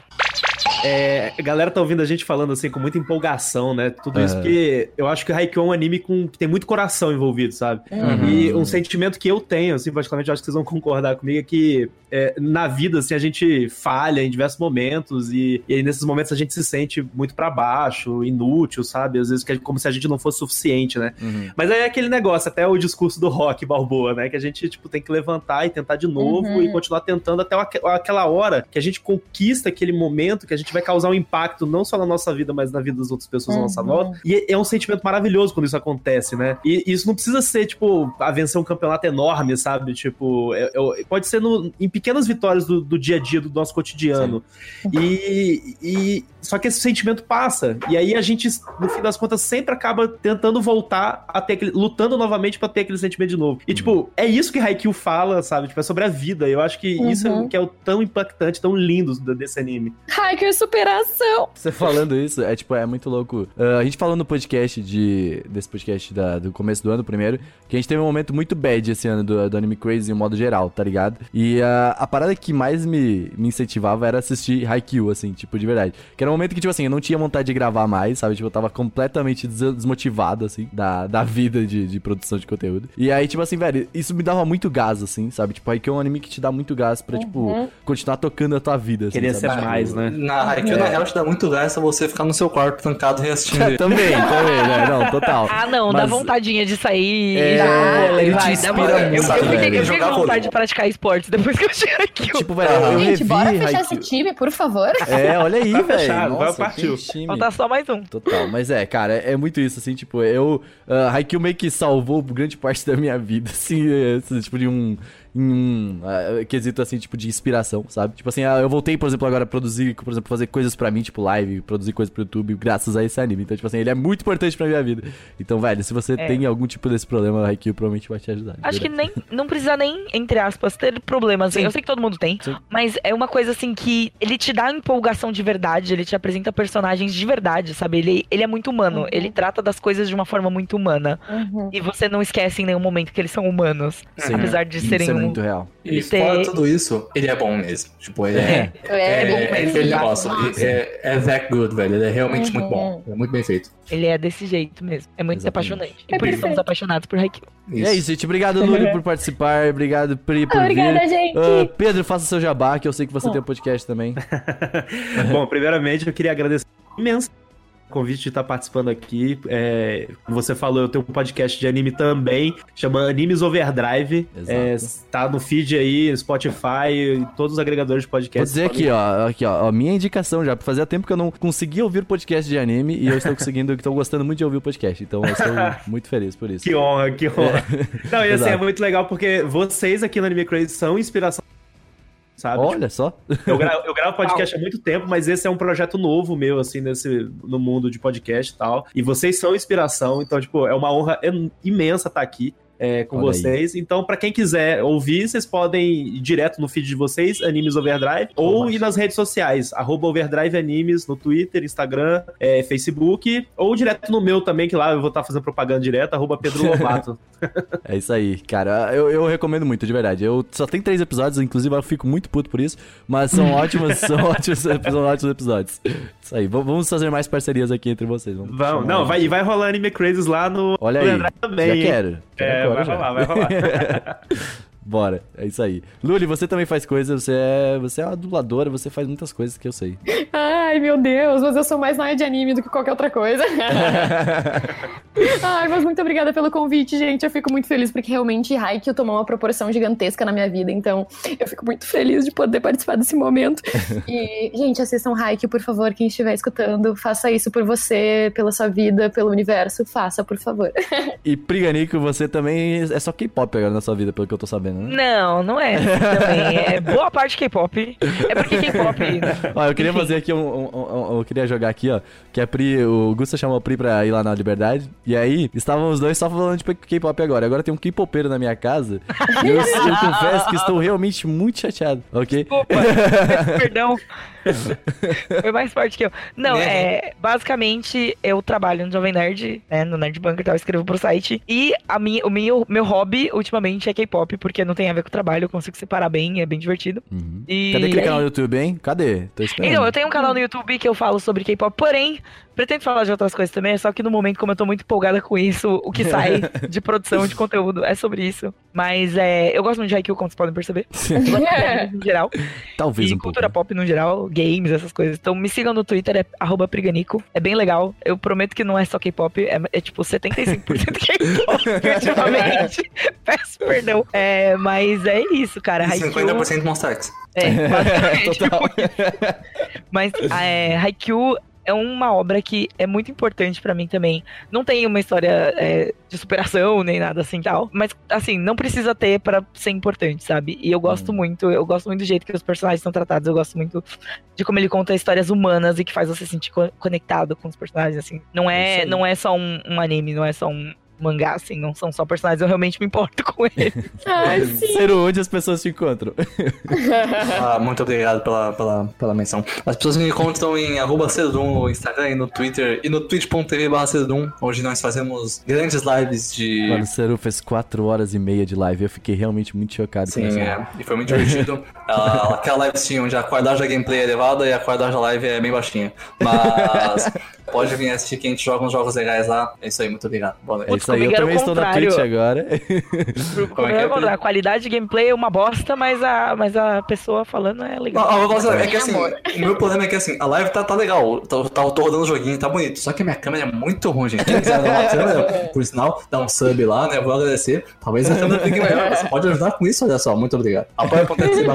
É, a galera tá ouvindo a gente falando assim com muita empolgação, né? Tudo isso Aham. porque eu acho que o Haikyuu é um anime com, que tem muito coração envolvido, sabe? Uhum. E um sentimento que eu tenho, assim, particularmente, eu acho que vocês vão concordar comigo, é que é, na vida, assim, a gente falha em diversos momentos e, e aí nesses momentos a gente se sente muito pra baixo, inútil, sabe? Às vezes que é como se a gente não fosse suficiente, né? Uhum. Mas aí é aquele negócio, até o discurso do rock Balboa, né? Que a gente, tipo, tem que levantar e tentar de novo Uhum. e continuar tentando até aque- aquela hora que a gente conquista aquele momento que a gente vai causar um impacto não só na nossa vida, mas na vida das outras pessoas à nossa Uhum. volta. E é- é um sentimento maravilhoso quando isso acontece, né? E isso não precisa ser, tipo, a vencer um campeonato enorme, sabe? Tipo, é- é- pode ser no- em pequenas vitórias do, do dia a dia, do nosso cotidiano. E, e- só que esse sentimento passa. E aí a gente, no fim das contas, sempre acaba tentando voltar a ter aquele. lutando novamente pra ter aquele sentimento de novo. E, tipo, é isso que Haikyuu fala, sabe? Tipo, é sobre a vida. Eu acho que isso é Uhum. o que é o tão impactante, tão lindo do- desse anime. Ai, que superação! Você falando isso, é tipo, é muito louco. Ah, a gente falou no podcast de. Desse podcast da- do começo do ano, primeiro, que a gente teve um momento muito bad esse ano do, do Anime Crazy em modo geral, tá ligado? E ah, a parada que mais me, me incentivava era assistir Haikyuu, assim, tipo, de verdade. Que era um momento que, tipo assim, eu não tinha vontade de gravar mais, sabe? Tipo, eu tava completamente des- desmotivado, assim, da, da vida de, de produção de conteúdo. E aí, tipo assim, velho, isso me dava muito gás, assim, sabe? Tipo, Haikyuu é um anime que te dá muito gás pra, tipo, continuar tocando a tua vida, assim, Queria sabe? ser mais, né? Na Haikyuu, na real, te dá muito pra você ficar no seu quarto trancado reassistindo. É, também, também, né? Não, total. Ah, não, dá Mas- vontadinha de sair É, vôlei, ele te vai. Dá inspira muito, eu, eu, sabe, fiquei, velho? eu fiquei Jogar com vontade de praticar esportes depois que eu cheguei aqui. Tipo, velho, eu Gente, revi bora fechar Haikyuu. esse time, por favor. É, olha aí, Tá velho. vai, partiu. que time. Falta só mais um. Total, mas é, cara, é muito isso, assim, tipo, eu. Uh, Haikyuu meio que salvou grande parte da minha vida, assim, esse tipo de um. Em um ah, quesito, assim, tipo, de inspiração, sabe? Tipo assim, ah, eu voltei, por exemplo, agora a produzir, por exemplo, fazer coisas pra mim, tipo, live, produzir coisas pro YouTube, graças a esse anime. Então, tipo assim, ele é muito importante pra minha vida. Então, velho, se você É. tem algum tipo desse problema, o Haikyuu provavelmente vai te ajudar. Acho que nem. Não precisa nem, entre aspas, ter problemas. Sim. Eu sei que todo mundo tem. Sim. Mas é uma coisa assim que ele te dá empolgação de verdade, ele te apresenta personagens de verdade, sabe? Ele, ele é muito humano. Uhum. Ele trata das coisas de uma forma muito humana. Uhum. E você não esquece em nenhum momento que eles são humanos. Sim. Apesar de Isso serem é um- muito real. E fora tudo isso, ele é bom mesmo. Tipo, ele é. É, bom É, mesmo. aquele negócio. É, é that good, velho. Ele é realmente Uhum. muito bom. É muito bem feito. Ele é desse jeito mesmo. É muito Exatamente. apaixonante. E É por isso somos perfeito. apaixonados por Haikyuu. E é isso, gente. Obrigado, Lúlio, por participar. Obrigado, Pri, por Obrigada, vir. gente. Ah, Pedro, faça seu jabá, que eu sei que você Bom. tem um podcast também. Bom, primeiramente eu queria agradecer imenso convite de estar participando aqui. É, como você falou, eu tenho um podcast de anime também, chama Animes Overdrive. Exato. É, tá no feed aí, Spotify e todos os agregadores de podcast. Vou dizer aqui, ó, aqui, ó, ó, minha indicação já. Fazia tempo que eu não conseguia ouvir podcast de anime e eu estou conseguindo, estou gostando muito de ouvir o podcast. Então eu estou muito feliz por isso. Que honra, que honra. Não, e assim, é muito legal porque vocês aqui no Anime Crazy são inspiração. Sabe? Olha só. Eu, gra eu gravo podcast há muito tempo, mas esse é um projeto novo meu, assim, nesse, no mundo de podcast e tal. E vocês são inspiração, então, tipo, é uma honra en- imensa estar aqui. É, com Olha aí. vocês. Então, pra quem quiser ouvir, vocês podem ir direto no feed de vocês, Animes Overdrive, ou ir nas redes sociais, arroba Overdrive Animes, no Twitter, Instagram, é, Facebook, ou direto no meu também, que lá eu vou estar fazendo propaganda direto, arroba Pedro Lobato. É isso aí, cara. Eu, eu recomendo muito, de verdade. Eu só tem três episódios, inclusive eu fico muito puto por isso, mas são ótimos, são ótimos, são ótimos episódios. Isso aí. Vamos fazer mais parcerias aqui entre vocês. Vamos Vamos, não, vai, e vai rolar Anime Crazes lá no Olha aí. Overdrive também. já quero. Quero É, agora vai já. Bora, é isso aí. Luli, você também faz coisas, você é, você é uma dubladora, você faz muitas coisas que eu sei. Ai, meu Deus, mas eu sou mais na área de anime do que qualquer outra coisa. Ai, mas muito obrigada pelo convite, gente. Eu fico muito feliz porque realmente Haikyuu tomou uma proporção gigantesca na minha vida. Então, eu fico muito feliz de poder participar desse momento. E, gente, assistam Haikyuu, por favor. Quem estiver escutando, faça isso por você, pela sua vida, pelo universo. Faça, por favor. E Priganico, você também é só K-pop agora na sua vida, pelo que eu tô sabendo, né? Não, não é assim também. É boa parte K-pop. É porque K-pop. Ó, eu queria Enfim. fazer aqui um, um- um- Eu queria jogar aqui, ó. Que a Pri. O Gusta chamou a Pri pra ir lá na Liberdade. E aí, estavam os dois só falando de K-pop agora. Agora tem um K-popeiro na minha casa. e eu, eu confesso que estou realmente muito chateado, ok? Desculpa, perdão. Foi mais forte que eu. Não, é. Basicamente, eu trabalho no Jovem Nerd, né? No Nerd Bunker e tal, eu escrevo pro site. E a minha, o meu, meu hobby, ultimamente, é K-pop, porque não tem a ver com o trabalho, eu consigo separar bem, é bem divertido. Uhum. E. Cadê aquele canal no YouTube, hein? Cadê? Tô esperando. Então, eu tenho um canal no YouTube que eu falo sobre K-pop, porém, pretendo falar de outras coisas também, só que no momento, como eu tô muito empolgada com isso, o que sai de produção de conteúdo é sobre isso. Mas é, eu gosto muito de Haikyuu, como vocês podem perceber. Eu gosto de geral. Talvez e um pouco. cultura pop no geral, games, essas coisas. Então me sigam no Twitter, é arroba Priganico. É bem legal. Eu prometo que não é só K-pop, é, é tipo 75% K-pop ultimamente. Peço perdão. É, mas é isso, cara. E Haikyuu- 50% Monster X. é, basicamente, Total. tipo. Mas é, Haikyuu é uma obra que é muito importante pra mim também. Não tem uma história é, de superação nem nada assim tal, mas assim, não precisa ter pra ser importante, sabe? E eu gosto muito, eu gosto muito do jeito que os personagens são tratados, eu gosto muito de como ele conta histórias humanas e que faz você se sentir co- conectado com os personagens assim. Não É não é só um, um anime, não é só um mangá assim, não são só personagens, eu realmente me importo com eles. Ai, sim. Onde as pessoas se encontram? Ah, muito obrigado pela, pela, pela menção. As pessoas me encontram em arroba Cedum no Instagram e no Twitter e no twitch.tv barra Cedum, onde nós fazemos grandes lives de... Mano, o Ciro fez 4 horas e meia de live. Eu fiquei realmente muito chocado com Sim, isso. é, e foi muito divertido. Ela- aquela live sim, onde a qualidade da gameplay é elevada e a qualidade da live é bem baixinha. Mas pode vir assistir que a gente joga uns jogos legais lá. É isso aí, muito obrigado. Boa noite. É isso aí, eu também estou na contrário. Twitch agora. Como é que é, a qualidade de gameplay é uma bosta, mas a, mas a pessoa falando é legal. Não, vou falar, é que assim, o meu problema é que assim, a live tá, tá legal, tá, tá, tô rodando o joguinho, tá bonito, só que a minha câmera é muito ruim, gente. Quem quiser dar uma câmera, por sinal, dá um sub lá, né? Vou agradecer. Talvez a câmera fique melhor. Você pode ajudar com isso, olha só, muito obrigado.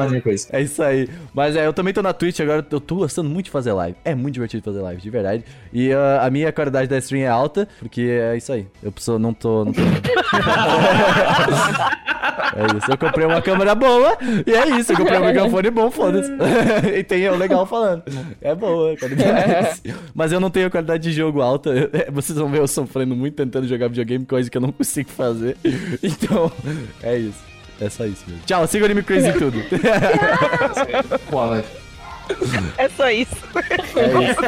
De coisa. É isso aí. Mas é, eu também tô na Twitch agora, eu tô gostando muito de fazer live. É muito divertido fazer live, de verdade. E ah, a minha qualidade da stream é alta, porque é isso aí. Eu preciso, não tô. Não tô... é isso. Eu comprei uma câmera boa e é isso. Eu comprei um microfone bom, foda-se. e tem eu legal falando. É boa qualidade. Mas eu não tenho qualidade de jogo alta. Vocês vão ver eu sofrendo muito tentando jogar videogame, coisa que eu não consigo fazer. Então, é isso. É só isso mesmo. Tchau, siga o Anime Crazy em tudo. Boa noite. É só isso. É isso.